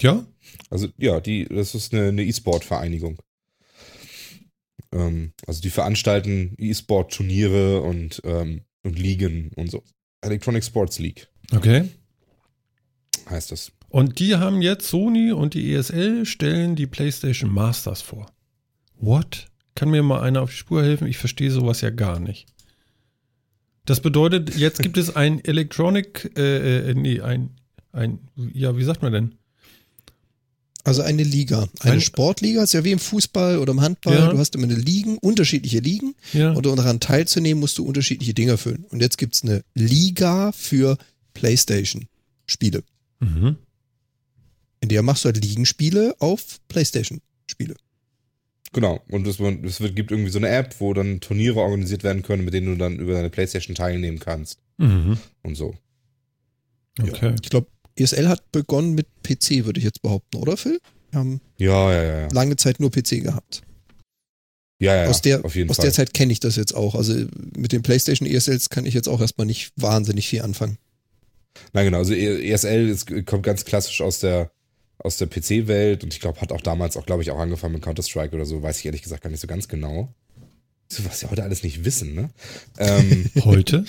Ja? Also ja, die, das ist eine, eine E-Sport-Vereinigung. Ähm, also die veranstalten E-Sport-Turniere und, ähm, und Ligen und so. Electronic Sports League Okay. heißt das. Und die haben jetzt, Sony und die ESL stellen die PlayStation Masters vor. What? Kann mir mal einer auf die Spur helfen? Ich verstehe sowas ja gar nicht. Das bedeutet, jetzt gibt es ein Electronic, äh, äh, nee, ein, ein, ja, wie sagt man denn? Also eine Liga. Eine Ein- Sportliga ist ja wie im Fußball oder im Handball. Ja. Du hast immer eine Ligen, unterschiedliche Ligen. Ja. Und um daran teilzunehmen, musst du unterschiedliche Dinge erfüllen. Und jetzt gibt's eine Liga für Playstation-Spiele. Mhm. In der machst du halt Ligenspiele auf Playstation-Spiele. Genau. Und es, es wird, gibt irgendwie so eine App, wo dann Turniere organisiert werden können, mit denen du dann über deine Playstation teilnehmen kannst. Mhm. Und so. Okay. Ich glaube, ESL hat begonnen mit PC, würde ich jetzt behaupten, oder Phil? Wir haben Ja, ja, ja. ja. lange Zeit nur PC gehabt. Ja, ja, aus der, auf jeden aus Fall. der Zeit kenne ich das jetzt auch. Also mit den PlayStation ESLs kann ich jetzt auch erstmal nicht wahnsinnig viel anfangen. Nein, genau. Also ESL ist, kommt ganz klassisch aus der, aus der PC-Welt und ich glaube, hat auch damals auch, glaube ich, auch angefangen mit Counter-Strike oder so, weiß ich ehrlich gesagt gar nicht so ganz genau. So, Was sie heute alles nicht wissen, ne? ähm, Heute?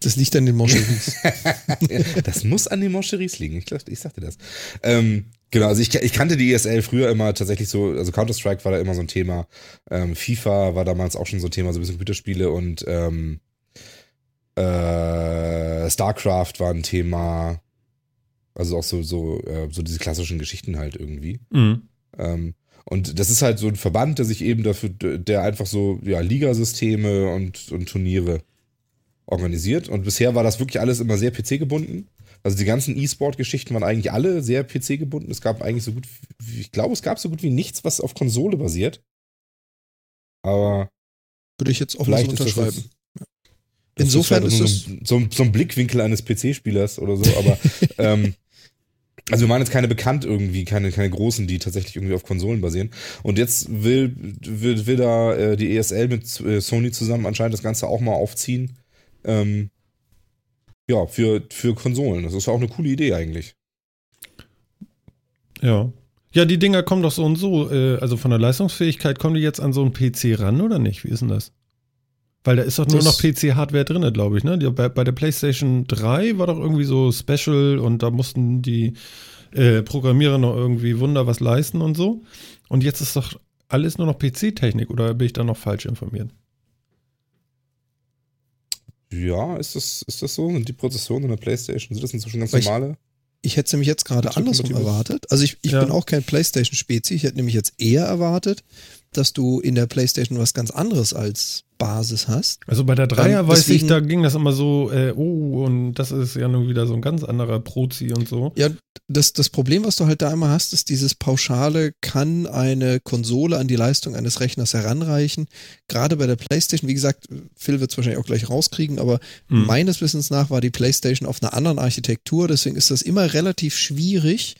Das liegt an den Moncheries. das muss an den Moncheries liegen. Ich, dachte- ich sagte das. Ähm, genau, also ich, ich kannte die ESL früher immer tatsächlich so, also Counter-Strike war da immer so ein Thema. Ähm, FIFA war damals auch schon so ein Thema, so ein bisschen Computerspiele und ähm, äh, StarCraft war ein Thema. Also auch so, so, äh, so diese klassischen Geschichten halt irgendwie. Mhm. Ähm, und das ist halt so ein Verband, der sich eben dafür, der einfach so, ja, Ligasysteme und, und Turniere organisiert. Und bisher war das wirklich alles immer sehr PC-gebunden. Also die ganzen E-Sport-Geschichten waren eigentlich alle sehr PC-gebunden. Es gab eigentlich so gut, wie, ich glaube, es gab so gut wie nichts, was auf Konsole basiert. Aber Würde ich jetzt auch so vielleicht ist das unterschreiben. Insofern ist halt es. so, so ein Blickwinkel eines PC-Spielers oder so, aber ähm, also wir meinen jetzt keine bekannt irgendwie, keine, keine großen, die tatsächlich irgendwie auf Konsolen basieren. Und jetzt will, will, will da äh, die ESL mit äh, Sony zusammen anscheinend das Ganze auch mal aufziehen. Ähm, ja, für, für Konsolen. Das ist ja auch eine coole Idee eigentlich. Ja. Ja, die Dinger kommen doch so und so, äh, also von der Leistungsfähigkeit kommen die jetzt an so einen PC ran oder nicht? Wie ist denn das? Weil da ist doch nur Das- noch PC-Hardware drin, glaube ich, ne? Die, bei, bei der PlayStation 3 war doch irgendwie so Special und da mussten die äh, Programmierer noch irgendwie Wunder was leisten und so. Und jetzt ist doch alles nur noch PC-Technik oder bin ich da noch falsch informiert? Ja, ist das, ist das so? Sind die Prozessoren in der Playstation, sind das inzwischen ganz Weil ich- normale? Ich hätte es nämlich jetzt gerade andersrum erwartet. Also ich, ich Ja. bin auch kein PlayStation-Spezi. Ich hätte nämlich jetzt eher erwartet, dass du in der PlayStation was ganz anderes als Basis hast. Also bei der Dreier Ähm, weiß ich, da ging das immer so, äh, oh, und das ist ja nun wieder so ein ganz anderer Prozi und so. Ja, das, das Problem, was du halt da immer hast, ist dieses pauschale, kann eine Konsole an die Leistung eines Rechners heranreichen. Gerade bei der PlayStation, wie gesagt, Phil wird es wahrscheinlich auch gleich rauskriegen, aber Hm. meines Wissens nach war die PlayStation auf einer anderen Architektur, deswegen ist das immer relativ schwierig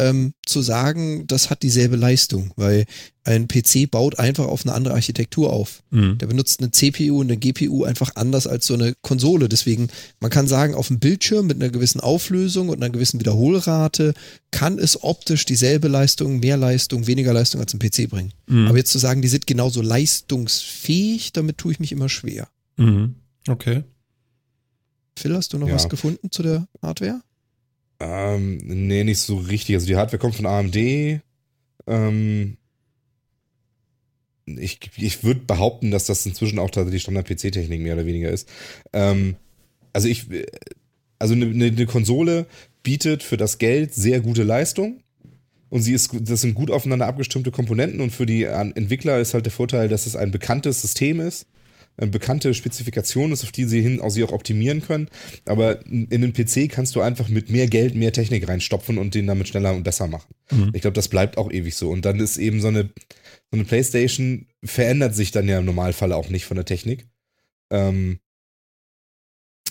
ähm, zu sagen, das hat dieselbe Leistung, weil ein PC baut einfach auf eine andere Architektur auf. Mhm. Der benutzt eine CPU und eine GPU einfach anders als so eine Konsole. Deswegen, man kann sagen, auf dem Bildschirm mit einer gewissen Auflösung und einer gewissen Wiederholrate kann es optisch dieselbe Leistung, mehr Leistung, weniger Leistung als ein PC bringen. Mhm. Aber jetzt zu sagen, die sind genauso leistungsfähig, damit tue ich mich immer schwer. Mhm. Okay. Phil, hast du noch Ja. was gefunden zu der Hardware? Ähm, nee, nicht so richtig. Also die Hardware kommt von AMD. Ähm, ich ich würde behaupten, dass das inzwischen auch tatsächlich Standard-PC-Technik mehr oder weniger ist. Ähm, also ich, also eine, eine, eine Konsole bietet für das Geld sehr gute Leistung. Und sie ist, das sind gut aufeinander abgestimmte Komponenten und für die Entwickler ist halt der Vorteil, dass es ein bekanntes System ist, bekannte Spezifikation ist, auf die sie hin, auch sie auch optimieren können. Aber in den PC kannst du einfach mit mehr Geld mehr Technik reinstopfen und den damit schneller und besser machen. Mhm. Ich glaube, das bleibt auch ewig so. Und dann ist eben so eine, so eine PlayStation verändert sich dann ja im Normalfall auch nicht von der Technik. Ähm,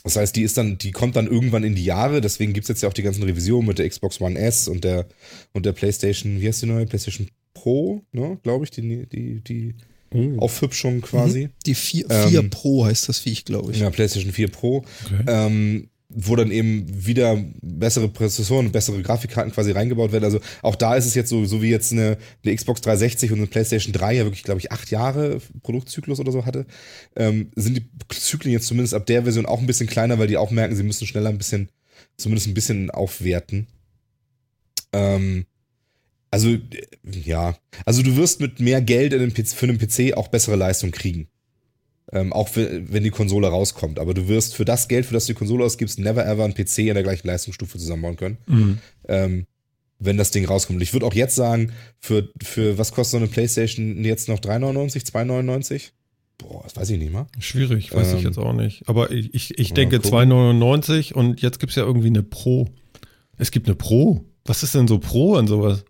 das heißt, die ist dann, die kommt dann irgendwann in die Jahre, deswegen gibt es jetzt ja auch die ganzen Revisionen mit der Xbox One S und der und der PlayStation, wie heißt die neue? PlayStation Pro, ne, glaube ich, die, die, die Oh. Aufhübschung quasi. Die 4, Ähm, 4 Pro heißt das Viech, glaube ich. Ja, PlayStation 4 Pro. Okay. Ähm, wo dann eben wieder bessere Prozessoren und bessere Grafikkarten quasi reingebaut werden. Also auch da ist es jetzt so, so wie jetzt eine, eine Xbox 360 und eine PlayStation 3 ja wirklich, glaube ich, acht Jahre Produktzyklus oder so hatte, ähm, sind die Zyklen jetzt zumindest ab der Version auch ein bisschen kleiner, weil die auch merken, sie müssen schneller ein bisschen, zumindest ein bisschen aufwerten. Ähm, also, ja, also du wirst mit mehr Geld in den PC, für einen PC auch bessere Leistung kriegen. Ähm, auch wenn die Konsole rauskommt. Aber du wirst für das Geld, für das du die Konsole ausgibst, never ever einen PC in der gleichen Leistungsstufe zusammenbauen können. Mhm. Ähm, wenn das Ding rauskommt. Und ich würde auch jetzt sagen, für, für was kostet so eine Playstation jetzt noch 3,99, 2,99? Boah, das weiß ich nicht mal. Schwierig, weiß ich Ähm, jetzt auch nicht. Aber ich, ich, ich denke gucken. 2,99 und jetzt gibt es ja irgendwie eine Pro. Es gibt eine Pro. Was ist denn so Pro an sowas?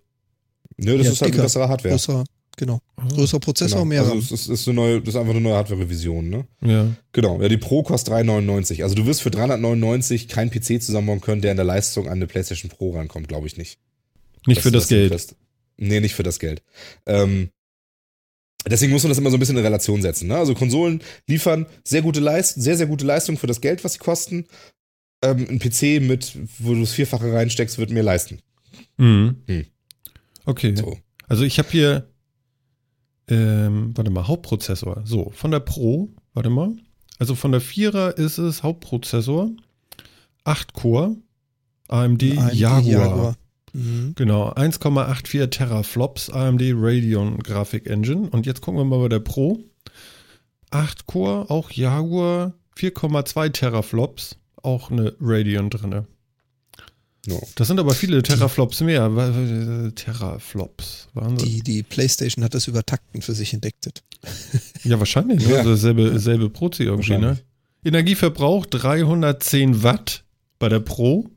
Nö, das Ja, ist halt dicker, eine bessere Hardware. Größer, genau. Größer Prozessor, genau. mehr also RAM. es ist, ist, eine neue, das ist einfach eine neue Hardware-Revision, ne? Ja. Genau, ja, die Pro kostet 3,99. Also du wirst für 399 keinen PC zusammenbauen können, der in der Leistung an eine PlayStation Pro rankommt, glaube ich nicht. Nicht Dass für du das Geld. hinkriegst. Nee, nicht für das Geld. Ähm, deswegen muss man das immer so ein bisschen in Relation setzen. Ne? Also Konsolen liefern sehr gute Leistung, sehr, sehr gute Leistung für das Geld, was sie kosten. Ähm, ein PC mit, wo du das Vierfache reinsteckst, wird mehr leisten. Mhm. Hm. Okay. So. Also ich habe hier, ähm, warte mal, Hauptprozessor. So, von der Pro, warte mal. Also von der Vierer ist es Hauptprozessor, 8 Core, AMD, AMD Jaguar. Mhm. Genau, 1,84 Teraflops AMD Radeon Graphic Engine. Und jetzt gucken wir mal bei der Pro. 8 Core, auch Jaguar, 4,2 Teraflops, auch eine Radeon drinne. Ja. Das sind aber viele Teraflops mehr. Teraflops. Wahnsinn. Die, die PlayStation hat das über Takten für sich entdecktet. Ja, wahrscheinlich. Ne? Ja. Also selbe, selbe Prozi irgendwie, ne? Energieverbrauch 310 Watt bei der Pro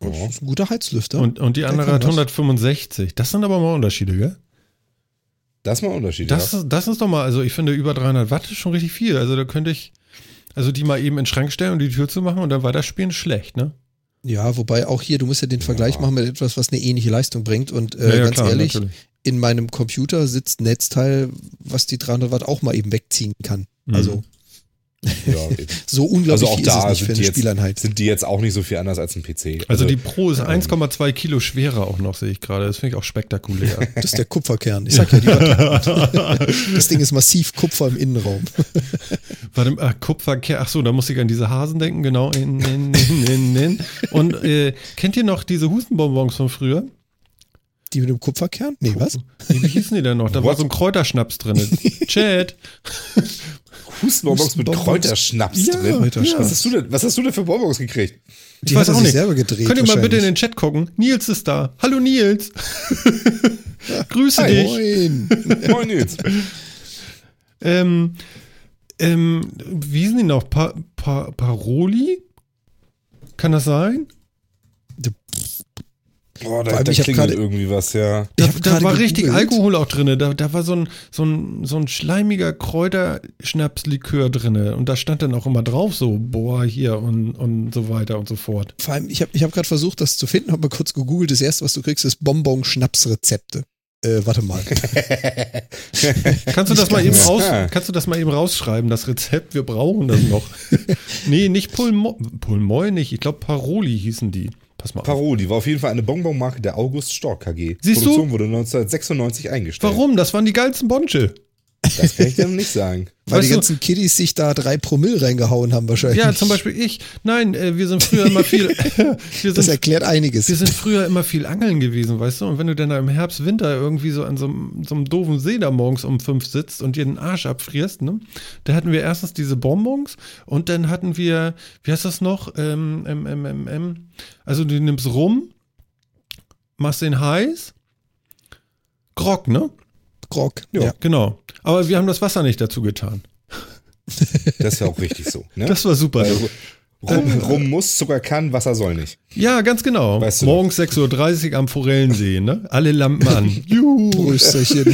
Das Ja. ist ein guter Heizlüfter. und, und die Der andere hat was. 165. Das sind aber mal Unterschiede, gell? Das ist mal ein Unterschied. Das, ja. ist, das ist doch mal, also ich finde über 300 Watt ist schon richtig viel. Also da könnte ich, also die mal eben in den Schrank stellen und die Tür zu machen und dann weiterspielen, schlecht, ne? Ja, wobei auch hier, du musst ja den Vergleich Ja. machen mit etwas, was eine ähnliche Leistung bringt. Und äh, ganz ehrlich, natürlich. in meinem Computer sitzt ein Netzteil, was die 300 Watt auch mal eben wegziehen kann. Mhm. Also ja, so unglaublich Also auch da ist es nicht sind für die eine jetzt- Spieleinheit. sind die jetzt auch nicht so viel anders als ein PC. Also die Pro ist ähm, 1,2 Kilo schwerer auch noch, sehe ich gerade. Das finde ich auch spektakulär. Das ist der Kupferkern. Ich sag ja, die das Ding ist massiv Kupfer im Innenraum. Warte, ach, Kupferkern, ach so, da muss ich an diese Hasen denken, genau. In, in, in, in, in. Und äh, kennt ihr noch diese Hustenbonbons von früher? Die mit dem Kupferkern? Nee, was? Wie hießen die denn noch? Da war What? so ein Kräuterschnaps drin. Chat. Hustenbonbons mit. Kräuterschnaps Ja, drin. Kräuterschnaps. Was, hast du denn, was hast du denn für Bonbons gekriegt? Die weiß hat er auch nicht. selber gedreht. Könnt ihr mal bitte in den. Chat gucken? Nils ist da. Hallo Nils. Grüße Hi. dich. Moin. Moin Nils. Ähm, ähm, wie sind die noch? Pa pa Paroli? Kann das sein? Boah, da, allem, da ich klingelt gerade- irgendwie was, ja. Da, da war richtig gegoogelt. Alkohol auch drin. Da, da war so ein, so ein, so ein schleimiger Kräuterschnapslikör drin. Und da stand dann auch immer drauf, so, boah, hier und, und so weiter und so fort. Vor allem, ich habe ich hab gerade versucht, das zu finden, habe mal kurz gegoogelt. Das erste, was du kriegst, ist Bonbon-Schnapsrezepte. Äh, warte mal. Kannst du das mal eben Ja. aus, kannst du das mal eben rausschreiben, das Rezept? Wir brauchen das noch. nee, nicht Pulmo Pulmoy nicht. Ich glaube, Paroli hießen die. Pass mal. Paroli war auf jeden Fall eine Bonbonmarke der August Stork KG. Siehst du? Produktion wurde 1996 eingestellt. Warum? Das waren die geilsten Bonche. Das kann ich dir nicht sagen. Weil Weißt die du- ganzen Kiddies sich da drei Promille reingehauen haben wahrscheinlich. Ja, zum Beispiel ich. Nein, äh, wir sind früher immer viel. wir, Das sind, erklärt einiges. wir sind früher immer viel angeln gewesen, weißt du? Und wenn du dann da im Herbst, Winter irgendwie so an so einem, so einem doofen See da morgens um fünf sitzt und dir den Arsch abfrierst, ne? Da hatten wir erstens diese Bonbons und dann hatten wir, wie heißt das noch? Ähm, ähm, ähm, ähm, ähm. Also du nimmst rum, machst den heiß. Grog, ne? Grog. Ja. Ja. Genau. Aber wir haben das Wasser nicht dazu getan. Das ist ja auch richtig so. Ne? Das war super. Weil Rum, Rum muss, Zucker kann, Wasser soll nicht. Ja, ganz genau. Weißt du Morgens 6.30 Uhr am Forellensee, ne? Alle Lampen an. Juhu. Prösterchen.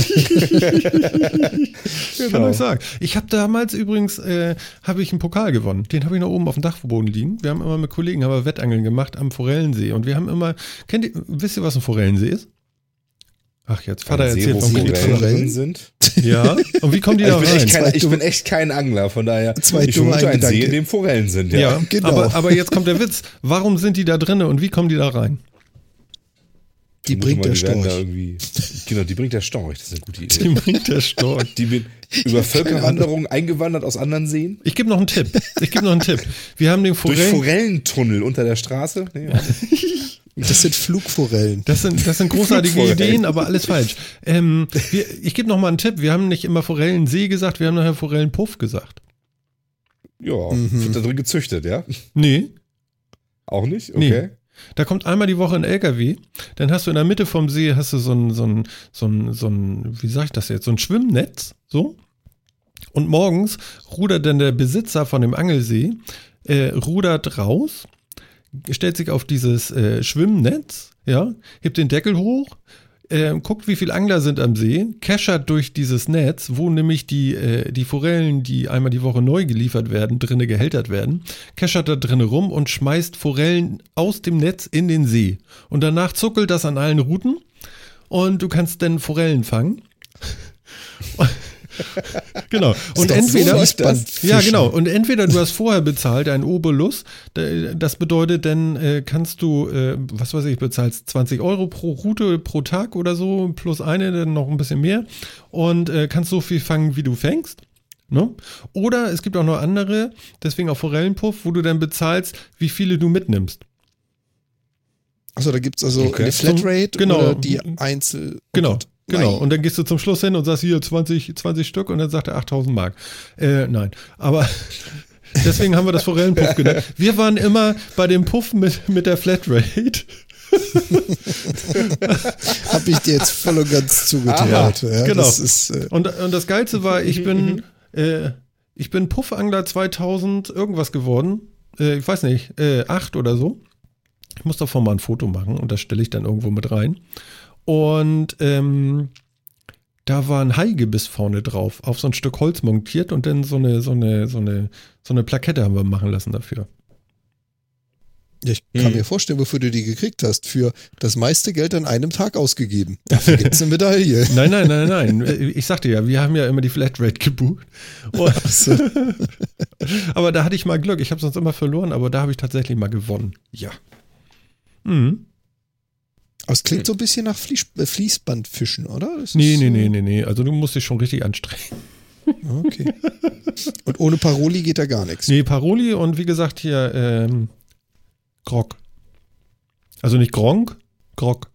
Kann euch sagen. Ich habe damals übrigens, äh, habe ich einen Pokal gewonnen. Den habe ich noch oben auf dem Dachboden liegen. Wir haben immer mit Kollegen haben wir Wettangeln gemacht am Forellensee. Und wir haben immer, kennt ihr, wisst ihr, was ein Forellensee ist? Ach, jetzt Vater Ein See, erzählt wo vom Forellen Forellen Forellen? drin sind. Ja. Und wie kommen die da Also ich, bin rein? echt kein, ich bin echt kein Angler, von daher. Zwei ich vermute ein See, in dem Forellen sind. Ja. Ja, genau. aber, aber jetzt kommt der Witz. Warum sind die da drinnen und wie kommen die da rein? Die bringt mal, der die Da Storch. irgendwie, genau, die bringt der Storch. Das ist eine gute Idee. Die bringt der Storch. Die bin über Völkerwanderung eingewandert aus anderen Seen. Ich gebe noch einen Tipp. Ich gebe noch einen Tipp. Wir haben den Durch Forellen. Forellentunnel unter der Straße. Nee, ja. Das sind Flugforellen. Das sind, das sind großartige. Ideen, aber alles falsch. Ähm, wir, ich gebe noch mal einen Tipp. Wir haben nicht immer Forellensee gesagt, wir haben nachher Forellenpuff gesagt. ja Mhm. wird da drin gezüchtet, ja? Nee, Auch nicht? Nee. Okay. Da kommt einmal die Woche ein LKW, dann hast du in der Mitte vom See hast du so ein, so ein, so ein, so ein wie sag ich das jetzt, so ein Schwimmnetz, so. Und morgens rudert dann der Besitzer von dem Angelsee, äh, rudert raus, stellt sich auf dieses äh, Schwimmnetz, ja, hebt den Deckel hoch, äh, guckt, wie viele Angler sind am See, keschert durch dieses Netz, wo nämlich die, äh, die Forellen, die einmal die Woche neu geliefert werden, drinne gehältert werden, keschert da drinne rum und schmeißt Forellen aus dem Netz in den See. Und danach zuckelt das an allen Routen und du kannst dann Forellen fangen. genau. Und entweder. Fließbandfischen. Ja, genau. Und entweder du hast vorher bezahlt, ein Obolus, da- das bedeutet, dann äh, kannst du, äh, was weiß ich, bezahlst 20 Euro pro Route pro Tag oder so, plus eine, dann noch ein bisschen mehr und äh, kannst so viel fangen, wie du fängst. Ne? Oder es gibt auch noch andere, deswegen auch Forellenpuff, wo du dann bezahlst, wie viele du mitnimmst. Achso, da gibt's also Okay. eine Flatrate Genau. oder die Einzel... oh Genau. Genau, Nein. und dann gehst du zum Schluss hin und sagst hier 20, 20 Stück und dann sagt er 8000 Mark. Äh, nein, aber deswegen haben wir das Forellenpuff genannt. Wir waren immer bei dem Puff mit, mit der Flatrate. Habe ich dir jetzt voll und ganz zugetraut. Ja, genau. Das ist, äh, Und, und das Geilste war, ich bin, äh, ich bin Puffangler 2000 irgendwas geworden. Äh, ich weiß nicht, äh, acht oder so. Ich muss davon mal ein Foto machen und das stelle ich dann irgendwo mit rein. Und ähm, da war ein Haigebiss vorne drauf, auf so ein Stück Holz montiert und dann so eine, so eine, so eine, so eine Plakette haben wir machen lassen dafür. ja, ich kann Mhm. mir vorstellen, wofür du die gekriegt hast. Für das meiste Geld an einem Tag ausgegeben. Dafür gibt's eine Medaille. Nein, nein, nein, nein. Ich sagte ja, wir haben ja immer die Flatrate gebucht. Und aber da hatte ich mal Glück. Ich habe sonst immer verloren, aber da habe ich tatsächlich mal gewonnen. Ja. Mhm. Aber es klingt so ein bisschen nach Fließ, äh, Fließbandfischen, oder? Das Nee, nee, nee, nee, nee. Also du musst dich schon richtig anstrengen. Okay. Und ohne Paroli geht da gar nichts. Nee, Paroli und wie gesagt hier ähm, Grog. Also nicht Gronk, Grog.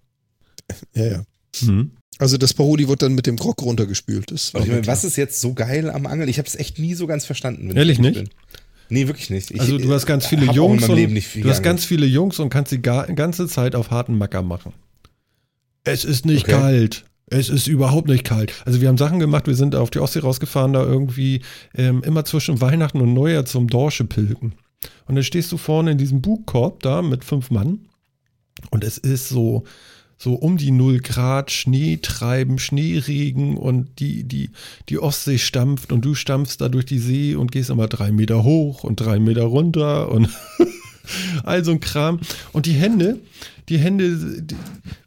Ja, ja. Mhm. Also das Paroli wird dann mit dem Grog runtergespült. Das meine, was ist jetzt so geil am Angeln? Ich habe es echt nie so ganz verstanden. wenn Ehrlich ich ehrlich nicht? Bin. Nee, wirklich nicht. Ich, Also du hast ganz viele Jungs und du hast ganz viele Jungs und kannst die ga ganze Zeit auf harten Macker machen. Es ist nicht Okay. kalt. Es ist überhaupt nicht kalt. Also wir haben Sachen gemacht, wir sind auf die Ostsee rausgefahren, da irgendwie ähm, immer zwischen Weihnachten und Neujahr zum Dorsche pilgen. Und dann stehst du vorne in diesem Bugkorb da mit fünf Mann und es ist so, so um die 0 Grad, Schneetreiben, Schneeregen und die, die, die Ostsee stampft und du stampfst da durch die See und gehst immer drei Meter hoch und drei Meter runter und all so ein Kram. Und die Hände, die Hände, die,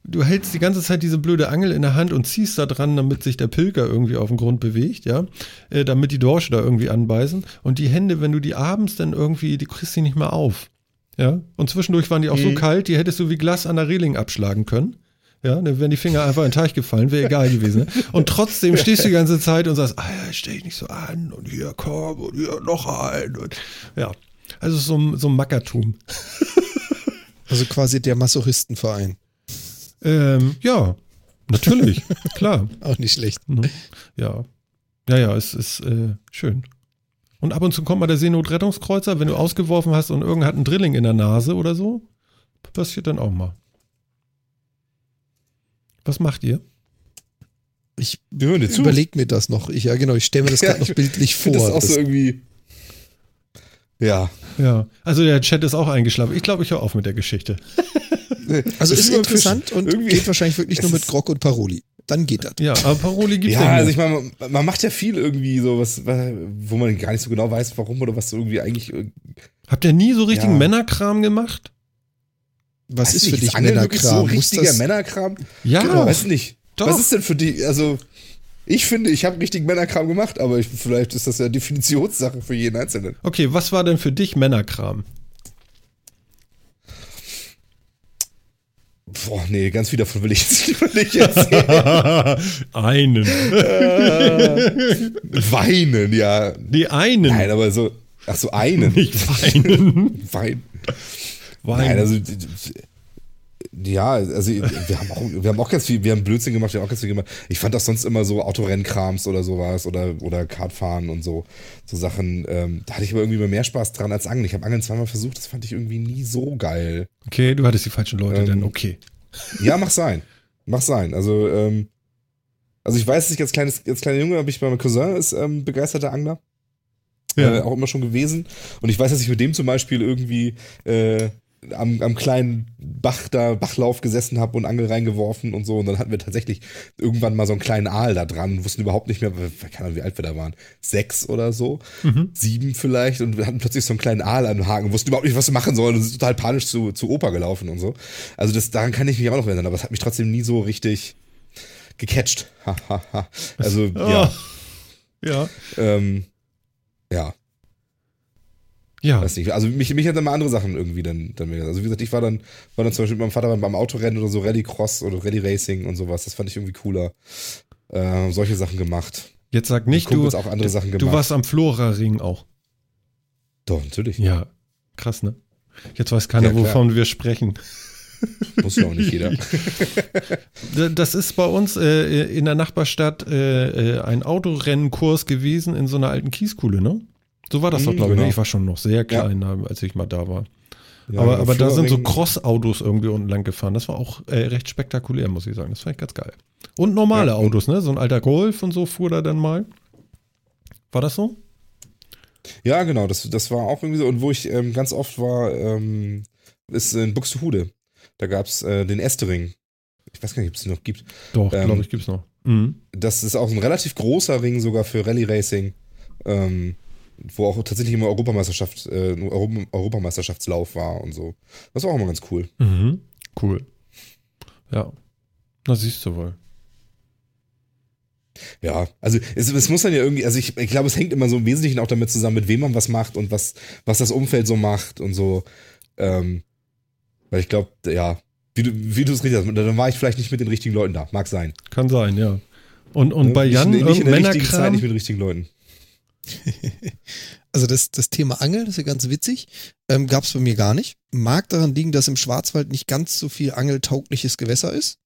du hältst die ganze Zeit diese blöde Angel in der Hand und ziehst da dran, damit sich der Pilger irgendwie auf den Grund bewegt, ja, äh, damit die Dorsche da irgendwie anbeißen. Und die Hände, wenn du die abends dann irgendwie, die kriegst du nicht mehr auf. Ja, und zwischendurch waren die auch so kalt, die hättest du wie Glas an der Reling abschlagen können. Ja, dann wären die Finger einfach in den Teich gefallen, wäre egal gewesen. Ne? Und trotzdem stehst du die ganze Zeit und sagst, ah ja, stell dich nicht so an und hier komm und hier noch ein. Und, ja, also so, ein- so ein Mackertum. Also quasi der Masochistenverein. Ähm, ja, natürlich, klar. Auch nicht schlecht. Ne? Ja, ja, ja, es ist äh, schön. Und ab und zu kommt mal der Seenotrettungskreuzer, wenn du ausgeworfen hast und irgendwer hat einen Drilling in der Nase oder so, passiert dann auch mal. Was macht ihr? Ich Wir hören dir zu. überleg mir das noch. Ich, ja, genau, ich stelle mir das Ja, gerade noch ich bildlich vor. das auch Das- so irgendwie. Ja. Ja, also der Chat ist auch eingeschlafen. Ich glaube, ich höre auf mit der Geschichte. also ist immer interessant und irgendwie- geht wahrscheinlich wirklich Es nur mit ist- Grog und Paroli. Dann geht das. Ja, aber Paroli gibt's Ja, ja, also nicht. ich meine, man, man macht ja viel irgendwie so, was, wo man gar nicht so genau weiß, warum oder was irgendwie eigentlich. äh, Habt ihr nie so richtigen Ja. Männerkram gemacht? Was weiß ist nicht, für dich wirklich Männerkram? So Muss richtiger das, Männerkram? Ja, Genau, weiß nicht. Doch. Was ist denn für die, also ich finde, ich habe richtig Männerkram gemacht, aber ich, vielleicht ist das ja Definitionssache für jeden Einzelnen. Okay, was war denn für dich Männerkram? Boah, nee, ganz viel davon will ich jetzt nicht erzählen. einen. Weinen, ja. Die einen. Nein, aber so, ach so, einen. Nicht weinen. Wein. Weinen. Nein, also ja, also wir haben auch, wir haben auch ganz viel, wir haben Blödsinn gemacht, wir haben auch ganz viel gemacht. Ich fand das sonst immer so Autorennkrams oder sowas oder oder Kartfahren und so so Sachen. Ähm, da hatte ich aber irgendwie immer mehr Spaß dran als Angeln. Ich habe Angeln zweimal versucht, das fand ich irgendwie nie so geil. Okay, du hattest die falschen Leute, Ähm, dann okay. Ja, mach sein, mach sein. Also ähm, also ich weiß, dass ich als kleines als kleiner Junge habe ich bei meinem Cousin ist ähm, begeisterter Angler. Ja. äh, auch immer schon gewesen. Und ich weiß, dass ich mit dem zum Beispiel irgendwie äh, am, am kleinen Bach da, Bachlauf gesessen habe und Angel reingeworfen und so. Und dann hatten wir tatsächlich irgendwann mal so einen kleinen Aal da dran, wussten überhaupt nicht mehr, keine Ahnung, wie alt wir da waren. Sechs oder so, Mhm. sieben vielleicht. Und wir hatten plötzlich so einen kleinen Aal an den Haken, wussten überhaupt nicht, was wir machen sollen und sind total panisch zu, zu Opa gelaufen und so. Also das, daran kann ich mich auch noch erinnern, aber es hat mich trotzdem nie so richtig gecatcht. Also, ja. Oh. Ja. Ähm, ja, Ja. Weiß nicht. Also mich, mich hat dann mal andere Sachen irgendwie dann, dann mehr. Also wie gesagt, ich war dann, war dann zum Beispiel mit meinem Vater beim Autorennen oder so Rallycross oder Rally Racing und sowas. Das fand ich irgendwie cooler. Äh, solche Sachen gemacht. Jetzt sag nicht, du, auch andere Sachen du gemacht. warst am Flora-Ring auch. Doch, natürlich. Ja. Krass, ne? Jetzt weiß keiner, Ja, wovon wir sprechen. Muss ja auch nicht jeder. Das ist bei uns äh, in der Nachbarstadt äh, äh, ein Autorennenkurs gewesen in so einer alten Kieskuhle, ne? So war das doch, Mhm, glaube ich. genau. Ich war schon noch sehr klein, da, als ich mal da war. Ja, aber aber da sind so Cross-Autos irgendwie unten lang gefahren. Das war auch äh, recht spektakulär, muss ich sagen. Das fand ich ganz geil. Und normale Ja. Autos, ne? So ein alter Golf und so fuhr da dann mal. War das so? Ja, genau. Das, das war auch irgendwie so. Und wo ich ähm, ganz oft war, ähm, ist in Buxtehude. Da gab's äh, den Estering. Ich weiß gar nicht, ob es den noch gibt. Doch, Ähm, glaube ich, gibt's noch. Mhm. Das ist auch ein relativ großer Ring sogar für Rallye Racing, ähm, wo auch tatsächlich immer Europameisterschaft, äh, ein Europa Europameisterschaftslauf war und so. Das war auch immer ganz cool. Mhm. Cool. Ja. Na, siehst du wohl. Ja, also es, es muss dann ja irgendwie, also ich, ich glaube, es hängt immer so im Wesentlichen auch damit zusammen, mit wem man was macht und was, was das Umfeld so macht und so. Ähm, weil ich glaube, ja, wie du, wie du es richtig hast, dann war ich vielleicht nicht mit den richtigen Leuten da. Mag sein. Kann sein, ja. Und, und Ne? bei Jan, nicht, nicht in der richtigen Zeit, Männerkram, nicht mit den richtigen Leuten. Also das, das Thema Angeln, das ist ja ganz witzig, ähm, gab es bei mir gar nicht. Mag daran liegen, dass im Schwarzwald nicht ganz so viel angeltaugliches Gewässer ist.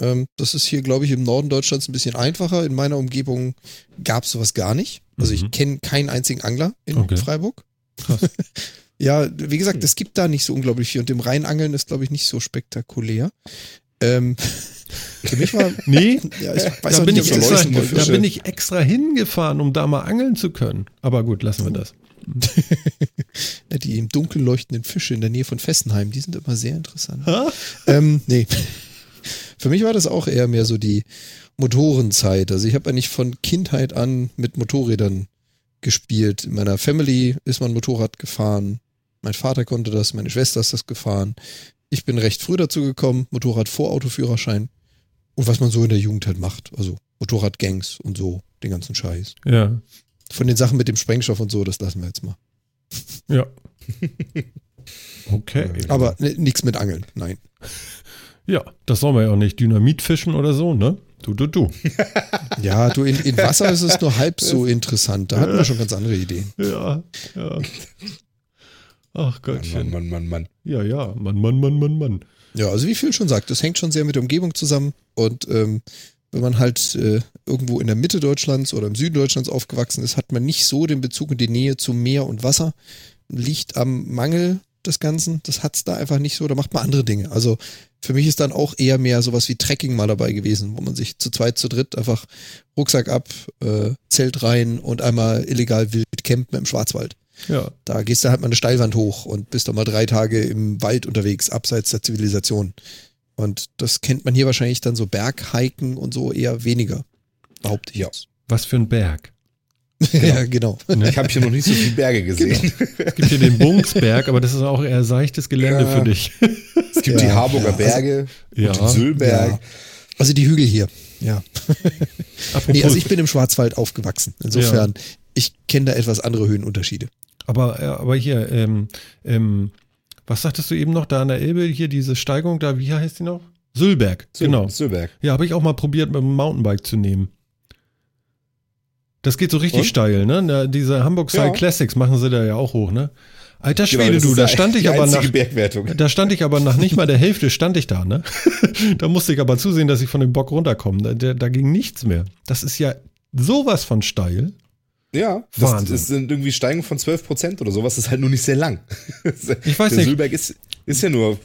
Ähm, das ist hier, glaube ich, im Norden Deutschlands ein bisschen einfacher. In meiner Umgebung gab es sowas gar nicht. Also Mhm. ich kenne keinen einzigen Angler in Okay. Freiburg. Krass. ja, wie gesagt, es gibt da nicht so unglaublich viel und im Rheinangeln ist, glaube ich, nicht so spektakulär. Ähm, für mich war, nee, ja, ich weiß da bin, nicht, ich extra, da bin ich extra hingefahren, um da mal angeln zu können. Aber gut, lassen wir das. Die im Dunkeln leuchtenden Fische in der Nähe von Fessenheim, die sind immer sehr interessant. Ähm, nee. Für mich war das auch eher mehr so die Motorenzeit. Also ich habe eigentlich von Kindheit an mit Motorrädern gespielt. In meiner Family ist man Motorrad gefahren. Mein Vater konnte das, meine Schwester ist das gefahren. Ich bin recht früh dazu gekommen, Motorrad vor Autoführerschein. Und was man so in der Jugend halt macht. Also Motorradgangs und so, den ganzen Scheiß. Ja, Von den Sachen mit dem Sprengstoff und so, das lassen wir jetzt mal. ja. Okay. Aber nichts mit Angeln, nein. Ja, das soll man ja auch nicht. Dynamit fischen oder so, ne? Du, du, du. Ja, du, in, in Wasser ist es nur halb so interessant. Da hatten wir schon ganz andere Ideen. Ja, ja. Ach Mann, Gottchen. Mann, Mann, Mann, Mann. Ja, ja. Mann, Mann, Mann, Mann, Mann. Ja, also wie Phil schon sagt, das hängt schon sehr mit der Umgebung zusammen. Und ähm, wenn man halt äh, irgendwo in der Mitte Deutschlands oder im Süden Deutschlands aufgewachsen ist, hat man nicht so den Bezug und die Nähe zu Meer und Wasser. Liegt am Mangel des Ganzen. Das hat's da einfach nicht so. Da macht man andere Dinge. Also für mich ist dann auch eher mehr sowas wie Trekking mal dabei gewesen, wo man sich zu zweit, zu dritt einfach Rucksack ab, äh, Zelt rein und einmal illegal wild campen im Schwarzwald. Ja. Da gehst du halt mal eine Steilwand hoch und bist dann mal drei Tage im Wald unterwegs, abseits der Zivilisation. Und das kennt man hier wahrscheinlich dann so Berghiken und so eher weniger. Behaupte ich Ja. jetzt. Was für ein Berg. ja, genau. Ne? Ich habe hier noch nicht so viele Berge gesehen. Es gibt hier den Bungsberg, aber das ist auch eher seichtes Gelände Ja. für dich. Es gibt Ja, die Harburger ja, also- Berge Ja. und den Sülberg. Also die Hügel hier, ja. Apropos, Nee, also ich bin im Schwarzwald aufgewachsen. Insofern, ich kenne da etwas andere Höhenunterschiede. aber, aber hier, ähm, ähm, was sagtest du eben noch da an der Elbe, hier diese Steigung da, wie heißt die noch? Sülberg, genau. Sülberg. Ja, habe ich auch mal probiert, mit dem Mountainbike zu nehmen. Das geht so richtig Und? steil, ne? Na, diese Hamburg Style Ja. Classics machen sie da ja auch hoch, ne? Alter Genau, Schwede, das du, da stand ich aber nach, da stand ich aber nach nicht mal der Hälfte stand ich da, ne? da musste ich aber zusehen, dass ich von dem Bock runterkomme. Da, da, da ging nichts mehr. Das ist ja sowas von steil. Ja, das, Wahnsinn. das sind irgendwie Steigen von 12 Prozent oder sowas. Das ist halt nur nicht sehr lang. Ich weiß Der nicht. Sülberg ist, ist ja nur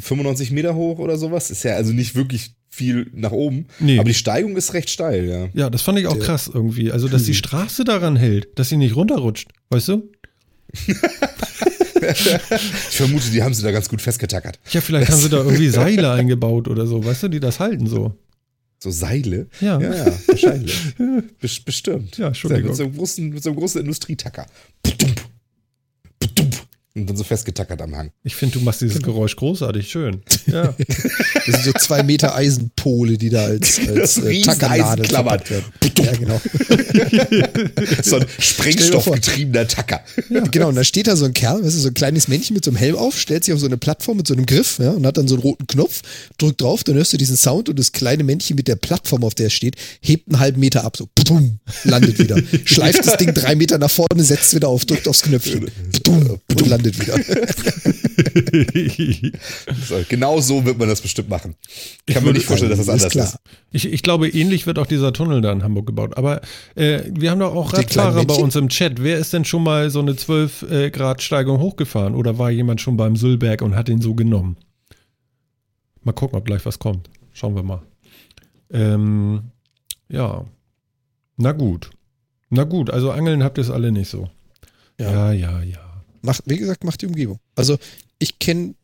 95 Meter hoch oder sowas. Ist ja also nicht wirklich viel nach oben. Nee. Aber die Steigung ist recht steil, ja. Ja, das fand ich auch Der- krass irgendwie. Also, dass die Straße daran hält, dass sie nicht runterrutscht. Weißt du? Ich vermute, die haben sie da ganz gut festgetackert. Ja, vielleicht haben sie da irgendwie Seile eingebaut oder so, weißt du, die das halten so. So Seile? Ja. Ja, ja wahrscheinlich. Bes- Bestimmt. Ja, Entschuldigung. Mit so einem großen, mit so einem großen Industrietacker. Und dann so festgetackert am Hang. Ich finde, du machst dieses Geräusch großartig schön. Ja. Das sind so zwei Meter Eisenpole, die da als, als äh, Tackernadel verpackt werden. Ja, genau. So ein sprengstoffgetriebener Tacker. Genau, und da steht da so ein Kerl, weißt du, so ein kleines Männchen mit so einem Helm auf, stellt sich auf so eine Plattform mit so einem Griff ja, und hat dann so einen roten Knopf, drückt drauf, dann hörst du diesen Sound und das kleine Männchen mit der Plattform, auf der es steht, hebt einen halben Meter ab, so pum, landet wieder. Schleift das Ding drei Meter nach vorne, setzt wieder auf, drückt aufs Knöpfchen, pum, und landet wieder. So, genau so wird man das bestimmt machen. Ich kann mir würde nicht vorstellen, dass das anders klar. ist. Ich, ich glaube, ähnlich wird auch dieser Tunnel da in Hamburg gebaut. Aber äh, wir haben doch auch Die Radfahrer bei uns im Chat. Wer ist denn schon mal so eine 12 äh, Grad Steigung hochgefahren? Oder war jemand schon beim Sülberg und hat ihn so genommen? Mal gucken, ob gleich was kommt. Schauen wir mal. Ähm, ja. Na gut. Na gut, also Angeln habt ihr es alle nicht so. Ja, Ja. ja, ja. Macht, wie gesagt, macht die Umgebung. Also ich kenne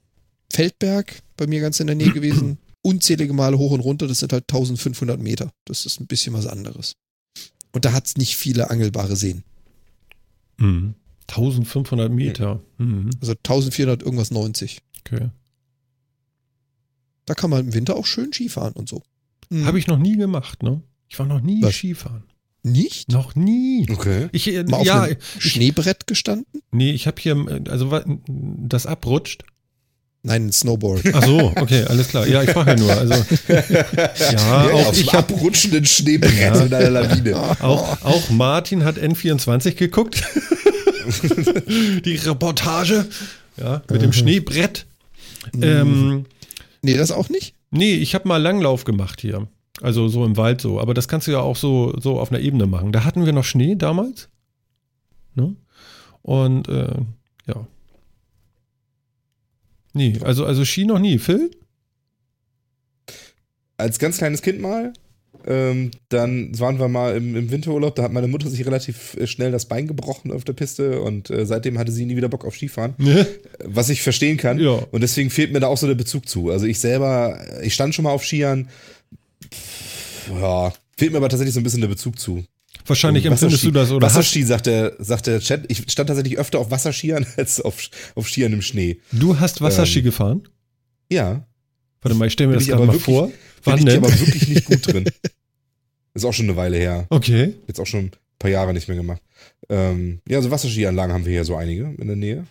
Feldberg, bei mir ganz in der Nähe gewesen, unzählige Male hoch und runter, das sind halt 1500 Meter. Das ist ein bisschen was anderes. Und da hat es nicht viele angelbare Seen. Mhm. 1500 Meter. Mhm. Also 1400 irgendwas 90. Okay. Da kann man im Winter auch schön Skifahren und so. Mhm. Habe ich noch nie gemacht, ne? Ich war noch nie Was? Skifahren. Nicht? Noch nie. Okay. Ich, äh, Mal auf ja, einem Schneebrett gestanden? nee, ich habe hier, äh, also das abrutscht. Nein, ein Snowboard. Ach so, okay, alles klar. Ja, ich frage ja nur. Also, ja, Ja, auch auf ich dem habe abrutschenden Schneebrett Ja. in einer Lawine. auch, auch Martin hat N24 geguckt. Die Reportage. Ja, mit dem Schneebrett. Ähm, Nee, das auch nicht? nee, ich habe mal Langlauf gemacht hier. Also so im Wald so. Aber das kannst du ja auch so, so auf einer Ebene machen. Da hatten wir noch Schnee damals. Ne? Und äh, ja. Nee, also, also Ski noch nie. Phil? Als ganz kleines Kind mal. Ähm, dann waren wir mal im, im Winterurlaub, da hat meine Mutter sich relativ äh, schnell das Bein gebrochen auf der Piste und äh, seitdem hatte sie nie wieder Bock auf Skifahren, was ich verstehen kann. Ja. Und deswegen fehlt mir da auch so der Bezug zu. Also ich selber, ich stand schon mal auf Skiern. Ja, fehlt mir aber tatsächlich so ein bisschen der Bezug zu. Wahrscheinlich empfindest du das oder Wasserski, sagt der, sagt der Chat. Ich stand tatsächlich öfter auf Wasserskiern als auf, auf Skiern im Schnee. du hast Wasserski Ähm, gefahren? Ja, Warte mal, ich stelle mir bin das gerade aber mal wirklich- vor. bin Wann ich denn? aber wirklich nicht gut drin. Ist auch schon eine Weile her. Okay. Jetzt auch schon ein paar Jahre nicht mehr gemacht. Ähm, ja, also Wasserskianlagen haben wir hier so einige in der Nähe.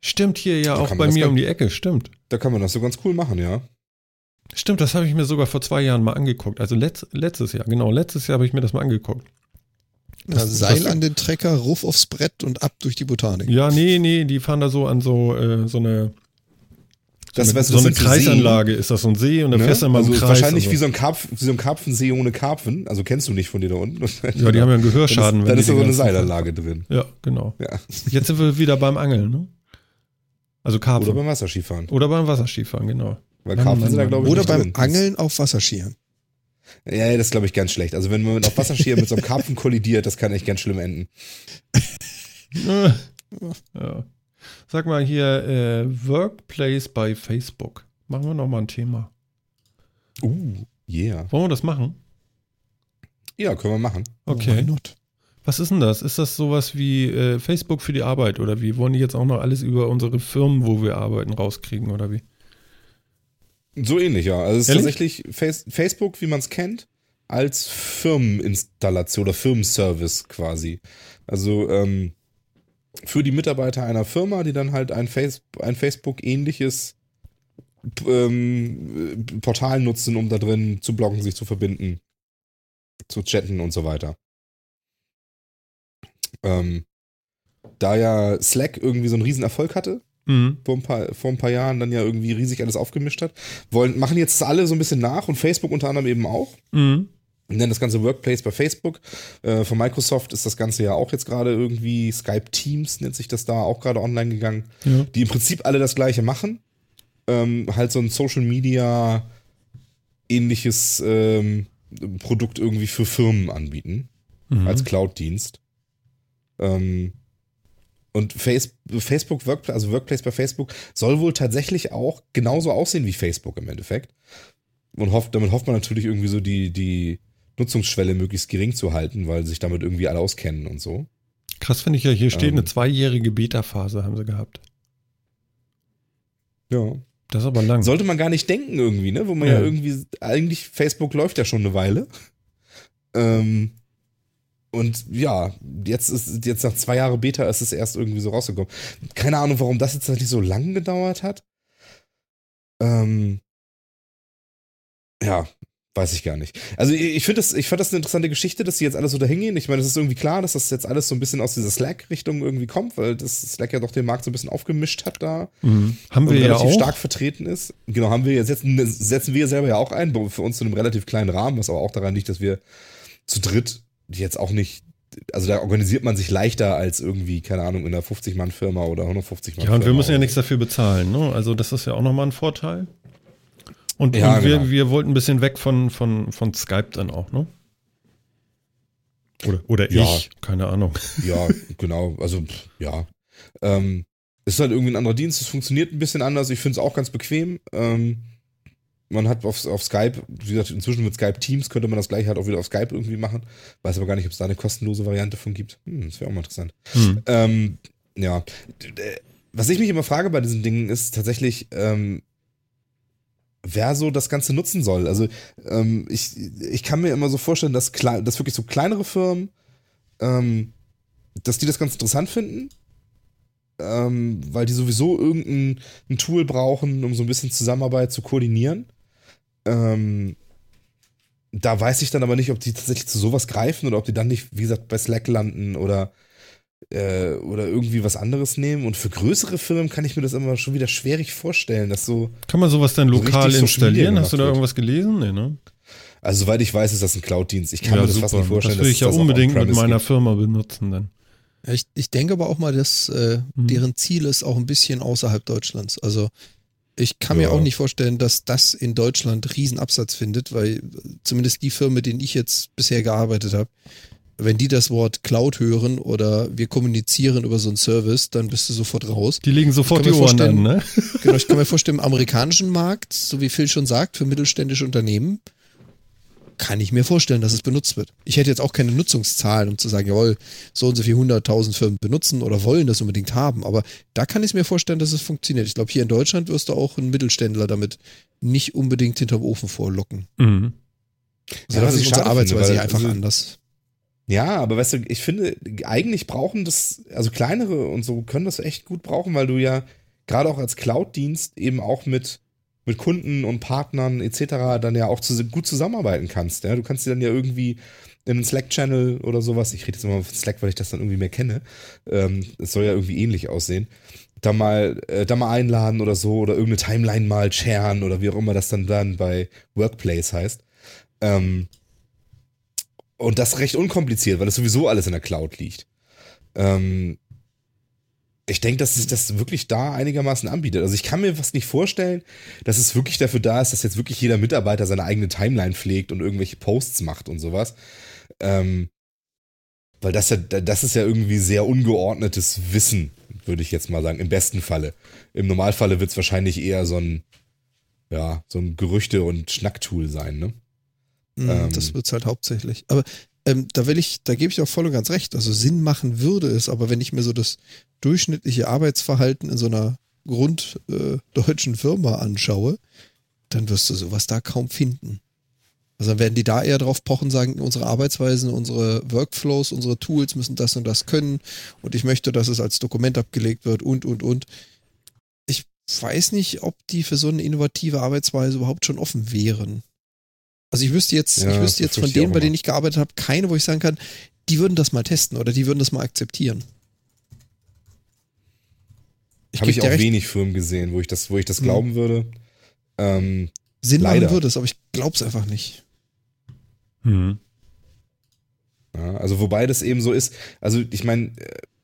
Stimmt hier ja Da auch bei mir um die Ecke, stimmt. Da kann man das so ganz cool machen, ja. Stimmt, das habe ich mir sogar vor zwei Jahren mal angeguckt. Also letzt, letztes Jahr, genau, letztes Jahr habe ich mir das mal angeguckt. Ja, Seil an den Trecker, Ruf aufs Brett und ab durch die Botanik. Ja, nee, nee, die fahren da so an so, äh, so eine, so Das, eine, du, so das eine so Kreisanlage ist das so ein See und dann Ne? fährst du immer also im Kreis. wahrscheinlich und wie so. so ein, Karpf, wie so ein Karpfensee ohne Karpfen. Also kennst du nicht von dir da unten. Ja, die haben ja einen Gehörschaden. Dann ist, da so eine Seilanlage drin. Ja, genau. Ja. Jetzt sind wir wieder beim Angeln, ne? Also Karpfen. Oder Oder, beim Wasserskifahren. beim Wasserskifahren, genau. Weil Karpfen Mann, sind da, glaube ich, Oder beim drin. Angeln auf Wasserskiern. Ja, das ist, glaube ich, ganz schlecht. Also wenn man auf Wasserskier mit so einem Karpfen kollidiert, das kann echt ganz schlimm enden. ja. Sag mal hier, äh, Workplace bei Facebook. Machen wir nochmal ein Thema. Uh, yeah. Wollen wir das machen? Ja, können wir machen. Okay. not? Was ist denn das? Ist das sowas wie äh, Facebook für die Arbeit oder wie? Wollen die jetzt auch noch alles über unsere Firmen, wo wir arbeiten, rauskriegen oder wie? So ähnlich, ja. Also es ist Ehrlich? tatsächlich Face Facebook, wie man es kennt, als Firmeninstallation oder Firmenservice quasi. Also ähm, für die Mitarbeiter einer Firma, die dann halt ein, Face ein Facebook-ähnliches ähm, Portal nutzen, um da drin zu bloggen, sich zu verbinden, zu chatten und so weiter. Ähm, da ja Slack irgendwie so einen riesen Erfolg hatte, Mhm. vor ein, paar, vor ein paar Jahren dann ja irgendwie riesig alles aufgemischt hat, wollen, machen jetzt alle so ein bisschen nach und Facebook unter anderem eben auch. Mhm. Nennen das Ganze Workplace bei Facebook. Äh, von Microsoft ist das Ganze ja auch jetzt gerade irgendwie Skype Teams nennt sich das da auch gerade online gegangen, Ja. die im Prinzip alle das gleiche machen. Ähm, halt so ein Social Media ähnliches ähm, Produkt irgendwie für Firmen anbieten Mhm. als Cloud-Dienst. Ähm, und Face, Facebook Workplace, also Workplace bei Facebook, soll wohl tatsächlich auch genauso aussehen wie Facebook im Endeffekt. Und hofft, damit hofft man natürlich irgendwie so die, die Nutzungsschwelle möglichst gering zu halten, weil sich damit irgendwie alle auskennen und so. Krass finde ich ja, hier steht Ähm. eine zweijährige Beta-Phase haben sie gehabt. Ja. Das ist aber lang. Sollte man gar nicht denken irgendwie, ne? Wo man ja, Ja. irgendwie, eigentlich, Facebook läuft ja schon eine Weile. Ähm, und ja, jetzt ist, jetzt nach zwei Jahren Beta ist es erst irgendwie so rausgekommen. Keine Ahnung, warum das jetzt tatsächlich so lang gedauert hat. Ähm, ja, weiß ich gar nicht. Also ich, finde das, ich fand das eine interessante Geschichte, dass die jetzt alles so dahin gehen. Ich meine, es ist irgendwie klar, dass das jetzt alles so ein bisschen aus dieser Slack-Richtung irgendwie kommt, weil das Slack ja doch den Markt so ein bisschen aufgemischt hat da Mhm. Haben und wir ja relativ auch. stark vertreten ist. Genau, haben wir jetzt setzen, setzen wir selber ja auch ein, für uns zu einem relativ kleinen Rahmen, was aber auch daran liegt, dass wir zu dritt jetzt auch nicht, also da organisiert man sich leichter als irgendwie, keine Ahnung, in einer 50-Mann-Firma oder 150-Mann-Firma. Ja, und wir müssen ja nichts dafür bezahlen, ne? Also das ist ja auch nochmal ein Vorteil. Und, Ja, und wir, genau. wir wollten ein bisschen weg von, von, von Skype dann auch, ne? Oder, oder Ja. ich, keine Ahnung. Ja, genau, also ja. Ähm, es ist halt irgendwie ein anderer Dienst, es funktioniert ein bisschen anders, ich finde es auch ganz bequem. Ähm, man hat auf, auf Skype, wie gesagt, inzwischen mit Skype Teams könnte man das gleiche halt auch wieder auf Skype irgendwie machen. Weiß aber gar nicht, ob es da eine kostenlose Variante von gibt. Hm, das wäre auch mal interessant. Hm. Ähm, ja. Was ich mich immer frage bei diesen Dingen ist tatsächlich, ähm, wer so das Ganze nutzen soll. Also ähm, ich, ich kann mir immer so vorstellen, dass, dass wirklich so kleinere Firmen, ähm, dass die das ganz interessant finden, ähm, weil die sowieso irgendein ein Tool brauchen, um so ein bisschen Zusammenarbeit zu koordinieren. Ähm, da weiß ich dann aber nicht, ob die tatsächlich zu sowas greifen oder ob die dann nicht, wie gesagt, bei Slack landen oder äh, oder irgendwie was anderes nehmen. Und für größere Firmen kann ich mir das immer schon wieder schwierig vorstellen, dass so, Kann man sowas dann So lokal Media installieren? Hast du da irgendwas gelesen? Nee, ne? also soweit ich weiß, ist das ein Cloud-Dienst. Ich kann mir das fast nicht vorstellen, das will ich ja unbedingt mit meiner gibt. Firma benutzen dann. Ja, ich, ich denke aber auch mal, dass äh, Mhm. deren Ziel ist auch ein bisschen außerhalb Deutschlands. Also ich kann mir Ja. auch nicht vorstellen, dass das in Deutschland Riesenabsatz findet, weil zumindest die Firmen, mit denen ich jetzt bisher gearbeitet habe, wenn die das Wort Cloud hören oder wir kommunizieren über so einen Service, dann bist du sofort raus. Die legen sofort die mir Ohren an, ne? Genau, ich kann mir vorstellen, im amerikanischen Markt, so wie Phil schon sagt, für mittelständische Unternehmen, kann ich mir vorstellen, dass es benutzt wird. Ich hätte jetzt auch keine Nutzungszahlen, um zu sagen, jawohl, so und so viel hunderttausend Firmen benutzen oder wollen das unbedingt haben. Aber da kann ich mir vorstellen, dass es funktioniert. Ich glaube, hier in Deutschland wirst du auch einen Mittelständler damit nicht unbedingt hinterm Ofen vorlocken. Mhm. Also Ja, was ist unsere schade Arbeitsweise finde, einfach also- anders. Ja, aber weißt du, ich finde, eigentlich brauchen das, also kleinere und so können das echt gut brauchen, weil du ja gerade auch als Cloud-Dienst eben auch mit, mit Kunden und Partnern etc. dann ja auch zu, gut zusammenarbeiten kannst. Ja? Du kannst dir dann ja irgendwie in einen Slack-Channel oder sowas, ich rede jetzt immer von Slack, weil ich das dann irgendwie mehr kenne, ähm, es soll ja irgendwie ähnlich aussehen, da mal, äh, da mal einladen oder so oder irgendeine Timeline mal sharen oder wie auch immer das dann dann bei Workplace heißt. Ähm, und das recht unkompliziert, weil es sowieso alles in der Cloud liegt. Ähm, ich denke, dass sich das wirklich da einigermaßen anbietet. Also ich kann mir fast nicht vorstellen, dass es wirklich dafür da ist, dass jetzt wirklich jeder Mitarbeiter seine eigene Timeline pflegt und irgendwelche Posts macht und sowas. Ähm, weil das ja, das ist ja irgendwie sehr ungeordnetes Wissen, würde ich jetzt mal sagen, im besten Falle. Im Normalfalle wird es wahrscheinlich eher so ein, ja, so ein Gerüchte- und Schnacktool sein, ne? Mm, Ähm. das wird's halt hauptsächlich. Aber ähm, da will ich, da gebe ich auch voll und ganz recht. Also Sinn machen würde es, aber wenn ich mir so das durchschnittliche Arbeitsverhalten in so einer grunddeutschen äh, Firma anschaue, dann wirst du sowas da kaum finden. Also dann werden die da eher drauf pochen, sagen, unsere Arbeitsweisen, unsere Workflows, unsere Tools müssen das und das können und ich möchte, dass es als Dokument abgelegt wird und, und, und. Ich weiß nicht, ob die für so eine innovative Arbeitsweise überhaupt schon offen wären. Also ich wüsste jetzt, Ja, ich wüsste jetzt von denen, bei denen ich gearbeitet habe, keine, wo ich sagen kann, die würden das mal testen oder die würden das mal akzeptieren. Habe ich auch recht, wenig Firmen gesehen, wo ich das, wo ich das Mhm. glauben würde. Ähm, Sinn leider. machen würde es, aber ich glaube es einfach nicht. Hm. Ja, also wobei das eben so ist, also ich meine,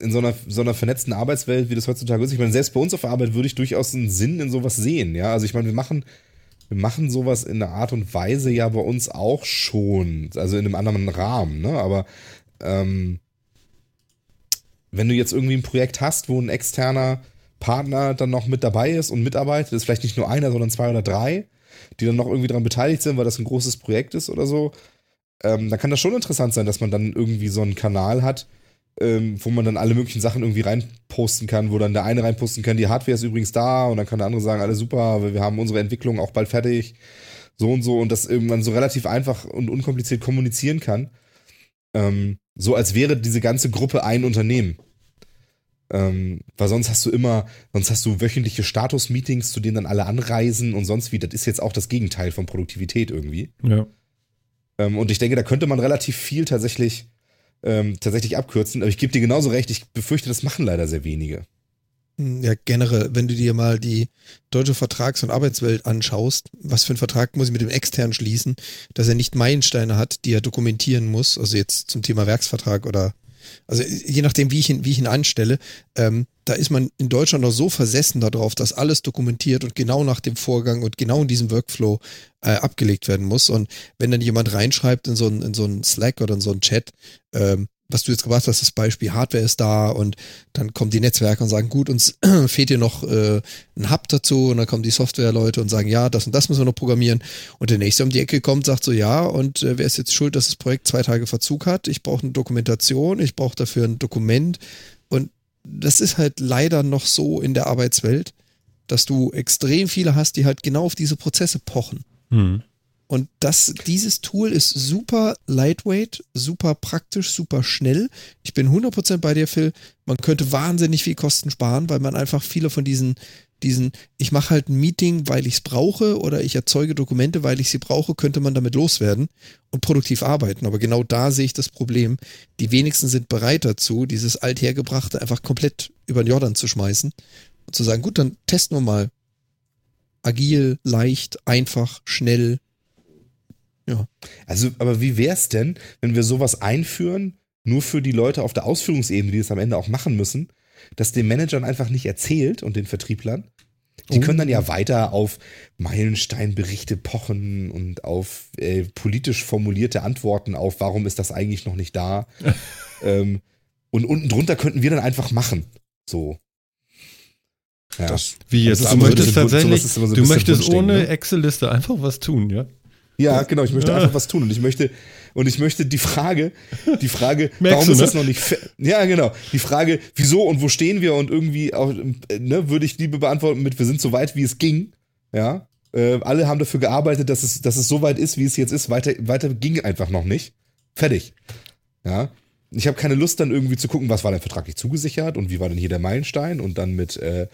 in so einer, so einer vernetzten Arbeitswelt, wie das heutzutage ist, ich meine, selbst bei uns auf der Arbeit würde ich durchaus einen Sinn in sowas sehen, ja. Also ich meine, wir machen, wir machen sowas in einer Art und Weise ja bei uns auch schon, also in einem anderen Rahmen, ne? Aber ähm, wenn du jetzt irgendwie ein Projekt hast, wo ein externer Partner dann noch mit dabei ist und mitarbeitet, ist vielleicht nicht nur einer, sondern zwei oder drei, die dann noch irgendwie daran beteiligt sind, weil das ein großes Projekt ist oder so, ähm, dann kann das schon interessant sein, dass man dann irgendwie so einen Kanal hat, ähm, wo man dann alle möglichen Sachen irgendwie reinposten kann, wo dann der eine reinposten kann, die Hardware ist übrigens da und dann kann der andere sagen, alles super, wir haben unsere Entwicklung auch bald fertig, so und so und das irgendwann so relativ einfach und unkompliziert kommunizieren kann. Ähm, so als wäre diese ganze Gruppe ein Unternehmen. Ähm, weil sonst hast du immer, sonst hast du wöchentliche Status-Meetings, zu denen dann alle anreisen und sonst wie. Das ist jetzt auch das Gegenteil von Produktivität irgendwie. Ja. Ähm, und ich denke, da könnte man relativ viel tatsächlich, ähm, tatsächlich abkürzen. Aber ich gebe dir genauso recht, ich befürchte, das machen leider sehr wenige. Hm, Ja, generell, wenn du dir mal die deutsche Vertrags- und Arbeitswelt anschaust, was für einen Vertrag muss ich mit dem externen schließen, dass er nicht Meilensteine hat, die er dokumentieren muss, also jetzt zum Thema Werksvertrag oder also je nachdem, wie ich ihn, wie ich ihn anstelle, ähm, da ist man in Deutschland noch so versessen darauf, dass alles dokumentiert und genau nach dem Vorgang und genau in diesem Workflow äh, abgelegt werden muss. Und wenn dann jemand reinschreibt in so einen, in so Slack oder in so einen Chat, ähm, was du jetzt gebracht hast, das Beispiel Hardware ist da und dann kommen die Netzwerke und sagen, gut, uns fehlt hier noch äh, ein Hub dazu und dann kommen die Softwareleute und sagen, ja, das und das müssen wir noch programmieren und der nächste um die Ecke kommt, sagt so, ja, und äh, wer ist jetzt schuld, dass das Projekt zwei Tage Verzug hat? Ich brauche eine Dokumentation, ich brauche dafür ein Dokument und das ist halt leider noch so in der Arbeitswelt, dass du extrem viele hast, die halt genau auf diese Prozesse pochen. Hm. Und das, dieses Tool ist super lightweight, super praktisch, super schnell. Ich bin 100% bei dir, Phil. Man könnte wahnsinnig viel Kosten sparen, weil man einfach viele von diesen, diesen, ich mache halt ein Meeting, weil ich es brauche oder ich erzeuge Dokumente, weil ich sie brauche, könnte man damit loswerden und produktiv arbeiten. Aber genau da sehe ich das Problem. Die wenigsten sind bereit dazu, dieses althergebrachte einfach komplett über den Jordan zu schmeißen und zu sagen, gut, dann testen wir mal. Agil, leicht, einfach, schnell, Also, aber wie wär's denn, wenn wir sowas einführen, nur für die Leute auf der Ausführungsebene, die es am Ende auch machen müssen, dass den Managern einfach nicht erzählt und den Vertrieblern? Die Oh. können dann ja weiter auf Meilensteinberichte pochen und auf äh, politisch formulierte Antworten auf, warum ist das eigentlich noch nicht da? ähm, und unten drunter könnten wir dann einfach machen. So. Ja. Das- Wie jetzt? Das ist Du möchtest tatsächlich, so du möchtest ohne ne? Excel-Liste einfach was tun, ja? Ja, genau. Ich möchte einfach was tun und ich möchte und ich möchte die Frage, die Frage, warum du, ist ne? das noch nicht? Ja, genau. Die Frage, wieso und wo stehen wir und irgendwie, auch, äh, ne, würde ich lieber beantworten mit, wir sind so weit, wie es ging. Ja, äh, alle haben dafür gearbeitet, dass es, dass es so weit ist, wie es jetzt ist. Weiter, weiter ging einfach noch nicht. Fertig. Ja. Ich habe keine Lust, dann irgendwie zu gucken, was war denn vertraglich zugesichert und wie war denn hier der Meilenstein und dann mit, äh,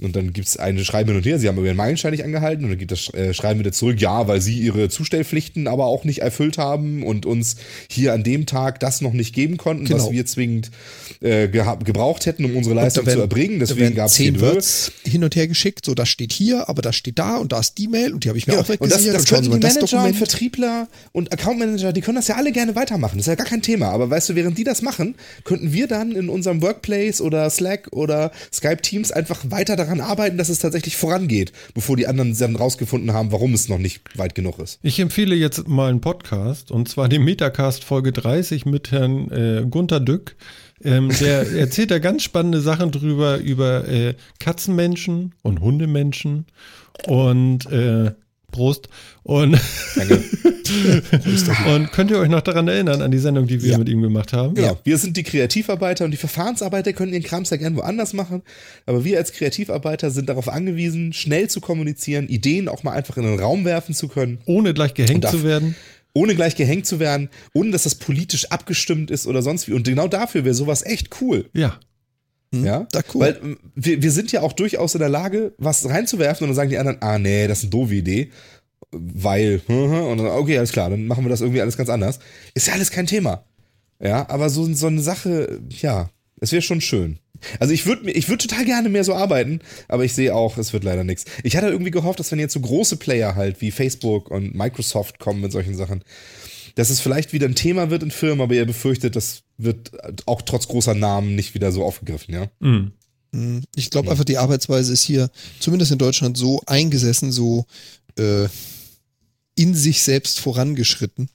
und dann gibt's eine Schreiben hin und her, sie haben aber ihren Meilenstein nicht angehalten und dann gibt das äh, Schreiben wieder zurück, ja, weil sie ihre Zustellpflichten aber auch nicht erfüllt haben und uns hier an dem Tag das noch nicht geben konnten, was Genau. wir zwingend äh, gebraucht hätten, um unsere Leistung werden- zu erbringen. Deswegen gab es zehn Words hin und her geschickt, so das steht hier, aber das steht da und da ist die Mail und die habe ich mir Ja, auch und das, weggesichert das können die mal das Manager und Dokument. Vertriebler und Account Manager, die können das ja alle gerne weitermachen. Das ist ja gar kein Thema. Aber weißt du, während die das machen, könnten wir dann in unserem Workplace oder Slack oder Skype Teams einfach weiter daran arbeiten, dass es tatsächlich vorangeht, bevor die anderen dann rausgefunden haben, warum es noch nicht weit genug ist. Ich empfehle jetzt mal einen Podcast und zwar den Metacast Folge 30 mit Herrn äh, Gunther Dück. Ähm, der erzählt da ganz spannende Sachen drüber, über äh, Katzenmenschen und Hundemenschen und äh, Prost. Und, und könnt ihr euch noch daran erinnern, an die Sendung, die wir ja. mit ihm gemacht haben? Genau. Ja. Wir sind die Kreativarbeiter und die Verfahrensarbeiter können ihren Krams ja gerne woanders machen. Aber wir als Kreativarbeiter sind darauf angewiesen, schnell zu kommunizieren, Ideen auch mal einfach in den Raum werfen zu können. Ohne gleich gehängt zu werden ohne gleich gehängt zu werden, ohne dass das politisch abgestimmt ist oder sonst wie. Und genau dafür wäre sowas echt cool. Ja. Hm, ja, da cool. Weil ähm, wir, wir sind ja auch durchaus in der Lage, was reinzuwerfen und dann sagen die anderen, ah nee, das ist eine doofe Idee, weil, und dann, okay, alles klar, dann machen wir das irgendwie alles ganz anders. Ist ja alles kein Thema. Ja, aber so, so eine Sache, ja, es wäre schon schön. Also ich würde ich würd total gerne mehr so arbeiten, aber ich sehe auch, es wird leider nichts. Ich hatte irgendwie gehofft, dass wenn jetzt so große Player halt wie Facebook und Microsoft kommen mit solchen Sachen, dass es vielleicht wieder ein Thema wird in Firmen, aber ihr befürchtet, das wird auch trotz großer Namen nicht wieder so aufgegriffen, ja? Mhm. mhm. Ich glaube einfach, die Arbeitsweise ist hier, zumindest in Deutschland, so eingesessen, so äh, in sich selbst vorangeschritten,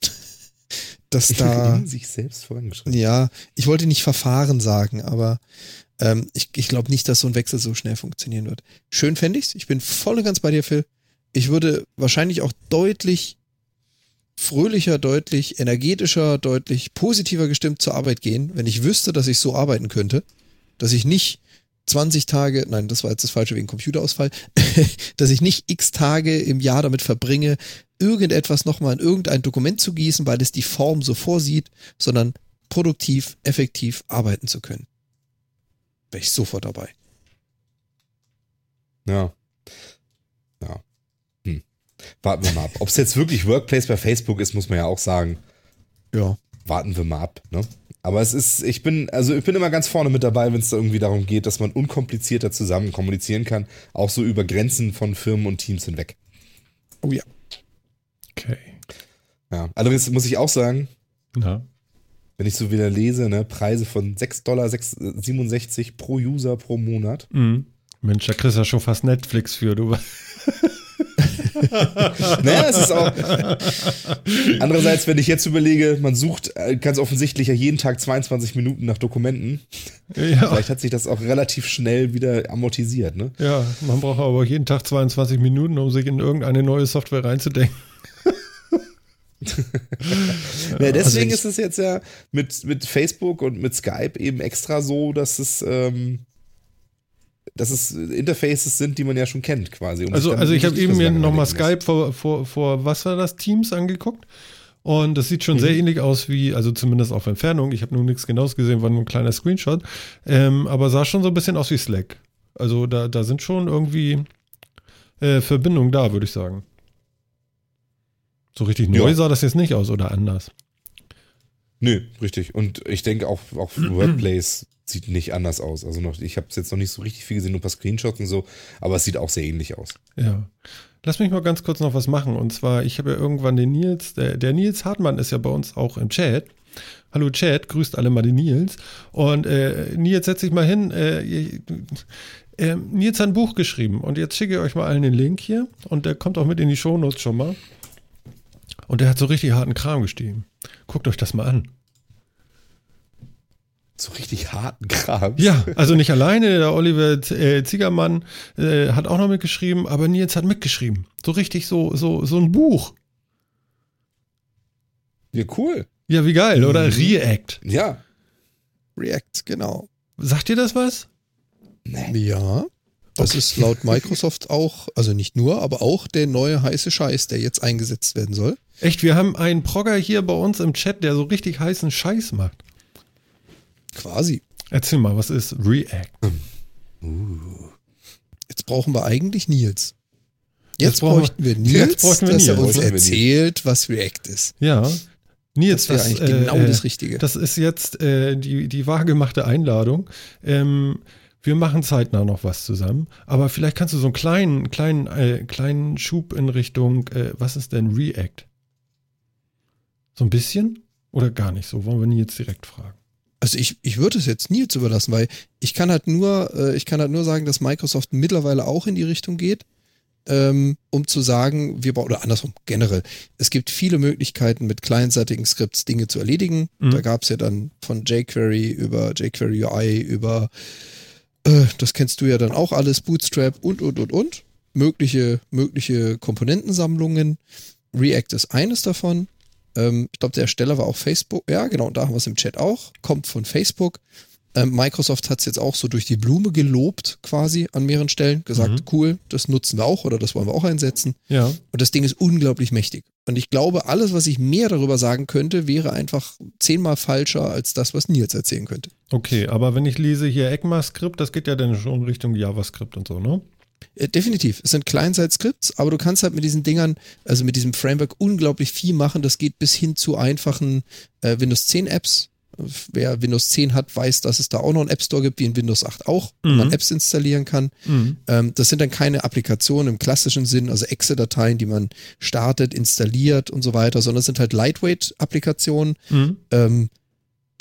dass da. In sich selbst vorangeschritten. Ja, ich wollte nicht Verfahren sagen, aber ähm, ich, ich glaube nicht, dass so ein Wechsel so schnell funktionieren wird. Schön fände ich's. Ich bin voll und ganz bei dir, Phil. Ich würde wahrscheinlich auch deutlich fröhlicher, deutlich energetischer, deutlich positiver gestimmt zur Arbeit gehen, wenn ich wüsste, dass ich so arbeiten könnte, dass ich nicht 20 Tage, nein, das war jetzt das Falsche wegen Computerausfall, dass ich nicht x Tage im Jahr damit verbringe, irgendetwas nochmal in irgendein Dokument zu gießen, weil es die Form so vorsieht, sondern produktiv, effektiv arbeiten zu können. Wäre ich sofort dabei. Ja. Warten wir mal ab. Ob es jetzt wirklich Workplace bei Facebook ist, muss man ja auch sagen. Ja. Warten wir mal ab, ne? Aber es ist, ich bin, also ich bin immer ganz vorne mit dabei, wenn es da irgendwie darum geht, dass man unkomplizierter zusammen kommunizieren kann, auch so über Grenzen von Firmen und Teams hinweg. Oh ja. Okay. Ja, allerdings muss ich auch sagen, Na? wenn ich so wieder lese, ne, Preise von 6,67 Dollar pro User pro Monat. Mhm. Mensch, da kriegst du ja schon fast Netflix für, du. naja, es ist auch. Andererseits, wenn ich jetzt überlege, man sucht äh, ganz offensichtlich ja jeden Tag 22 Minuten nach Dokumenten. Ja. Vielleicht hat sich das auch relativ schnell wieder amortisiert, ne? Ja, man braucht aber jeden Tag 22 Minuten, um sich in irgendeine neue Software reinzudenken. ja, deswegen also ist es jetzt ja mit, mit Facebook und mit Skype eben extra so, dass es, ähm, dass es Interfaces sind, die man ja schon kennt, quasi. Um also, also ich habe eben mir nochmal Skype vor, vor, vor, was war das, Teams angeguckt. Und das sieht schon mhm. sehr ähnlich aus wie, also zumindest auf Entfernung. Ich habe nur nichts Genaues gesehen, war nur ein kleiner Screenshot. Ähm, aber sah schon so ein bisschen aus wie Slack. Also da, da sind schon irgendwie äh, Verbindungen da, würde ich sagen. So richtig neu ja. sah das jetzt nicht aus oder anders. Nö, richtig. Und ich denke auch, auch Workplace sieht nicht anders aus. Also noch, ich habe es jetzt noch nicht so richtig viel gesehen, nur ein paar Screenshots und so, aber es sieht auch sehr ähnlich aus. Ja. Lass mich mal ganz kurz noch was machen. Und zwar, ich habe ja irgendwann den Nils, der, der Nils Hartmann ist ja bei uns auch im Chat. Hallo Chat, grüßt alle mal den Nils. Und äh, Nils, setz dich mal hin. Äh, äh, Nils hat ein Buch geschrieben und jetzt schicke ich euch mal allen den Link hier und der kommt auch mit in die Shownotes schon mal. Und der hat so richtig harten Kram gestiegen. Guckt euch das mal an. So richtig harten Kram. Ja, also nicht alleine, der Oliver äh, Ziegermann äh, hat auch noch mitgeschrieben, aber Nils hat mitgeschrieben. So richtig so, so, so ein Buch. Ja, cool. Ja, wie geil, oder? Mhm. React. Ja. React, genau. Sagt dir das was? Nee. Ja. Das okay. ist laut Microsoft auch, also nicht nur, aber auch der neue heiße Scheiß, der jetzt eingesetzt werden soll. Echt, wir haben einen Progger hier bei uns im Chat, der so richtig heißen Scheiß macht. Quasi. Erzähl mal, was ist React? Uh. Jetzt brauchen wir eigentlich Nils. Jetzt, jetzt bräuchten wir Nils, jetzt bräuchten wir dass Nils. er uns erzählt, was React ist. Ja. Nils, das wäre eigentlich genau äh, das Richtige. Das ist jetzt äh, die, die wahrgemachte Einladung. Ähm, wir machen zeitnah noch was zusammen, aber vielleicht kannst du so einen kleinen, kleinen, äh, kleinen Schub in Richtung, äh, was ist denn React? So ein bisschen oder gar nicht so? Wollen wir jetzt direkt fragen? Also ich, ich würde es jetzt Nils überlassen, weil ich kann halt nur, äh, ich kann halt nur sagen, dass Microsoft mittlerweile auch in die Richtung geht, ähm, um zu sagen, wir oder andersrum, generell, es gibt viele Möglichkeiten, mit kleinseitigen Skripts Dinge zu erledigen. Mhm. Da gab es ja dann von jQuery über jQuery UI über, äh, das kennst du ja dann auch alles, Bootstrap und, und, und, und mögliche, mögliche Komponentensammlungen. React ist eines davon. Ähm, ich glaube, der Ersteller war auch Facebook. Ja, genau, da haben wir es im Chat auch. Kommt von Facebook. Ähm, Microsoft hat es jetzt auch so durch die Blume gelobt, quasi an mehreren Stellen. Gesagt, Mhm. cool, das nutzen wir auch oder das wollen wir auch einsetzen. Ja. Und das Ding ist unglaublich mächtig. Und ich glaube, alles, was ich mehr darüber sagen könnte, wäre einfach zehnmal falscher als das, was Nils erzählen könnte. Okay, aber wenn ich lese hier ECMAScript, das geht ja dann schon Richtung JavaScript und so, ne? Äh, definitiv. Es sind Client-Side-Scripts, aber du kannst halt mit diesen Dingern, also mit diesem Framework unglaublich viel machen. Das geht bis hin zu einfachen äh, Windows 10 Apps. Wer Windows 10 hat, weiß, dass es da auch noch einen App Store gibt, wie in Windows 8 auch, wo Mhm. man Apps installieren kann. Mhm. Ähm, das sind dann keine Applikationen im klassischen Sinn, also Exe-Dateien, die man startet, installiert und so weiter, sondern es sind halt Lightweight-Applikationen. Mhm. Ähm,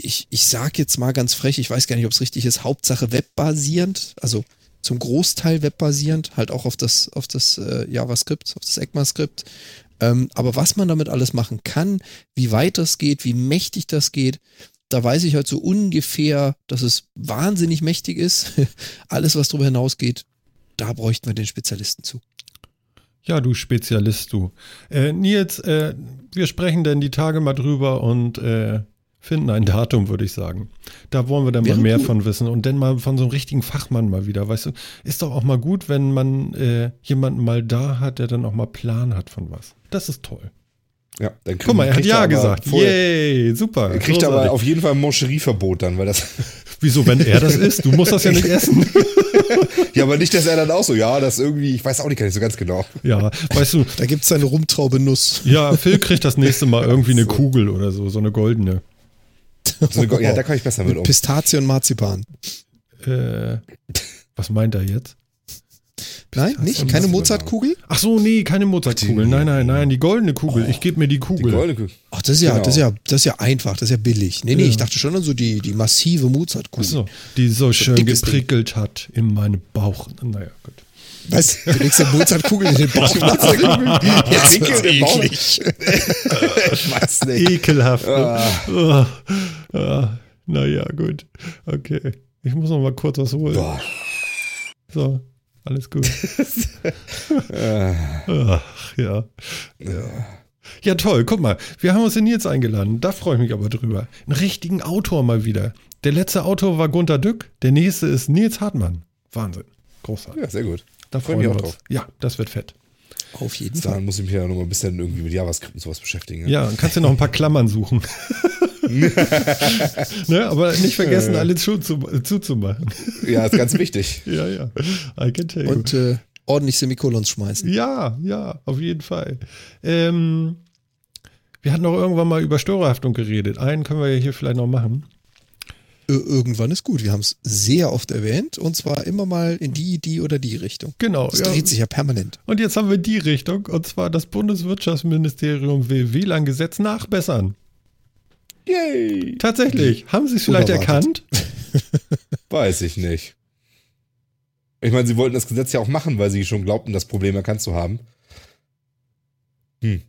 ich, ich sag jetzt mal ganz frech, ich weiß gar nicht, ob es richtig ist, Hauptsache webbasierend, also zum Großteil webbasierend, halt auch auf das, auf das äh, JavaScript, auf das ECMAScript. Ähm, aber was man damit alles machen kann, wie weit das geht, wie mächtig das geht, da weiß ich halt so ungefähr, dass es wahnsinnig mächtig ist. alles, was darüber hinausgeht, da bräuchten wir den Spezialisten zu. Ja, du Spezialist, du. Äh, Nils, äh, wir sprechen dann die Tage mal drüber und äh, finden ein Datum, würde ich sagen. Da wollen wir dann Wäre mal mehr cool. von wissen und dann mal von so einem richtigen Fachmann mal wieder. Weißt du, ist doch auch mal gut, wenn man äh, jemanden mal da hat, der dann auch mal Plan hat von was. Das ist toll. Ja, dann krieg- Guck mal, er hat ja aber gesagt. vorher- Yay, super. Er kriegt aber großartig. auf jeden Fall ein Moncherieverbot dann, weil das. Wieso, wenn er das ist? Du musst das ja nicht essen. ja, aber nicht, dass er dann auch so, ja, das irgendwie, ich weiß auch nicht, gar nicht so ganz genau. ja, weißt du, Da gibt es eine Rumtraube Nuss. ja, Phil kriegt das nächste Mal irgendwie eine Kugel oder so, so eine goldene. So eine ja, da kann ich besser mit um. Pistazie und Marzipan. Äh, was meint er jetzt? Nein, nicht? Keine Mozartkugel? Ach so, nee, keine Mozartkugel. Nein, nein, nein, die goldene Kugel. Ich gebe mir die Die Kugel. goldene Kugel. Ach, das ist ja, Genau. das ist ja, das ist ja einfach, das ist ja billig. Nee, nee, Ja. ich dachte schon an so die, die massive Ach Mozartkugel. so, die so schön dickes Ding. geprickelt hat in meinem Bauch. Naja, gut. Was? Du legst eine Mozartkugel in den Bauch. Jetzt Prickel wird's im Bauch. eklig. Ich weiß nicht. Ekelhaft. ne? Ah. Ah, ah, naja, gut. Okay. Ich muss noch mal kurz was holen. Boah. So, alles gut. Äh, Ach, ja. Ja, toll. Guck mal, wir haben uns den Nils eingeladen. Da freue ich mich aber drüber. Einen richtigen Autor mal wieder. Der letzte Autor war Gunter Dück. Der nächste ist Nils Hartmann. Wahnsinn. Großartig. ja, sehr gut. Da freu freuen wir auch uns. drauf. Ja, das wird fett. Auf jeden Fall. Dann muss ich mich ja noch mal ein bisschen irgendwie mit JavaScript und sowas beschäftigen. Ja, dann kannst du noch ein paar Klammern suchen. ne, aber nicht vergessen, alle zu, zu, zuzumachen. Ja, ist ganz wichtig. Ja, ja. I can tell you. Und äh, ordentlich Semikolons schmeißen. Ja, ja, auf jeden Fall. Ähm, wir hatten auch irgendwann mal über Störerhaftung geredet. Einen können wir ja hier vielleicht noch machen. Irgendwann ist gut. Wir haben es sehr oft erwähnt und zwar immer mal in die, die oder die Richtung. Genau. Das ja. dreht sich ja permanent. Und jetzt haben wir die Richtung, und zwar das Bundeswirtschaftsministerium will WLAN-Gesetz nachbessern. Yay! Tatsächlich. Haben Sie es vielleicht Unerwartet. erkannt? Weiß ich nicht. Ich meine, sie wollten das Gesetz ja auch machen, weil sie schon glaubten, das Problem erkannt zu haben. Hm.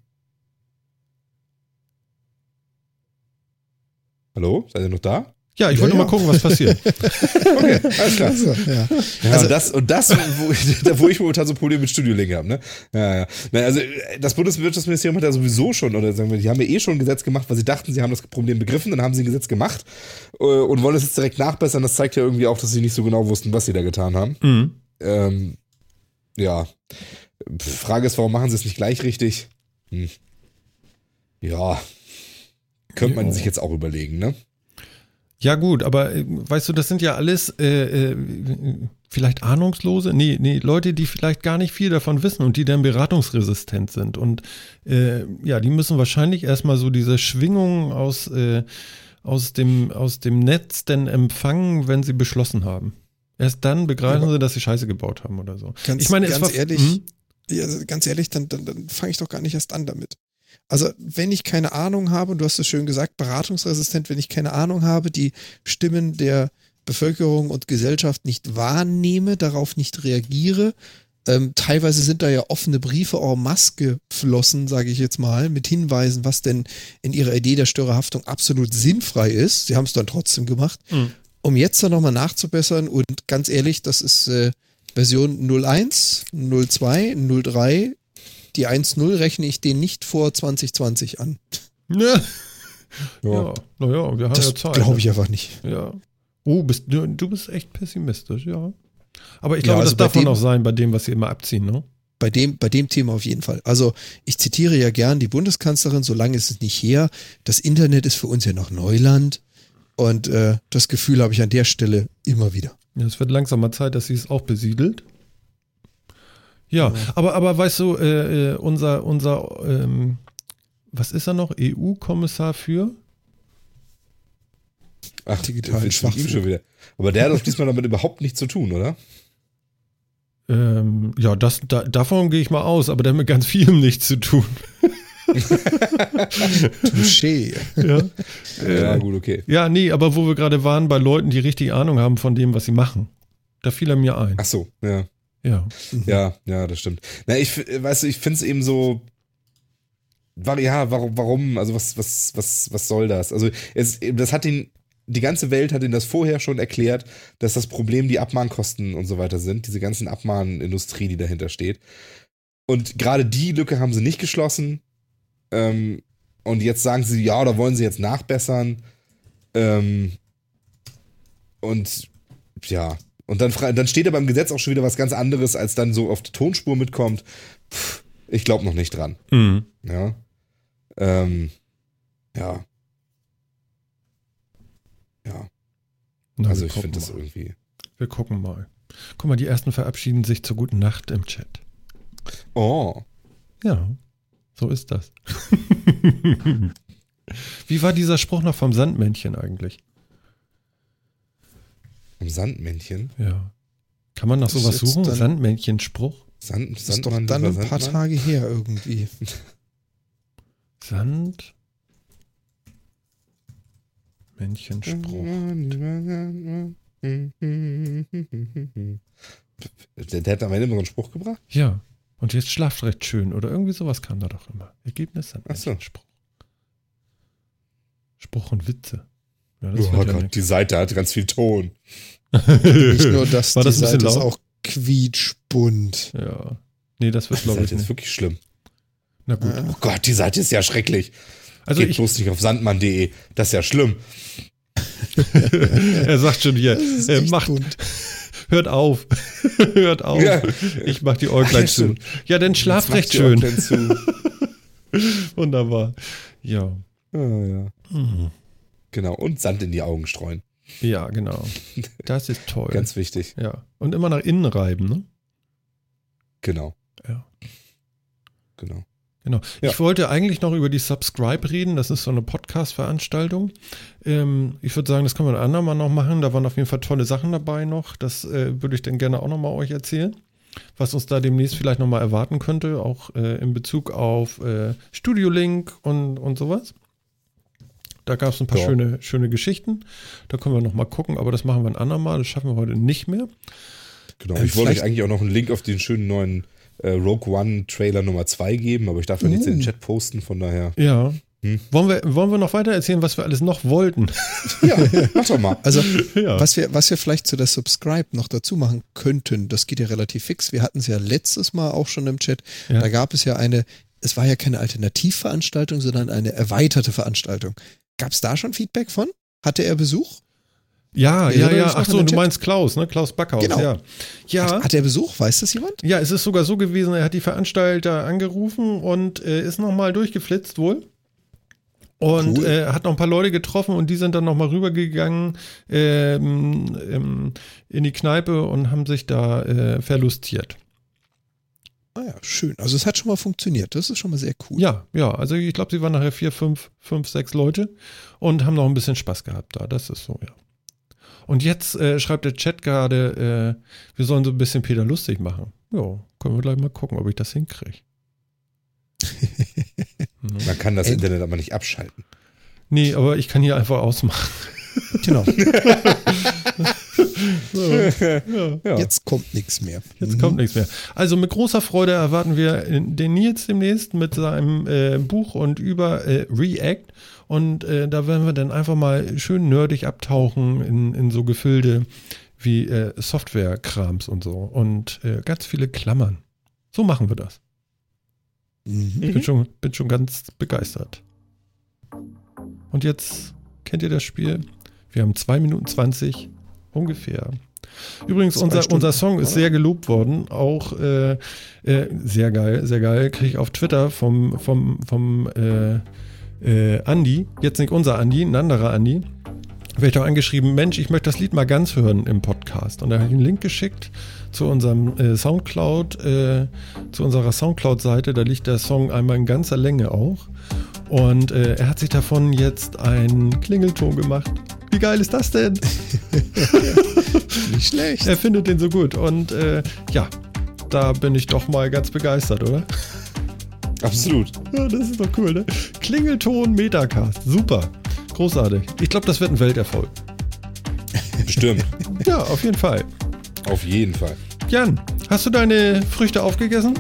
Hallo? Seid ihr noch da? Ja, ich Ja, wollte ja. mal gucken, was passiert. Okay, alles klar. Also, ja. Ja, Also- und das, und das wo, ich, da, wo ich momentan so Probleme mit Studiolänge habe, ne? Ja, ja. Also das Bundeswirtschaftsministerium hat ja sowieso schon, oder sagen wir, die haben ja eh schon ein Gesetz gemacht, weil sie dachten, sie haben das Problem begriffen, dann haben sie ein Gesetz gemacht äh, und wollen es jetzt direkt nachbessern. Das zeigt ja irgendwie auch, dass sie nicht so genau wussten, was sie da getan haben. Mhm. Ähm, ja. Frage ist, warum machen sie es nicht gleich richtig? Hm. Ja. Könnte man sich jetzt auch überlegen, ne? Ja, gut, aber äh, weißt du, das sind ja alles äh, äh, vielleicht Ahnungslose, nee, nee, Leute, die vielleicht gar nicht viel davon wissen und die dann beratungsresistent sind. Und äh, ja, die müssen wahrscheinlich erstmal so diese Schwingungen aus, äh, aus, dem, aus dem Netz denn empfangen, wenn sie beschlossen haben. Erst dann begreifen Ja. sie, dass sie Scheiße gebaut haben oder so. Ganz, ich meine, ganz war- ehrlich, Mhm. ja, ganz ehrlich, dann, dann, dann fange ich doch gar nicht erst an damit. Also, wenn ich keine Ahnung habe, und du hast es schön gesagt, beratungsresistent, wenn ich keine Ahnung habe, die Stimmen der Bevölkerung und Gesellschaft nicht wahrnehme, darauf nicht reagiere. Ähm, teilweise sind da ja offene Briefe en masse geflossen, sage ich jetzt mal, mit Hinweisen, was denn in ihrer Idee der Störerhaftung absolut sinnfrei ist. Sie haben es dann trotzdem gemacht Mhm. um jetzt dann nochmal nachzubessern und ganz ehrlich, das ist, äh, Version 01, 02, 03, die 1.0 rechne ich den nicht vor 2020 an. Ja. Ja, naja, wir haben Das ja Zeit. glaube ne? ich einfach nicht. Ja. Oh, bist, du, du bist echt pessimistisch, ja. Aber ich Ja, glaube, also das darf man dem- auch sein bei dem, was sie immer abziehen, ne? Bei dem, bei dem Thema auf jeden Fall. Also ich zitiere ja gern die Bundeskanzlerin, solange ist es nicht her. Das Internet ist für uns ja noch Neuland. Und äh, das Gefühl habe ich an der Stelle immer wieder. Ja, es wird langsam mal Zeit, dass sie es auch besiedelt. Ja, aber, aber weißt du, äh, äh, unser, unser ähm, was ist er noch? EU-Kommissar für? Ach, Digitalen Schwachfug. schon wieder. Aber der hat doch diesmal damit überhaupt nichts zu tun, oder? Ähm, ja, das, da, davon gehe ich mal aus, aber der hat mit ganz vielem nichts zu tun. Touché. Ja. Ja, gut, okay. ja, nee, aber wo wir gerade waren, bei Leuten, die richtig Ahnung haben von dem, was sie machen. Da fiel er mir ein. Ach so, ja. Ja. Ja, ja, das stimmt. Na, ich, f- weißt du, ich finde es eben so. Ja, warum, warum? Also, was, was, was, was soll das? Also, es, das hat ihn, die ganze Welt hat ihn das vorher schon erklärt, dass das Problem die Abmahnkosten und so weiter sind, diese ganzen Abmahnindustrie, die dahinter steht. Und gerade die Lücke haben sie nicht geschlossen. Ähm, und jetzt sagen sie, ja, da wollen sie jetzt nachbessern. Ähm, und ja, und dann, dann steht aber im Gesetz auch schon wieder was ganz anderes, als dann so auf die Tonspur mitkommt. Pff, ich glaube noch nicht dran. Mhm. Ja. Ähm, ja. Ja. Na, also ich finde das irgendwie. Wir gucken mal. Guck mal, die ersten verabschieden sich zur guten Nacht im Chat. Oh. Ja, so ist das. Wie war dieser Spruch noch vom Sandmännchen eigentlich? Ein Sandmännchen. Ja. Kann man nach sowas suchen? dann- Sandmännchen-Spruch? Sand, Das ist doch Sandmann, dann ein paar Sandmann? Tage her irgendwie. Sand. Männchen-Spruch. Der, der hat am Ende immer so einen Spruch gebracht? Ja. Und jetzt schlaft recht schön. Oder irgendwie sowas kam da doch immer. Ergebnis. Sandmännchen-Spruch. Spruch und Witze. Ja, das Oh ja Gott, die Seite hat ganz viel Ton. Nicht nur das, War die das ein bisschen Seite ist auch quietschbunt. Ja. Nee, das wird Die glaube ich Seite ist wirklich schlimm. Na gut. Oh Gott, die Seite ist ja schrecklich. Also Geht ich, bloß nicht auf sandmann.de. Das ist ja schlimm. er sagt schon hier, Das äh, macht, bunt. hört auf. hört auf. Ja. Ich mach die Äuglein Ja, zu. Ja, dann macht recht die schön. Wunderbar. Ja. Ah, ja. Mhm. Genau. Und Sand in die Augen streuen. Ja, genau. Das ist toll. Ganz wichtig. ja. Und immer nach innen reiben, ne? Genau. Ja. Genau. Genau. Ja. Ich wollte eigentlich noch über die Subscribe reden. Das ist so eine Podcast-Veranstaltung. Ähm, ich würde sagen, das können wir ein andermal noch machen. Da waren auf jeden Fall tolle Sachen dabei noch. Das äh, würde ich dann gerne auch nochmal euch erzählen. Was uns da demnächst vielleicht nochmal erwarten könnte, auch äh, in Bezug auf äh, Studio Link und, und sowas. Da gab es ein paar Ja. schöne, schöne Geschichten. Da können wir nochmal gucken, aber das machen wir ein andermal. Das schaffen wir heute nicht mehr. Genau. Ähm, ich wollte euch eigentlich auch noch einen Link auf den schönen neuen äh, Rogue One Trailer Nummer 2 geben, aber ich darf ja nichts in den Uh. Chat posten, von daher. Ja. Hm. Wollen, wir, wollen wir noch weiter erzählen, was wir alles noch wollten? Ja, mach doch mal. Also, ja. was, wir, was wir vielleicht zu der Subscribe noch dazu machen könnten, das geht ja relativ fix. Wir hatten es ja letztes Mal auch schon im Chat. Ja. Da gab es ja eine, es war ja keine Alternativveranstaltung, sondern eine erweiterte Veranstaltung. Gab es da schon Feedback von? Hatte er Besuch? Ja, ja, ja. noch Ach so, du meinst Klaus, ne? Klaus Backhaus, Genau. ja. Ja, Hat, hat er Besuch? Weiß das jemand? ja, es ist sogar so gewesen, er hat die Veranstalter angerufen und äh, ist nochmal durchgeflitzt wohl. Und Cool. äh, hat noch ein paar Leute getroffen und die sind dann nochmal rübergegangen ähm, ähm, in die Kneipe und haben sich da äh, verlustiert. Ah ja, schön. Also es hat schon mal funktioniert. Das ist schon mal sehr cool. Ja, ja, also ich glaube, sie waren nachher vier, fünf, fünf, sechs Leute und haben noch ein bisschen Spaß gehabt da. Das ist so, ja. Und jetzt äh, schreibt der Chat gerade, äh, wir sollen so ein bisschen Peter lustig machen. Ja, können wir gleich mal gucken, ob ich das hinkriege. Man kann das Ey. Internet aber nicht abschalten. Nee, aber ich kann hier einfach ausmachen. Genau. So, ja. Jetzt kommt nichts mehr. Jetzt Mhm. kommt nichts mehr. Also mit großer Freude erwarten wir den Nils demnächst mit seinem äh, Buch und über äh, React. Und äh, da werden wir dann einfach mal schön nerdig abtauchen in, in so Gefilde wie äh, Software-Krams und so und äh, ganz viele Klammern. So machen wir das. Mhm. Ich bin schon, bin schon ganz begeistert. Und jetzt kennt ihr das Spiel? Wir haben 2 Minuten 20 ungefähr. Übrigens, unser, unser Song ist sehr gelobt worden. Auch äh, äh, sehr geil, sehr geil. Kriege ich auf Twitter vom, vom, vom äh, äh, Andi, jetzt nicht unser Andi, ein anderer Andi, werde ich doch angeschrieben, Mensch, ich möchte das Lied mal ganz hören im Podcast. Und da habe ich einen Link geschickt zu unserem äh, Soundcloud, äh, zu unserer Soundcloud-Seite. Da liegt der Song einmal in ganzer Länge auch. Und äh, er hat sich davon jetzt einen Klingelton gemacht. Wie geil ist das denn? Nicht schlecht. Er findet den so gut. Und äh, ja, da bin ich doch mal ganz begeistert, oder? Absolut. Ja, das ist doch cool, ne? Klingelton Metacast. Super. Großartig. Ich glaube, das wird ein Welterfolg. Bestimmt. Ja, auf jeden Fall. Auf jeden Fall. Jan, hast du deine Früchte aufgegessen?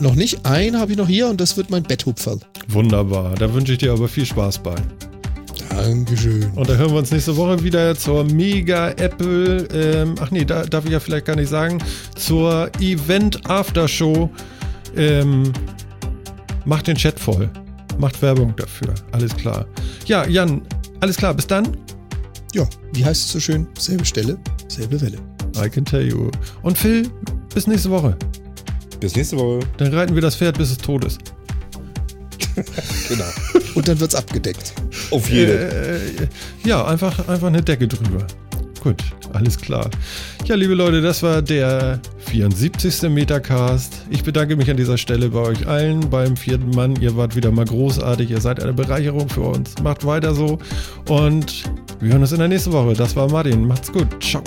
Noch nicht. Einen habe ich noch hier und das wird mein Betthupferl. Wunderbar. Da wünsche ich dir aber viel Spaß bei. Dankeschön. Und da hören wir uns nächste Woche wieder zur Mega Apple, ähm, ach nee, da darf ich ja vielleicht gar nicht sagen, zur Event Aftershow. Ähm, macht den Chat voll. Macht Werbung dafür. Alles klar. Ja, Jan, alles klar. Bis dann. Ja, wie heißt es so schön? Selbe Stelle, selbe Welle. I can tell you. Und Phil, bis nächste Woche. Bis nächste Woche. Dann reiten wir das Pferd, bis es tot ist. Genau. Und dann wird's abgedeckt. Auf jeden. Äh, ja, einfach, einfach eine Decke drüber. Gut, alles klar. Ja, liebe Leute, das war der 74. Metacast. Ich bedanke mich an dieser Stelle bei euch allen, beim vierten Mann. Ihr wart wieder mal großartig. Ihr seid eine Bereicherung für uns. Macht weiter so. Und wir hören uns in der nächsten Woche. Das war Martin. Macht's gut. Ciao.